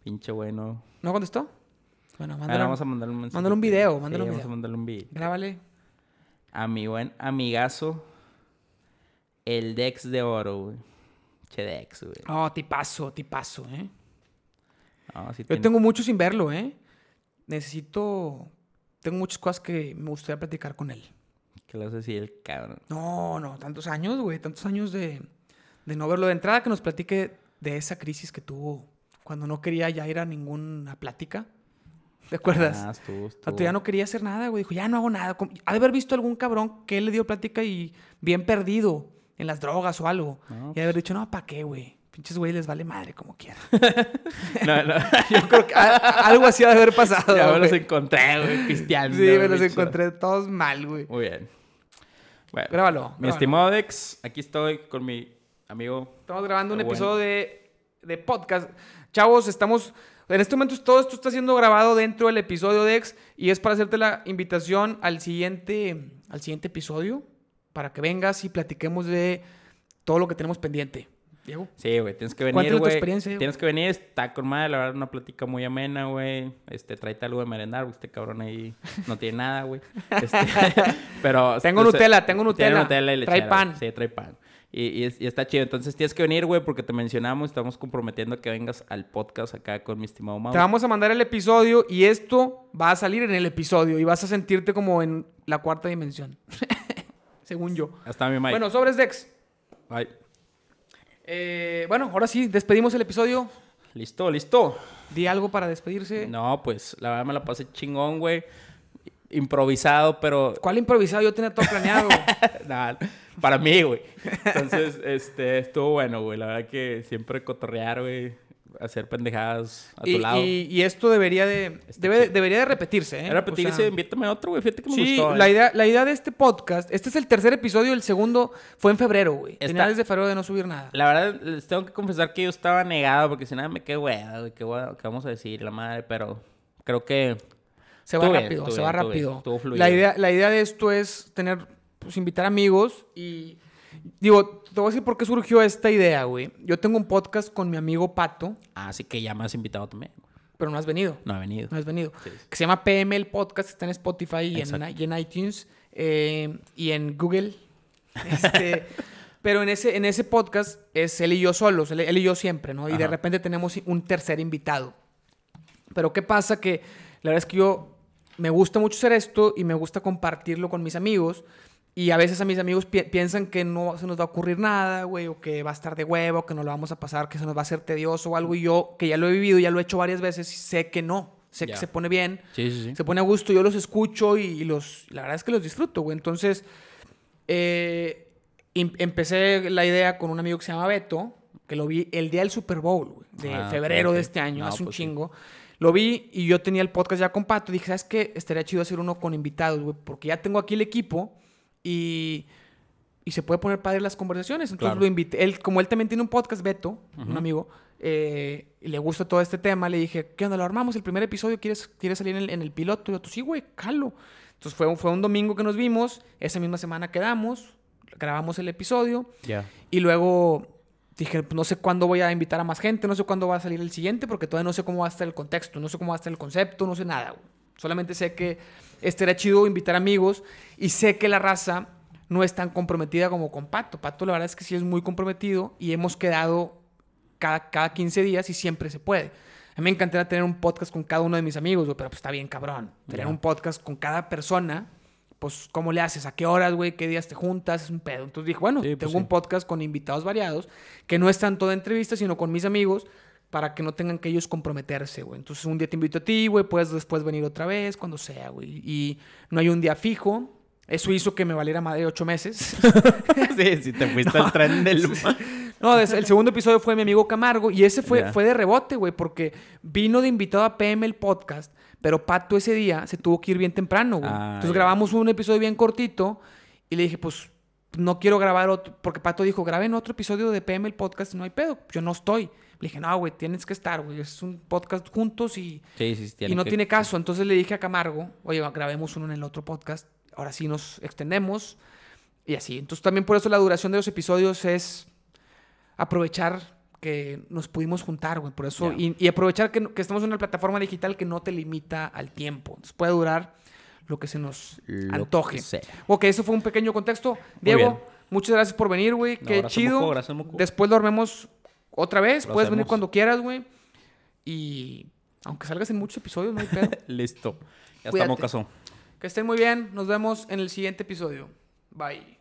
pinche bueno. ¿No contestó? Bueno, Ahora mándale, vamos a mandarle un mensaje. mándale un video, mándale un vamos video. a mandarle un video. Grábale. A mi buen amigazo, el Dex de oro, güey. Che Dex, güey. Oh, tipazo, tipazo, ¿eh? No, sí Yo tiene- tengo mucho sin verlo, ¿eh? Necesito... Tengo muchas cosas que me gustaría platicar con él. ¿Qué le vas a decir el cabrón? No, no, tantos años, güey. Tantos años de, de no verlo. De entrada que nos platique de esa crisis que tuvo cuando no quería ya ir a ninguna plática. ¿Te acuerdas? Ah, estuvo, estuvo. ya no quería hacer nada, güey. Dijo, ya no hago nada. Ha de haber visto algún cabrón que le dio plática y bien perdido en las drogas o algo. No, y de haber dicho, no, ¿para qué, güey? Pinches güey les vale madre como quieran. No, no. Yo creo que a- a- algo así ha de haber pasado. ya me los encontré, güey, pisteando. Sí, me los bicho. encontré todos mal, güey. Muy bien. Bueno, Grábalo. mi grábalo. estimado Dex, aquí estoy con mi amigo. Estamos grabando un episodio de, de podcast. Chavos, estamos. En este momento todo esto está siendo grabado dentro del episodio de Ex y es para hacerte la invitación al siguiente, al siguiente episodio para que vengas y platiquemos de todo lo que tenemos pendiente. Diego. Sí, güey, tienes que venir, güey. experiencia, Diego. Tienes que venir, está con madre, la verdad, una plática muy amena, güey. Este, tráete algo de merendar, porque este cabrón ahí no tiene nada, güey. Este, pero... Tengo Nutella, tengo tiene Nutella. Trae pan. güey. Sí, trae pan. Y, y es- y está chido. Entonces tienes que venir, güey, porque te mencionamos, estamos comprometiendo que vengas al podcast acá con mi estimado Mau. Te vamos a mandar el episodio y esto va a salir en el episodio y vas a sentirte como en la cuarta dimensión. Según yo. Hasta mi Mike. Bueno, sobres Dex. Bye. Eh, bueno, ahora sí, despedimos el episodio. Listo, listo. Di algo para despedirse. No, pues, la verdad me la pasé chingón, güey. Improvisado, pero ¿Cuál improvisado? Yo tenía todo planeado. Nah, para mí, güey. Entonces, este, estuvo bueno, güey. La verdad que siempre cotorrear, güey. Hacer pendejadas a tu y, lado. y- y esto debería de, debe- debería de repetirse, ¿eh? Repetirse, O sea, invítame a otro, güey. Fíjate que me sí, gustó. la, eh. idea, la idea de este podcast, este es el tercer episodio, el segundo fue en febrero, güey. Está- Finales de febrero de no subir nada. La verdad, les tengo que confesar que yo estaba negado porque si nada me quedé, güey, ¿qué, qué vamos a decir? La madre, pero creo que Se va rápido, se bien, va bien, rápido. fluido. la, idea, la idea de esto es tener, pues invitar amigos y... Digo, te voy a decir por qué surgió esta idea, güey. Yo tengo un podcast con mi amigo Pato, Así que ya me has invitado también. pero no has venido. No ha venido. No has venido. Sí. Que se llama PM el podcast, está en Spotify y en, y en iTunes eh, y en Google. Este, pero en ese, en ese podcast es él y yo solos, él, él y yo siempre, ¿no? Y de repente tenemos un tercer invitado. Pero ¿qué pasa? Que la verdad es que yo me gusta mucho hacer esto y me gusta compartirlo con mis amigos. Y a veces a mis amigos pi- piensan que no se nos va a ocurrir nada, güey, o que va a estar de huevo, que no lo vamos a pasar, que se nos va a hacer tedioso o algo. Y yo, que ya lo he vivido, ya lo he hecho varias veces, sé que no. Sé que se pone bien, Sí, sí, sí. se pone a gusto, yo los escucho y, y los, la verdad es que los disfruto, güey. Entonces, eh, em- empecé la idea con un amigo que se llama Beto, que lo vi el día del Super Bowl, güey, de Ah, febrero de este año, No, hace un pues sí. Lo vi y yo tenía el podcast ya con Pato. Dije, ¿sabes qué? Estaría chido hacer uno con invitados, güey, porque ya tengo aquí el equipo y, y se puede poner padre las conversaciones. Entonces Claro. lo invité. Él, como él también tiene un podcast, Beto, un amigo, eh, y le gusta todo este tema, le dije, ¿qué onda? Lo armamos el primer episodio, ¿quieres, quieres salir en el, en el piloto? Y yo, sí, güey, jalo. Entonces fue, un- fue un domingo que nos vimos, esa misma semana quedamos, grabamos el episodio Ya. y luego dije, pues, no sé cuándo voy a invitar a más gente, no sé cuándo va a salir el siguiente, porque todavía no sé cómo va a estar el contexto, no sé cómo va a estar el concepto, no sé nada. güey. Solamente sé que este era chido invitar amigos y sé que la raza no es tan comprometida como con Pato. Pato la verdad es que sí es muy comprometido y hemos quedado cada, cada 15 días y siempre se puede. A mí me encantaría tener un podcast con cada uno de mis amigos, güey, pero pues está bien cabrón. Tener un podcast con cada persona, pues ¿cómo le haces? ¿A qué horas, güey? ¿Qué días te juntas? Es un pedo. Entonces dije, bueno, Sí, pues, tengo sí. un podcast con invitados variados, que no es tanto de entrevistas, sino con mis amigos, para que no tengan que ellos comprometerse, güey. Entonces un día te invito a ti, güey, puedes después venir otra vez, cuando sea, güey. Y no hay un día fijo. Eso hizo que me valiera madre ocho meses. sí, si te fuiste al tren del... No, el segundo episodio fue mi amigo Camargo y ese fue, Ya. fue de rebote, güey, porque vino de invitado a PM el podcast, pero Pato ese día se tuvo que ir bien temprano, güey. Ah, Entonces ya. grabamos un episodio bien cortito y le dije, pues no quiero grabar otro, porque Pato dijo, graben otro episodio de PM el podcast, no hay pedo, yo no estoy. Le dije, no, güey, tienes que estar, güey, es un podcast juntos y, Sí, sí, y no tiene caso. Entonces le dije a Camargo, oye, grabemos uno en el otro podcast. Ahora sí nos extendemos y así. Entonces también por eso la duración de los episodios es aprovechar que nos pudimos juntar, güey. Por eso, y, y aprovechar que, que estamos en una plataforma digital que no te limita al tiempo. Entonces puede durar lo que se nos Lo antoje. Ok, eso fue un pequeño contexto. Diego, muchas gracias por venir, güey. No, Qué chido. Moco, gracias, Moco. Después lo armemos otra vez. Lo Puedes venir cuando quieras, güey. Y aunque salgas en muchos episodios, no hay pedo. Listo. Ya Cuídate. estamos, caso. Que estén muy bien. Nos vemos en el siguiente episodio. Bye.